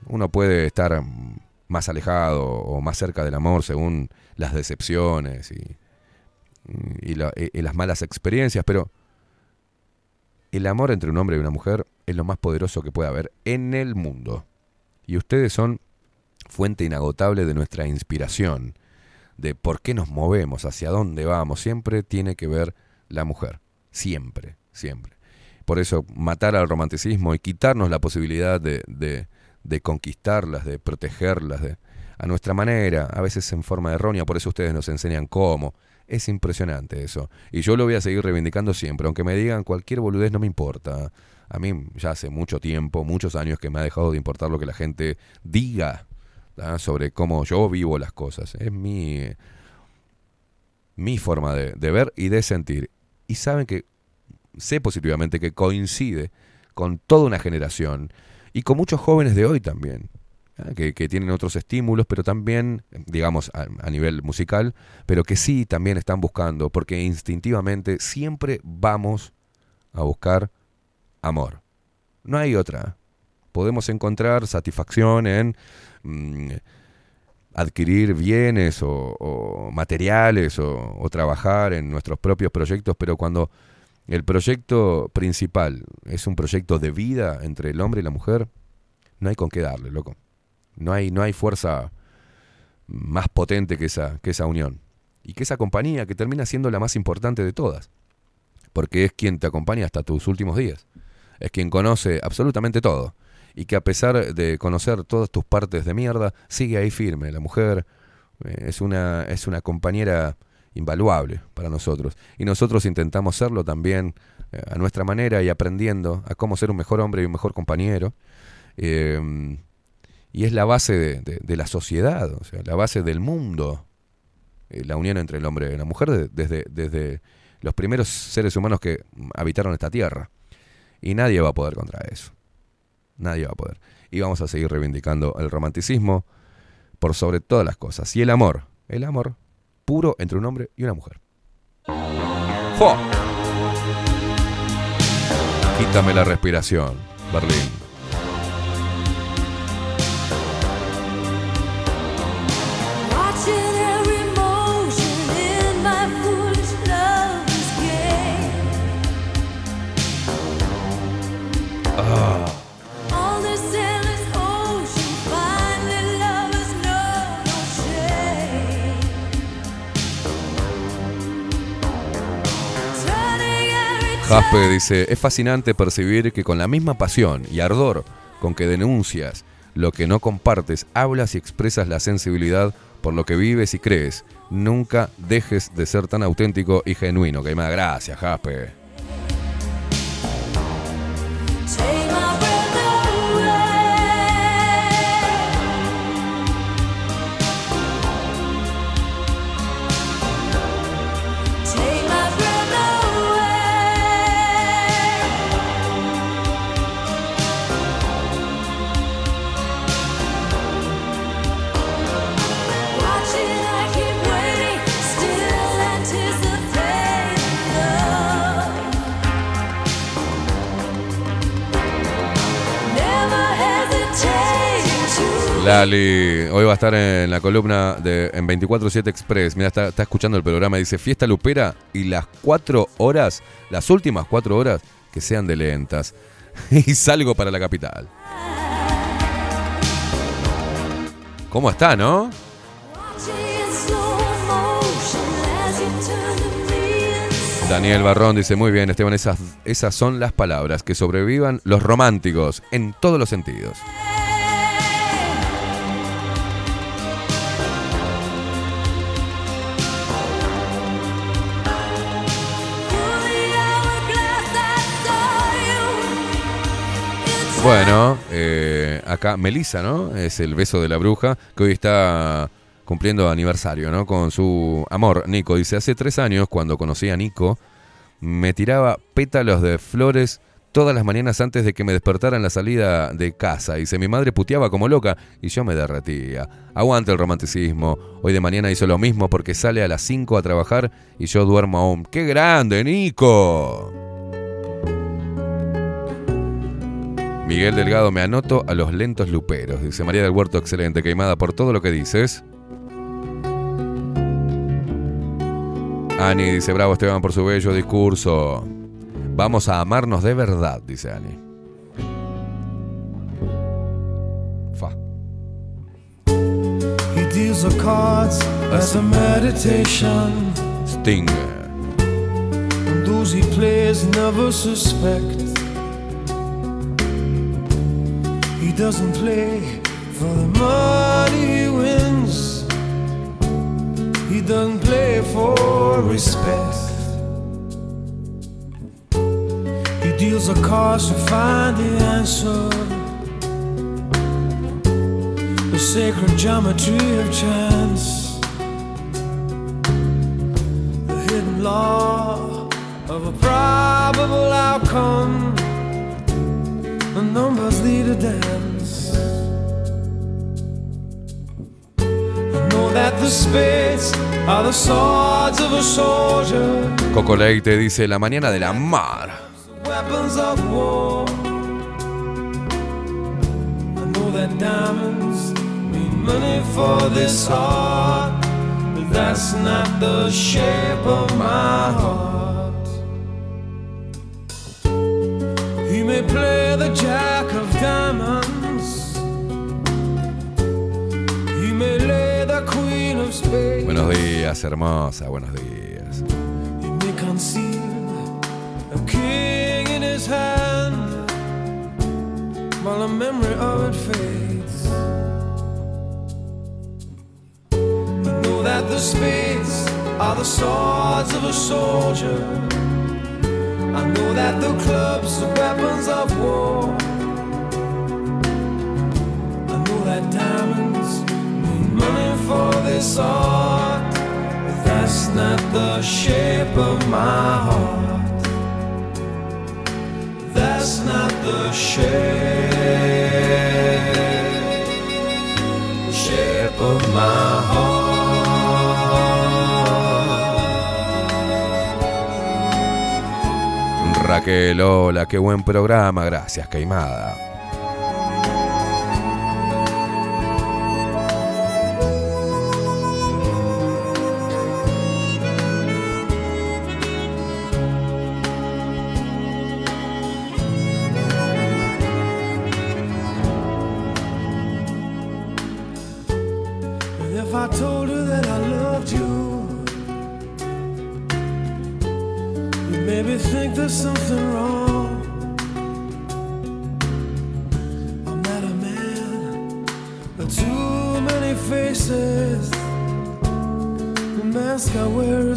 Uno puede estar más alejado o más cerca del amor según las decepciones y, y las malas experiencias, pero el amor entre un hombre y una mujer es lo más poderoso que puede haber en el mundo. Y ustedes son fuente inagotable de nuestra inspiración, de por qué nos movemos, hacia dónde vamos, siempre tiene que ver la mujer. Siempre, siempre. Por eso matar al romanticismo y quitarnos la posibilidad de, de, de conquistarlas, de protegerlas, de, a nuestra manera, a veces en forma errónea, por eso ustedes nos enseñan cómo. Es impresionante eso. Y yo lo voy a seguir reivindicando siempre, aunque me digan cualquier boludez no me importa. A mí ya hace mucho tiempo, muchos años que me ha dejado de importar lo que la gente diga sobre cómo yo vivo las cosas. Es mi, mi forma de, de ver y de sentir. Y saben que sé positivamente que coincide con toda una generación y con muchos jóvenes de hoy también. Que, que, tienen otros estímulos, pero también, digamos, a, a, nivel musical, pero que sí también están buscando, porque instintivamente siempre vamos a buscar amor. No hay otra. Podemos encontrar satisfacción en mmm, adquirir bienes o, o materiales o, o trabajar en nuestros propios proyectos, pero cuando el proyecto principal es un proyecto de vida entre el hombre y la mujer, no hay con qué darle, loco. No hay, no hay fuerza más potente que esa, que esa unión. Y que esa compañía que termina siendo la más importante de todas. Porque es quien te acompaña hasta tus últimos días. Es quien conoce absolutamente todo. Y que a pesar de conocer todas tus partes de mierda, sigue ahí firme. La mujer eh, es, una, es una compañera invaluable para nosotros. Y nosotros intentamos serlo también eh, a nuestra manera y aprendiendo a cómo ser un mejor hombre y un mejor compañero. Eh, y es la base de, la sociedad, o sea, la base del mundo, eh, la unión entre el hombre y la mujer de, desde, desde los primeros seres humanos que habitaron esta tierra. Y nadie va a poder contra eso. Nadie va a poder. Y vamos a seguir reivindicando el romanticismo por sobre todas las cosas. Y el amor, el amor puro entre un hombre y una mujer. Quítame la respiración, Berlín. Jaspe dice, es fascinante percibir que con la misma pasión y ardor con que denuncias lo que no compartes, hablas y expresas la sensibilidad por lo que vives y crees. Nunca dejes de ser tan auténtico y genuino. Que más gracias, Jaspe. Lali, hoy va a estar en la columna de en 24-7 Express. Mira, está, escuchando el programa. Dice fiesta lupera y las cuatro horas, las últimas cuatro horas, que sean de lentas. y salgo para la capital. ¿Cómo está, no? Daniel Barrón dice, muy bien, Esteban, esas, esas son las palabras, que sobrevivan los románticos en todos los sentidos. Bueno, eh, acá Melissa, ¿no? Es el beso de la bruja, que hoy está cumpliendo aniversario, ¿no? Con su amor, Nico. Dice, hace tres años, cuando conocí a Nico, me tiraba pétalos de flores todas las mañanas antes de que me despertara en la salida de casa. Dice, mi madre puteaba como loca y yo me derretía. Aguante el romanticismo. Hoy de mañana hizo lo mismo porque sale a las 5 a trabajar y yo duermo aún. ¡Qué grande, Nico! Miguel Delgado, me anoto a los lentos luperos. Dice María del Huerto, excelente, queimada por todo lo que dices. Ani dice, bravo Esteban por su bello discurso. Vamos a amarnos de verdad, dice Ani. Fa. Sting. He doesn't play for the money he wins. He doesn't play for respect. He deals the cards to find the answer. The sacred geometry of chance. The hidden law of a probable outcome. The numbers lead a dance. I know that the spades are the swords of a soldier. Coco Leite dice la mañana de la mar. weapons of war. I know that diamonds mean money for this art, but that's not the shape of my heart. May play the jack of diamonds. He may lay the queen of spades. Buenos días, hermosa, buenos días. He may conceal a king in his hand while the memory of it fades. I know that the spades are the swords of a soldier. I know that the clubs are weapons of war. I know that diamonds mean money for this art. But that's not the shape of my heart. That's not the shape, shape of my heart. Raquel, hola, qué buen programa, gracias, Caimada. Think there's something wrong. I'm not a man, but too many faces. The mask I wear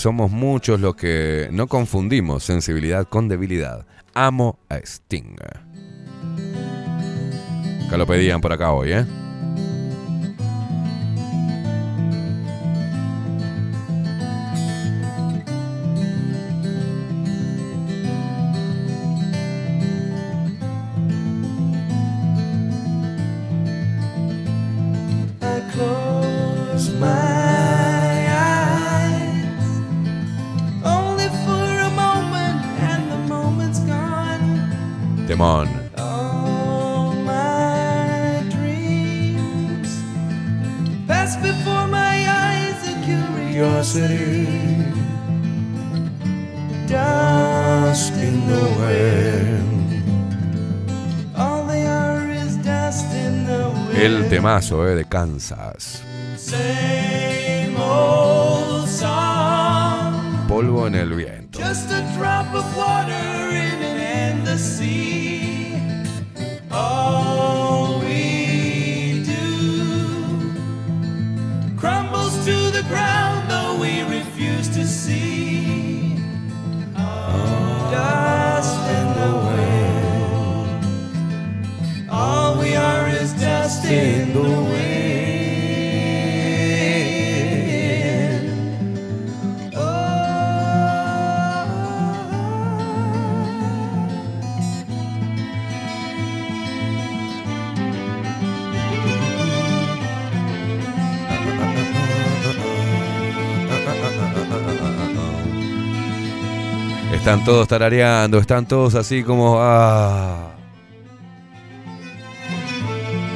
somos muchos los que no confundimos sensibilidad con debilidad. Amo a Sting. Acá lo pedían por acá hoy, ¿eh? Temazo, ¿eh? De Kansas. Todos tarareando, están todos así como. Ah.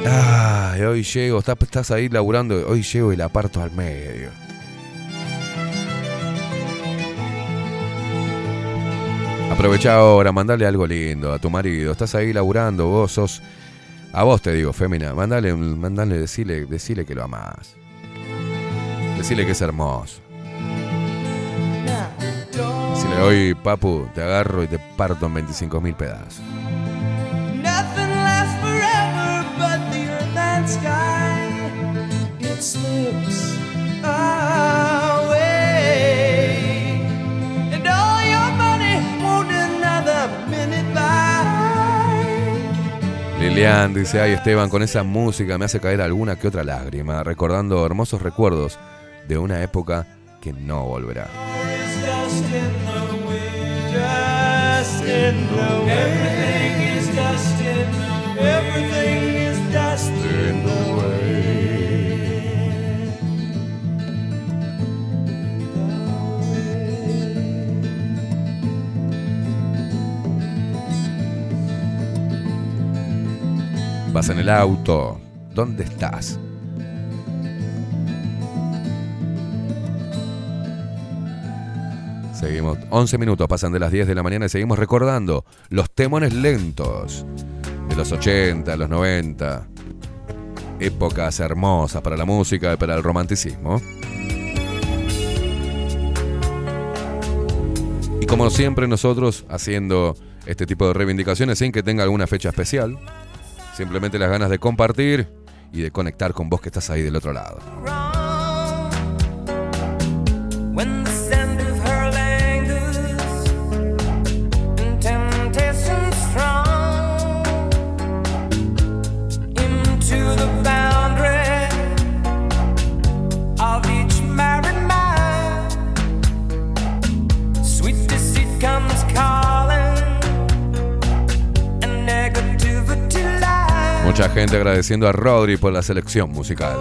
Ay, hoy llego, estás, estás ahí laburando, hoy llego y la parto al medio. Aprovecha ahora, mandale algo lindo a tu marido. Estás ahí laburando, vos sos. A vos te digo, fémina, mandale, mandale, decile, decile que lo amás. Decile que es hermoso. Decile, hoy, papu, te agarro y te parto en 25 mil pedazos. Nothing lasts forever but the earth and sky. It slips away. And all your money won't another minute by. Lilian dice, ay Esteban, con esa música me hace caer alguna que otra lágrima, recordando hermosos recuerdos de una época que no volverá. Everything is Vas en el auto, ¿dónde estás? Seguimos, 11 minutos pasan de las 10 de la mañana y seguimos recordando los temones lentos de los 80, los 90. Épocas hermosas para la música y para el romanticismo. Y como siempre nosotros haciendo este tipo de reivindicaciones sin que tenga alguna fecha especial, simplemente las ganas de compartir y de conectar con vos que estás ahí del otro lado. Agradeciendo a Rodri por la selección musical.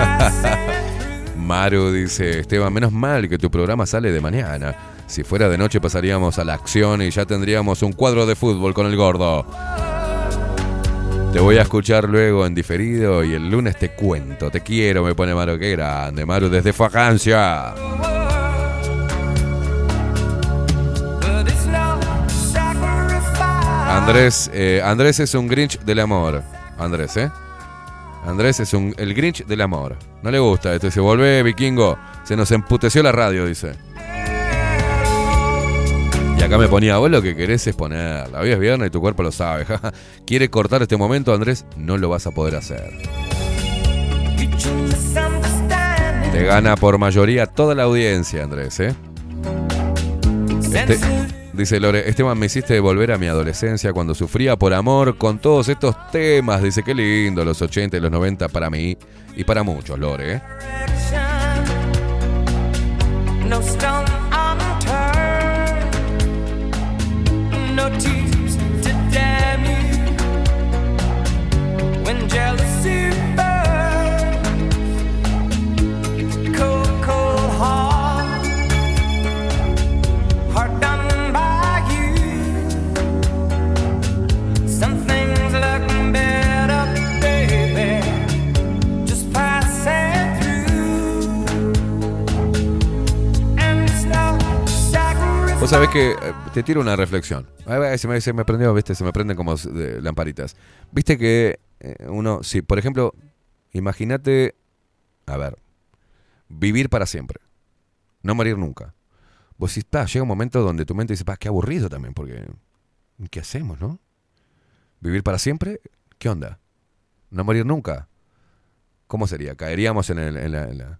Maru dice, Esteban, menos mal que tu programa sale de mañana. Si fuera de noche pasaríamos a la acción y ya tendríamos un cuadro de fútbol con el gordo. Te voy a escuchar luego en diferido y el lunes te cuento. Te quiero, me pone Maru. Qué grande, Maru, desde sacrifice. Andrés, eh, Andrés es un Grinch del amor. Andrés, ¿eh? Andrés es un, el Grinch del amor. No le gusta esto. Dice, volvé, vikingo. Se nos emputeció la radio, dice. Y acá me ponía, vos lo que querés es ponerla. Hoy es viernes y tu cuerpo lo sabe. Quiere cortar este momento, Andrés. No lo vas a poder hacer. Te gana por mayoría toda la audiencia, Andrés, ¿eh? Este- dice Lore, Esteban, me hiciste volver a mi adolescencia cuando sufría por amor con todos estos temas. Dice, qué lindo, los 80 y los 90 para mí y para muchos, Lore. ¿eh? Vos sabés que eh, te tiro una reflexión. Se me, se me prendió, viste, se me prenden como lamparitas. Viste que eh, uno, si por ejemplo, imagínate, a ver, vivir para siempre, no morir nunca. Vos decís, pa, llega un momento donde tu mente dice, pa, qué aburrido también, porque ¿qué hacemos, no? ¿Vivir para siempre? ¿Qué onda? ¿No morir nunca? ¿Cómo sería? ¿Caeríamos en, el- en la, en la-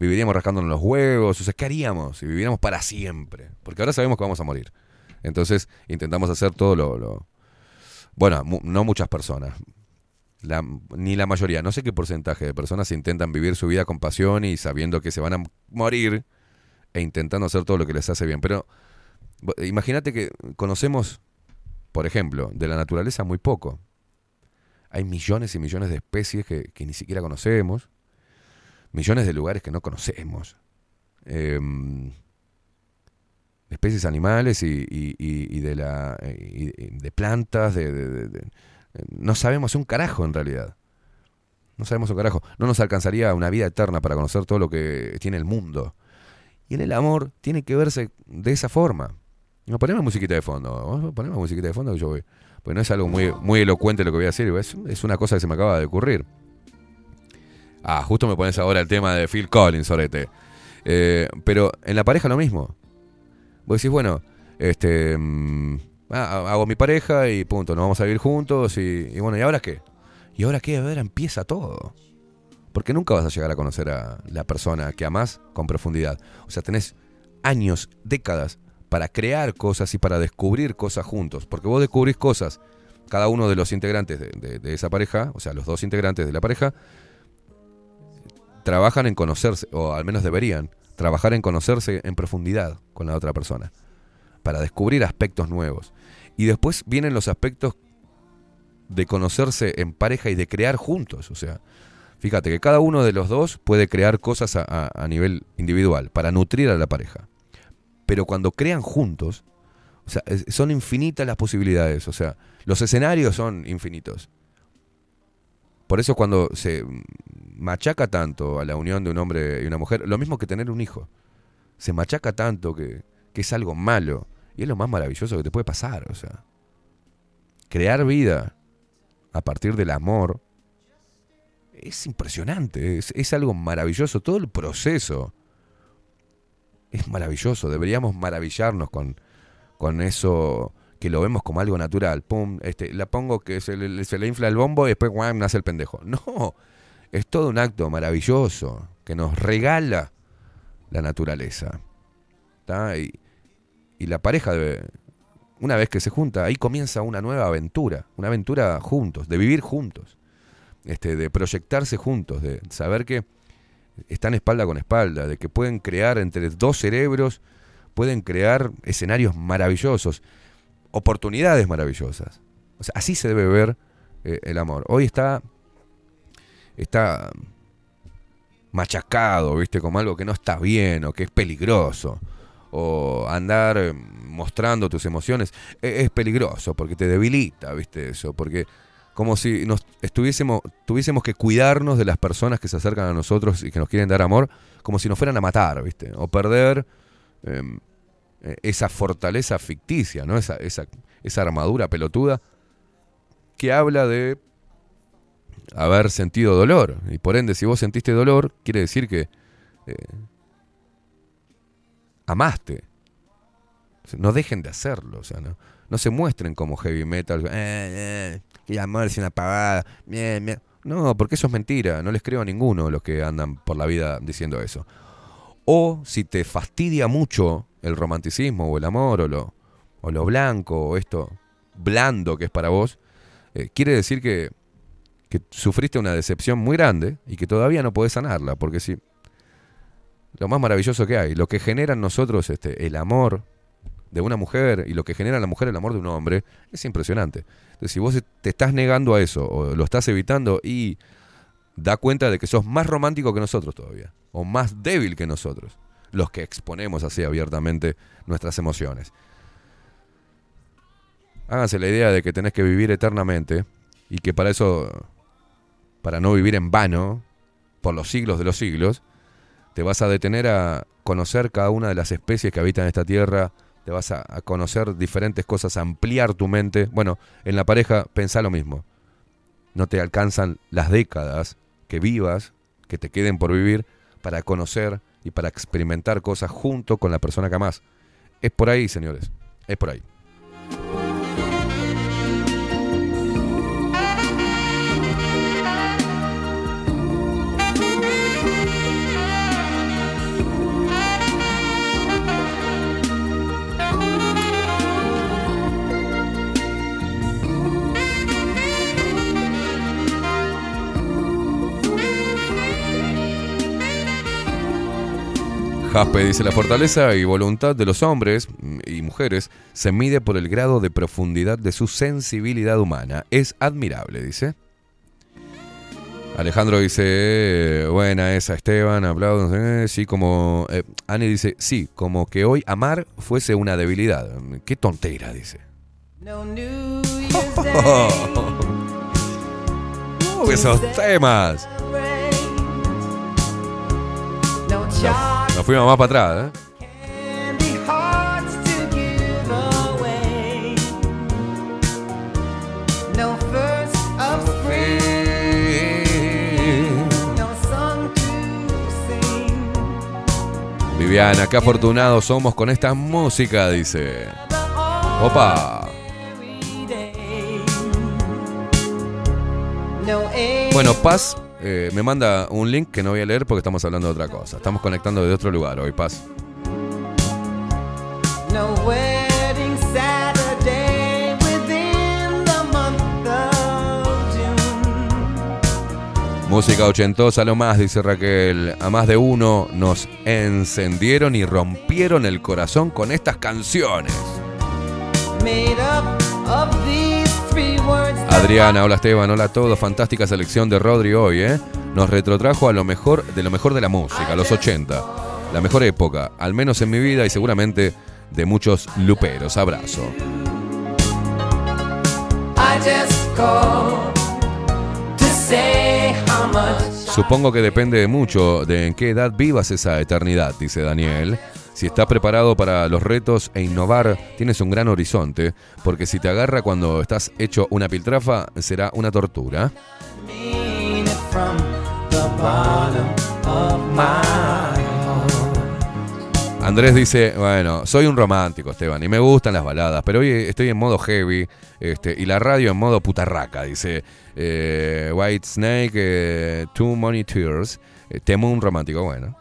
viviríamos rascándonos los huevos, o sea, ¿qué haríamos si viviéramos para siempre? Porque ahora sabemos que vamos a morir. Entonces intentamos hacer todo lo... bueno, no muchas personas, ni la mayoría, no sé qué porcentaje de personas intentan vivir su vida con pasión y sabiendo que se van a morir e intentando hacer todo lo que les hace bien. Pero Imagínate que conocemos, por ejemplo, de la naturaleza muy poco. Hay millones y millones de especies que ni siquiera conocemos, millones de lugares que no conocemos, em, especies animales y, y- y- de, la, y- de plantas, de, no sabemos un carajo en realidad. No sabemos un carajo. No nos alcanzaría una vida eterna para conocer todo lo que tiene el mundo. Y en el amor tiene que verse de esa forma. No, ponemos musiquita de fondo. Ponemos musiquita de fondo que yo voy. Porque no es algo muy, muy elocuente lo que voy a decir. Es, es una cosa que se me acaba de ocurrir. Ah, justo me pones ahora el tema de Phil Collins, Orete. Eh, pero en la pareja lo mismo. Vos decís, bueno, este, mm, ah, hago mi pareja y punto, nos vamos a vivir juntos y, bueno, ¿y ahora qué? ¿Y ahora qué? A ver, empieza todo. Porque nunca vas a llegar a conocer a la persona que amás con profundidad. O sea, tenés años, décadas para crear cosas y para descubrir cosas juntos. Porque vos descubrís cosas, cada uno de los integrantes de esa pareja, o sea, los dos integrantes de la pareja, trabajan en conocerse, o al menos deberían, trabajar en conocerse en profundidad con la otra persona, para descubrir aspectos nuevos. Y después vienen los aspectos de conocerse en pareja y de crear juntos. O sea, fíjate que cada uno de los dos puede crear cosas a, nivel individual para nutrir a la pareja. Pero cuando crean juntos, son infinitas las posibilidades. O sea, los escenarios son infinitos. Por eso cuando se machaca tanto a la unión de un hombre y una mujer, lo mismo que tener un hijo. Se machaca tanto que, que es algo malo. Y es lo más maravilloso que te puede pasar. O sea, crear vida a partir del amor es impresionante. Es, algo maravilloso. Todo el proceso es maravilloso. Deberíamos maravillarnos con, con eso que lo vemos como algo natural. Pum, este, la pongo que se le, infla el bombo y después nace el pendejo. No, es todo un acto maravilloso que nos regala la naturaleza. y la pareja, debe- una vez que se junta, ahí comienza una nueva aventura, una aventura juntos, de vivir juntos, este, de proyectarse juntos, de saber que están espalda con espalda, de que pueden crear entre dos cerebros, pueden crear escenarios maravillosos, oportunidades maravillosas. O sea, así se debe ver eh, el amor. Hoy está, está machacado, ¿viste? Como algo que no está bien o que es peligroso. O andar eh, mostrando tus emociones e- es peligroso porque te debilita, ¿viste? Eso, porque como si nos estuviésemos, tuviésemos que cuidarnos de las personas que se acercan a nosotros y que nos quieren dar amor, como si nos fueran a matar, ¿viste? O perder em, eh, esa fortaleza ficticia, ¿no? Esa, esa, esa armadura pelotuda que habla de haber sentido dolor. Y por ende, si vos sentiste dolor, quiere decir que eh, amaste. No dejen de hacerlo, o sea, no, no se muestren como heavy metal. Eh, eh, amor es una pavada. mie, mie". No, porque eso es mentira. No les creo a ninguno los que andan por la vida diciendo eso. O si te fastidia mucho el romanticismo o el amor o lo, o lo blanco o esto blando que es para vos, eh, quiere decir que, que sufriste una decepción muy grande y que todavía no podés sanarla. Porque si lo más maravilloso que hay, lo que genera en nosotros este, el amor de una mujer y lo que genera en la mujer el amor de un hombre, es impresionante. Entonces, si vos te estás negando a eso o lo estás evitando y da cuenta de que sos más romántico que nosotros todavía, o más débil que nosotros, los que exponemos así abiertamente nuestras emociones. Háganse la idea de que tenés que vivir eternamente y que para eso, para no vivir en vano, por los siglos de los siglos, te vas a detener a conocer cada una de las especies que habitan esta tierra, te vas a, conocer diferentes cosas, ampliar tu mente. Bueno, en la pareja pensá lo mismo. No te alcanzan las décadas que vivas, que te queden por vivir, para conocer y para experimentar cosas junto con la persona que amás. Es por ahí, señores. Es por ahí. Jaspe dice, la fortaleza y voluntad de los hombres y mujeres se mide por el grado de profundidad de su sensibilidad humana. Es admirable, dice. Alejandro dice, buena esa Esteban, aplausos. eh, sí, como... eh, Ani dice, sí, como que hoy amar fuese una debilidad. Qué tontera, dice. Uh, esos temas. Nos, nos fuimos más para atrás, ¿eh? Viviana, qué afortunados somos con esta música, dice. Opa. Bueno, Paz eh, me manda un link que no voy a leer porque estamos hablando de otra cosa. Estamos conectando de otro lugar hoy, Paz. no wedding Saturday within the month of June. Música ochentosa, lo más, dice Raquel. A más de uno nos encendieron y rompieron el corazón con estas canciones. Made up of these Adriana, hola Esteban, hola a todos. Fantástica selección de Rodri hoy, ¿eh? Nos retrotrajo a lo mejor de lo mejor de la música, los 80. La mejor época, al menos en mi vida y seguramente de muchos luperos. Abrazo. Supongo que depende de mucho de en qué edad vivas esa eternidad, dice Daniel. Si estás preparado para los retos e innovar, tienes un gran horizonte, porque si te agarra cuando estás hecho una piltrafa, será una tortura. Andrés dice, bueno, soy un romántico, Esteban, y me gustan las baladas, pero hoy estoy en modo heavy este, y la radio en modo putarraca, dice eh, White Snake, eh, Too Many Tears, eh, temo un romántico, bueno.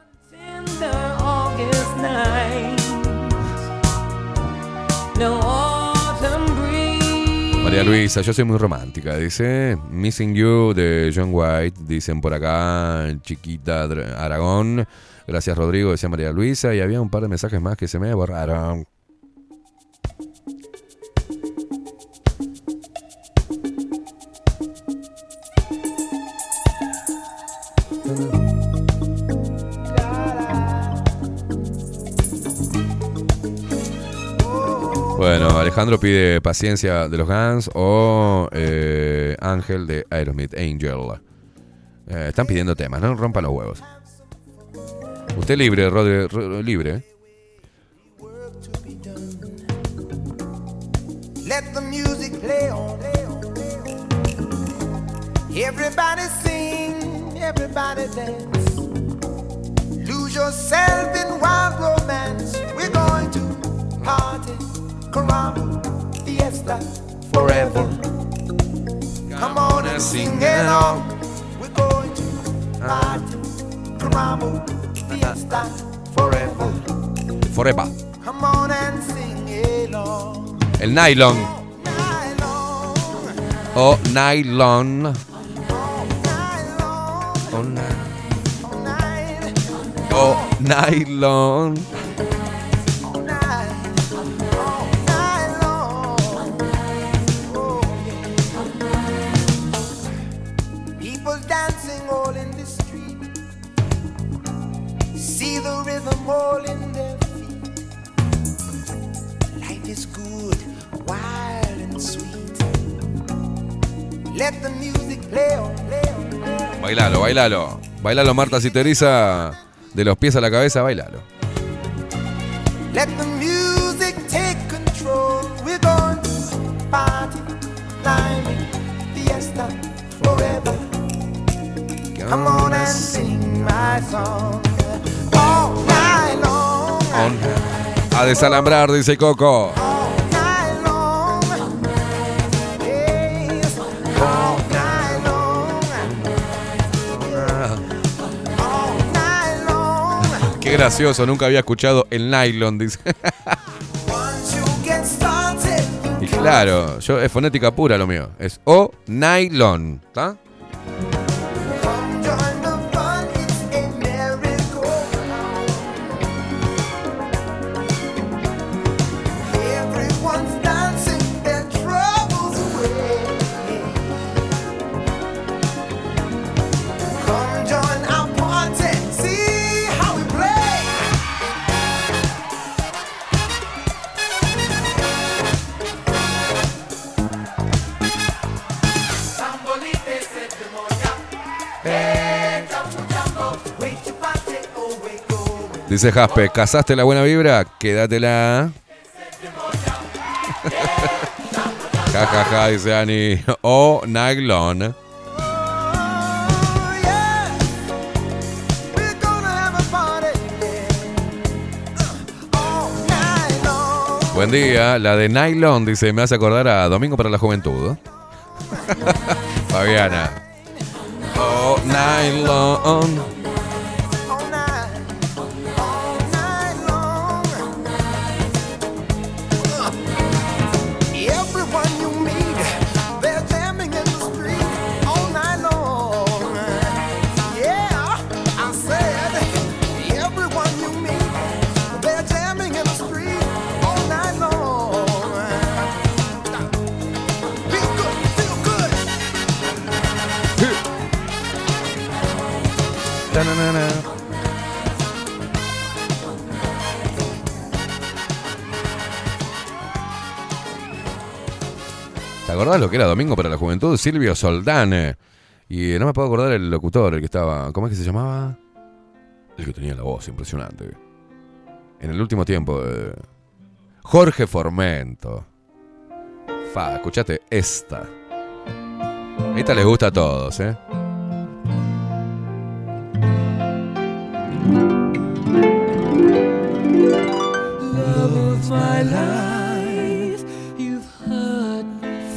María Luisa, yo soy muy romántica, dice Missing You de John White, dicen por acá, Chiquita Aragón. Gracias Rodrigo, decía María Luisa, y había un par de mensajes más que se me borraron. Bueno, Alejandro pide paciencia de los Guns o eh, Ángel de Aerosmith, Angel. Eh, están pidiendo temas, no rompan los huevos. Usted libre, Rodri, Ro- libre. Let the music play on. Everybody sing, everybody dance. Lose yourself in wild romance. We're going to party, caramba, fiesta, forever. Come on and sing along. We're going to party, caramba, fiesta, forever. Forever. Come on and sing along. El nylon. O nylon. O, na- o nylon. In their feet. Life is good, wild and sweet. Let the music play on, play on, play on. Bailalo, bailalo. Bailalo, Marta Citeriza. De los pies a la cabeza, bailalo. Let the A desalambrar, dice Coco. Qué gracioso, nunca había escuchado el nylon, dice. Y claro, yo es fonética pura lo mío. Es O nylon. ¿Está? Dice Jaspe, ¿casaste la buena vibra? Quédatela. ja, ja, ja, dice Ani. O nylon. Buen día, la de nylon, dice, me hace acordar a Domingo para la Juventud. Fabiana. Oh, nylon. Acordás lo que era Domingo para la Juventud? Silvio Soldán. Y no me puedo acordar el locutor, el que estaba. ¿Cómo es que se llamaba? El que tenía la voz impresionante. En el último tiempo. eh, Jorge Formento. Fa, escuchate esta. Esta les gusta a todos, ¿eh? Love my life.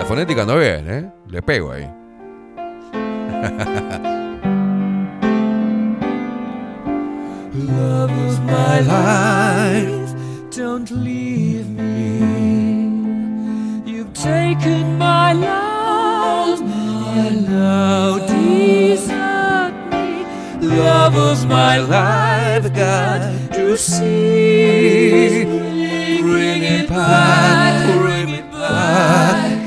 La fonética ando bien, ¿eh? Le pego ahí. Love of my life, don't leave me. You've taken my love, and now desert me. Love of my life, got to see. Bring it back, bring it back.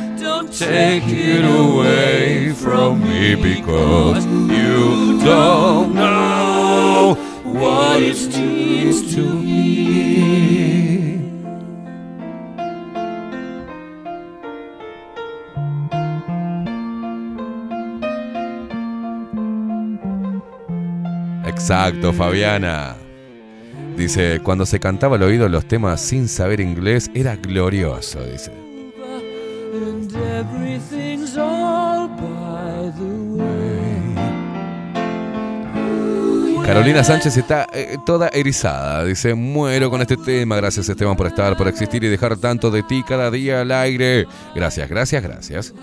Take it away from me because you don't know what it means to me. Exacto, Fabiana. Dice, cuando se cantaba al oído los temas sin saber inglés era glorioso, dice. Carolina Sánchez está eh, toda erizada. Dice, muero con este tema. Gracias Esteban por estar, por existir y dejar tanto de ti cada día al aire. Gracias, gracias, gracias.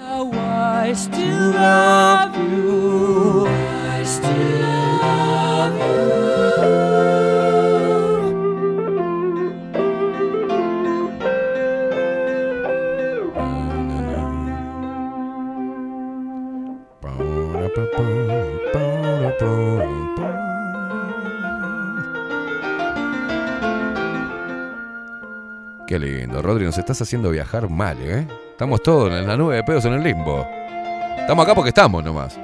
Qué lindo, Rodri, nos estás haciendo viajar mal, ¿eh? Estamos todos en la nube de pedos en el limbo. Estamos acá porque estamos nomás.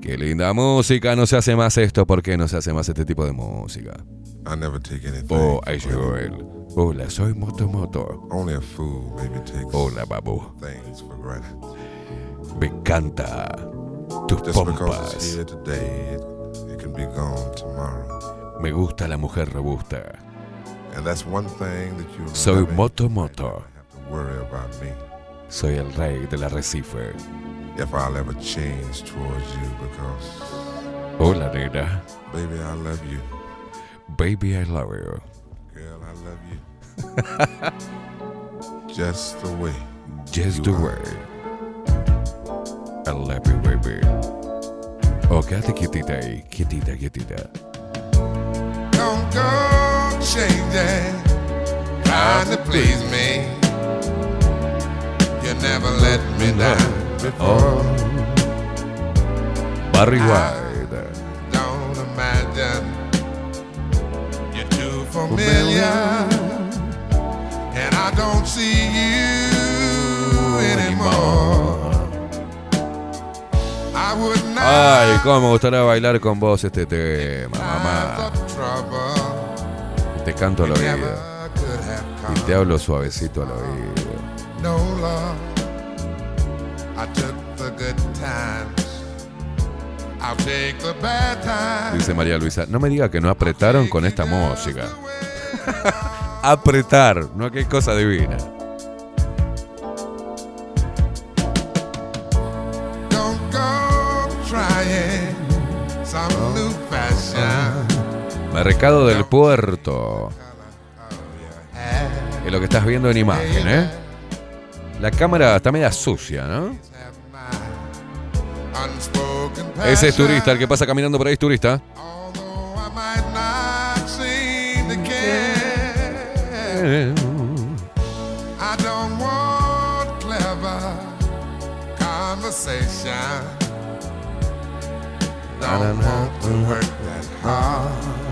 Qué linda música, no se hace más esto, ¿por qué no se hace más este tipo de música? I never take anything. Oh, ahí llegó él. Hola, soy Moto Moto. Only a fool maybe takes Hola, babu. things for granted. Me encanta tus Just because it's pompas. here today, it and be gone tomorrow. Me gusta la mujer robusta. And that's one thing that you'll Soy Moto Moto. Soy el rey del arrecife. If I'll ever change towards you because, Hola, nena. baby, I love you. Baby, I love you. Girl, I love you. Just the way. Just the way. I love you, baby. Oh, quédate quietita ahí. Quietita, quietita. Changing, trying to please me. You never let me down before. Barry White. Don't imagine you're too familiar, and I don't see you anymore. I Ay, cómo me gustaría bailar con vos este tema, mamá. Te canto al oído. Y te hablo suavecito al oído. no love. I took the good times. I'll take the bad times. Dice María Luisa, no me diga que no apretaron con esta música. Apretar, no qué cosa divina. Don't go trying some new fashion. Mercado del Puerto. Es lo que estás viendo en imagen, ¿eh? La cámara está media sucia, ¿no? Ese es turista, el que pasa caminando por ahí es turista. I don't want. Don't to work that hard.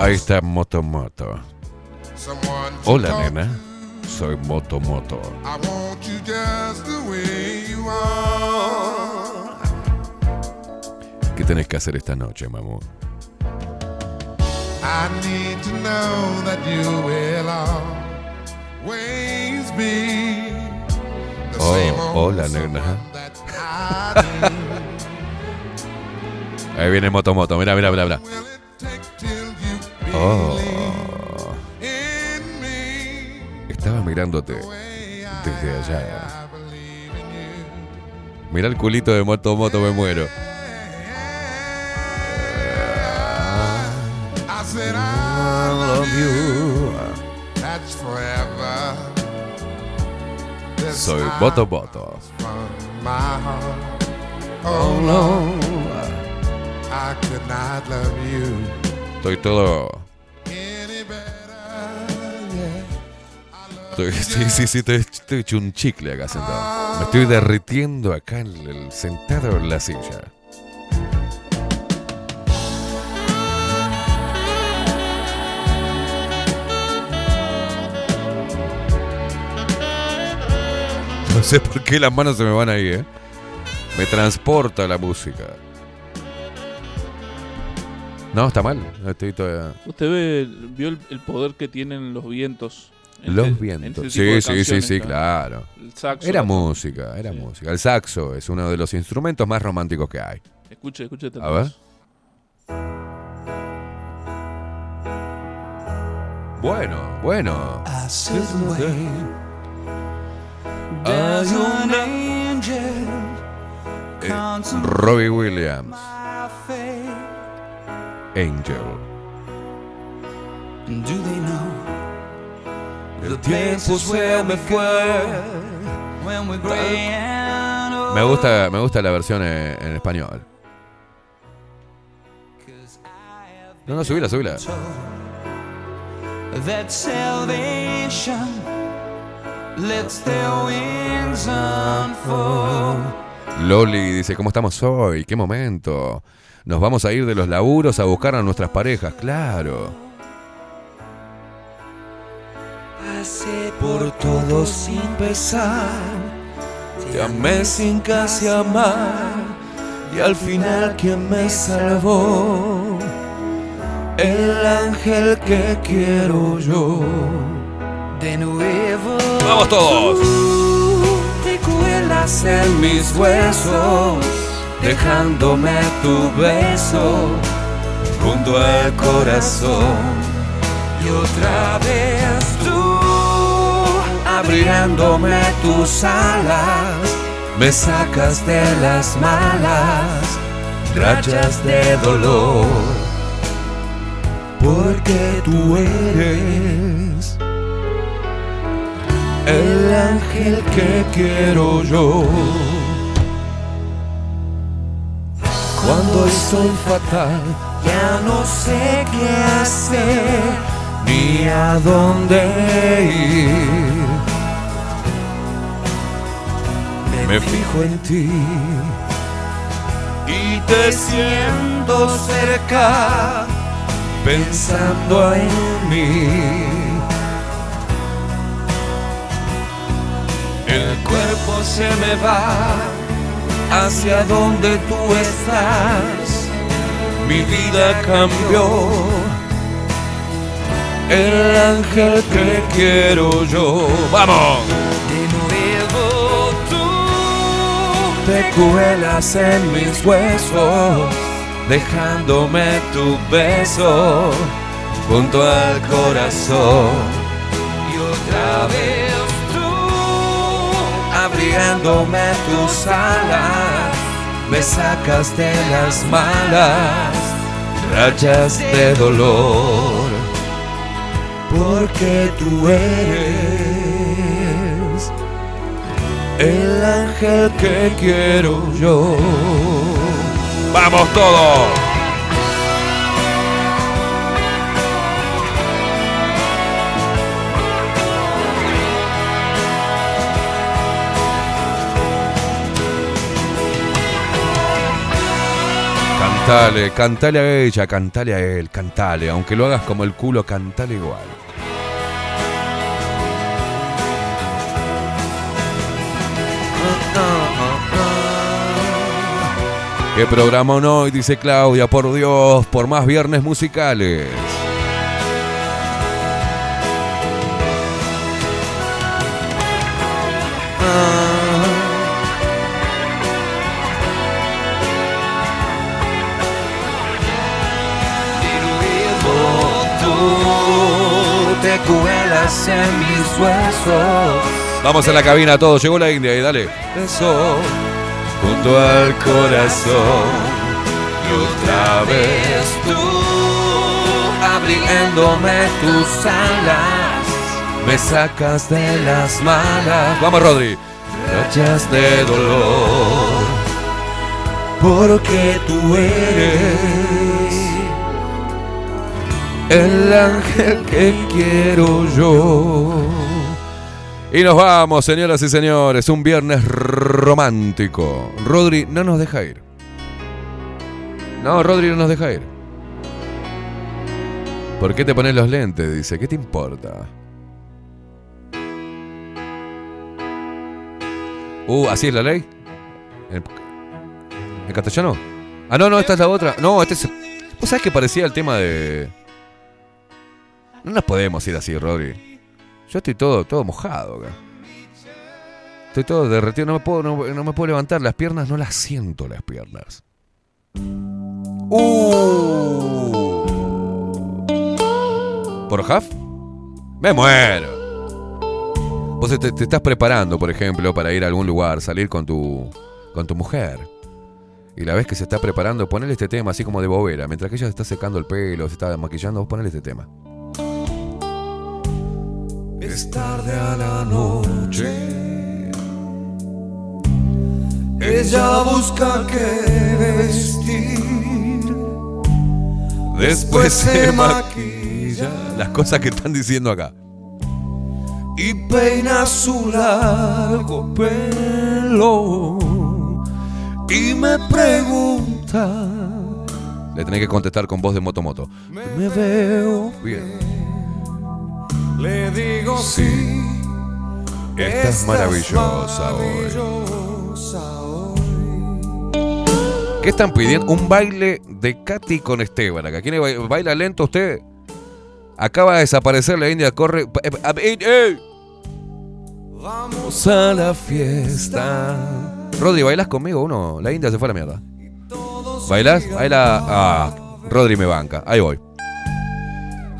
Ahí está Moto Hola, nena. Soy Moto Moto. ¿Qué tenés que hacer esta noche, mamu? I need to know that you will always be the same Oh, old hola, nena. that I. Ahí viene Moto Moto. Mira, mira, mira, mira. Oh. Estaba mirándote desde allá. Mira el culito de Moto Moto, me muero. Soy my heart. Oh Estoy todo. estoy- sí, sí, sí, estoy, estoy hecho un chicle acá sentado. Me estoy derritiendo acá en el, sentado en la silla. No sé por qué las manos se me van ahí, ¿eh? Me transporta la música. No, está mal. Estoy todavía... Usted ve, vio el, el poder que tienen los vientos. en Los este- en vientos. este tipo de Sí, sí, sí, sí, ¿no? claro. El saxo. Era música, era música. El saxo es uno de los instrumentos más románticos que hay. Escuche, escuche. A ver. Bueno, bueno. I sit Angel. Do they know the places where we go when? Me gusta, me gusta la versión en, en español. No, no, subila, subila. That salvation lets their wings unfold. Loli dice, ¿cómo estamos hoy? ¿Qué momento? Nos vamos a ir de los laburos a buscar a nuestras parejas, claro. Pasé por todo sin pesar. Te amé sin casi amar. Y al final, quien me salvó? El ángel que quiero yo. De nuevo. ¡Vamos todos! Te cuelas en mis huesos. Dejándome tu beso junto al corazón. Y otra vez tú abriéndome tus alas, me sacas de las malas rayas de dolor, porque tú eres el ángel que quiero yo. Cuando estoy fatal, ya no sé qué hacer ni a dónde ir. Me fijo en ti y te siento cerca, pensando en mí. El cuerpo se me va hacia donde tú estás. Mi vida cambió. El ángel que quiero yo. ¡Vamos! De nuevo tú te cuelas en mis huesos, dejándome tu beso junto al corazón. y otra vez abriéndome tus alas, me sacas de las malas rayas de dolor, porque tú eres el ángel que quiero yo. ¡Vamos todos! Cantale, cantale a ella, cantale a él, cantale. Aunque lo hagas como el culo, cantale igual. ¿Qué programa hoy? Dice Claudia, por Dios, por más viernes musicales. Te cuelas en mis huesos. Vamos a la cabina todos, llegó la India y dale. Eso, junto al corazón. Y otra vez tú, abriéndome tus alas, me sacas de las malas. Vamos, Rodri. Rayas de dolor, porque tú eres el ángel que quiero yo. Y nos vamos, señoras y señores, un viernes romántico. Rodri no nos deja ir. No, Rodri no nos deja ir. ¿Por qué te pones los lentes? Dice, ¿qué te importa? Uh, ¿así es la ley? ¿En, castellano? Ah, no, no, esta es la otra. No, este es... ¿Vos sabés que parecía el tema de... No nos podemos ir así, Rodri. Yo estoy todo, todo mojado acá. Estoy todo derretido, no me puedo, no, me puedo levantar. Las piernas no las siento las piernas. Uh. ¿Por Huff? Me muero. Vos te, te estás preparando, por ejemplo, para ir a algún lugar, salir con tu, con tu mujer. Y la vez que se está preparando, ponele este tema así como de bobera. Mientras que ella se está secando el pelo, se está maquillando, vos ponele este tema. Es tarde a la noche. Ella busca qué vestir. Después se maquilla. Las cosas que están diciendo acá. y peina su largo pelo y me pregunta Le tenés que contestar con voz de motomoto. me veo Bien. Le digo sí Estás maravillosa hoy. maravillosa hoy. ¿Qué están pidiendo? Un baile de Katy con Esteban acá. ¿Quién ba- baila lento usted? Acaba de desaparecer la India, corre. eh, eh, eh. vamos a la fiesta. Rodri, ¿bailas conmigo uno? La India se fue a la mierda. ¿Bailás? Baila. Ah, Rodri me banca. Ahí voy.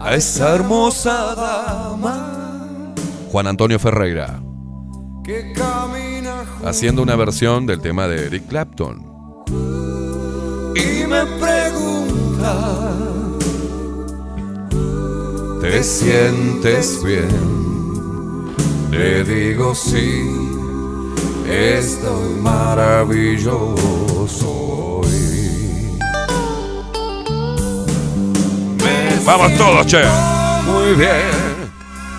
A esa hermosa dama Juan Antonio Ferreira. que camina Haciendo una versión del tema de Eric Clapton. y me pregunta ¿Te sientes bien? Le digo sí. Estoy maravilloso Vamos todos, che. Muy bien.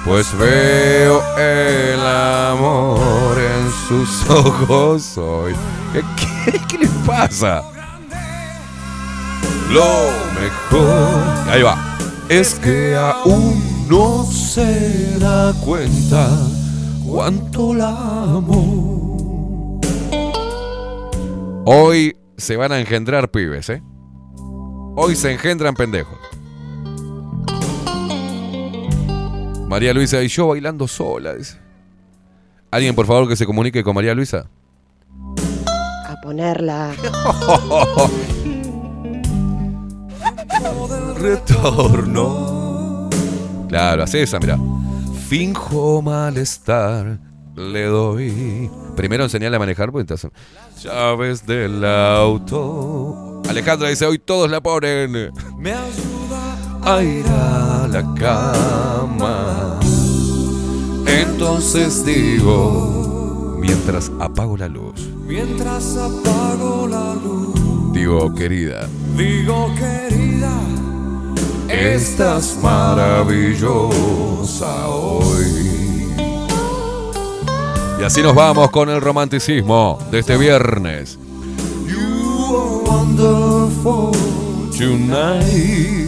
Pues veo el amor en sus ojos hoy. ¿Qué, qué, qué le pasa? Lo mejor. Ahí va. Es que aún no se da cuenta cuánto la amo. Hoy se van a engendrar pibes, ¿eh? Hoy se engendran pendejos. María Luisa y yo bailando sola. dice. ¿Alguien, por favor, que se comunique con María Luisa? A ponerla. Retorno. Claro, hace esa, mira. Finjo malestar, le doy. Primero enseñarle a manejar, pues entonces. Llaves del auto. Alejandra dice, hoy todos la ponen. me ayuda A ir a la cama. Entonces digo, mientras apago la luz. mientras apago la luz. Digo, querida, Digo querida, estás maravillosa hoy. Y así nos vamos con el romanticismo de este viernes. wonderful Tonight.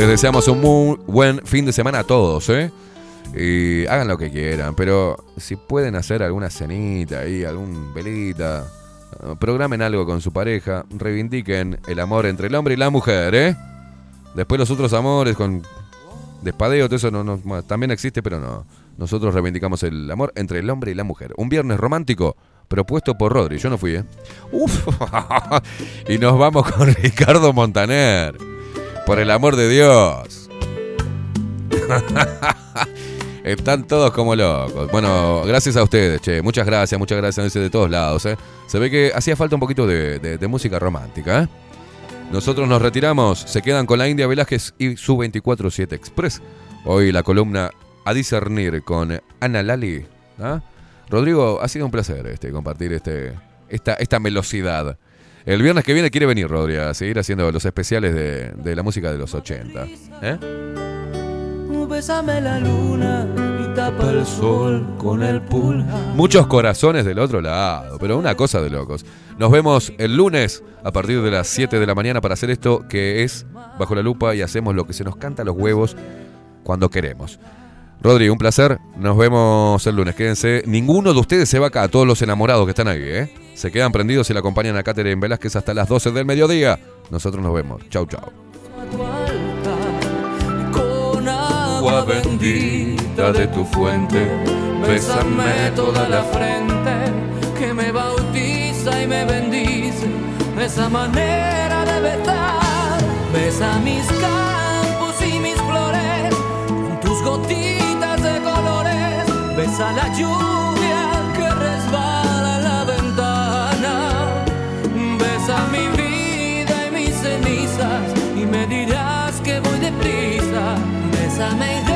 Les deseamos un muy buen fin de semana a todos, ¿eh? Y hagan lo que quieran, pero si pueden hacer alguna cenita ahí, algún velita, eh, programen algo con su pareja, reivindiquen el amor entre el hombre y la mujer, ¿eh? Después los otros amores con despadeo, todo eso no, no- también existe, pero no. Nosotros reivindicamos el amor entre el hombre y la mujer. Un viernes romántico propuesto por Rodri. Yo no fui, ¿eh? Uf. y nos vamos con Ricardo Montaner. Por el amor de Dios. Están todos como locos. Bueno, gracias a ustedes, che. Muchas gracias, muchas gracias de todos lados, ¿eh? Se ve que hacía falta un poquito de, música romántica, ¿eh? Nosotros nos retiramos. Se quedan con la India Velázquez y su 24-7 Express. Hoy la columna a discernir con Ana Lali. ¿ah? Rodrigo, ha sido un placer este, compartir este, esta, esta velocidad. El viernes que viene quiere venir, Rodrigo, a seguir haciendo los especiales de, de la música de los 80. ¿eh? Bésame la luna y tapa el sol con el pulgar. Muchos corazones del otro lado, pero una cosa de locos. Nos vemos el lunes a partir de las 7 de la mañana para hacer esto que es Bajo la Lupa y hacemos lo que se nos canta a los huevos cuando queremos. Rodri, un placer. Nos vemos el lunes. Quédense. Ninguno de ustedes se va acá, todos los enamorados que están ahí, ¿eh? Se quedan prendidos y la acompañan a Catherine Velázquez hasta las 12 del mediodía. Nosotros nos vemos. Chau, chau. Con agua bendita de tu fuente, bésame toda la frente que me bautiza y me bendice. Esa manera de besar, besa mis campos y mis flores con tus gotitas de colores. Besa la lluvia que resbala la ventana. Besa mi vida y mis cenizas y me dirás que voy deprisa. Bésame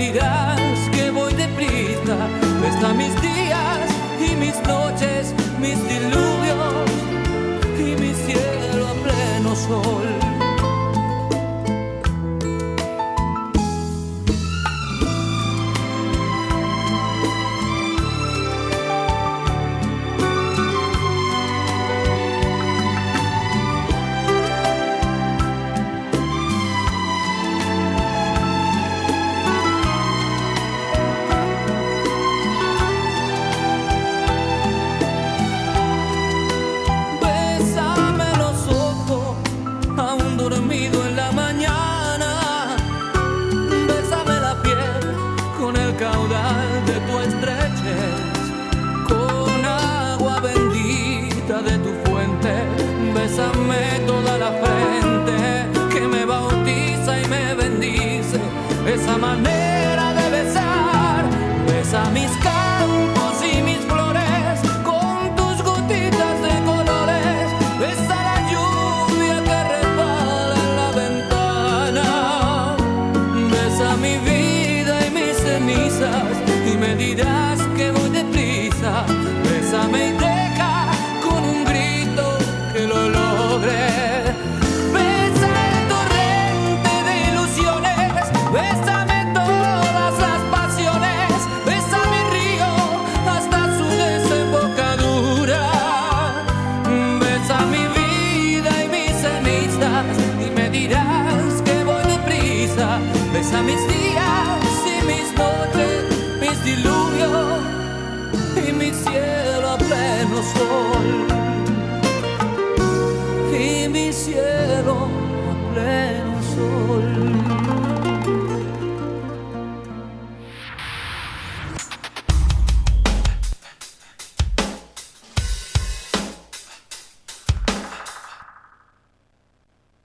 dirás que voy deprisa. Besa mis días y mis noches, mis diluvios y mi cielo a pleno sol.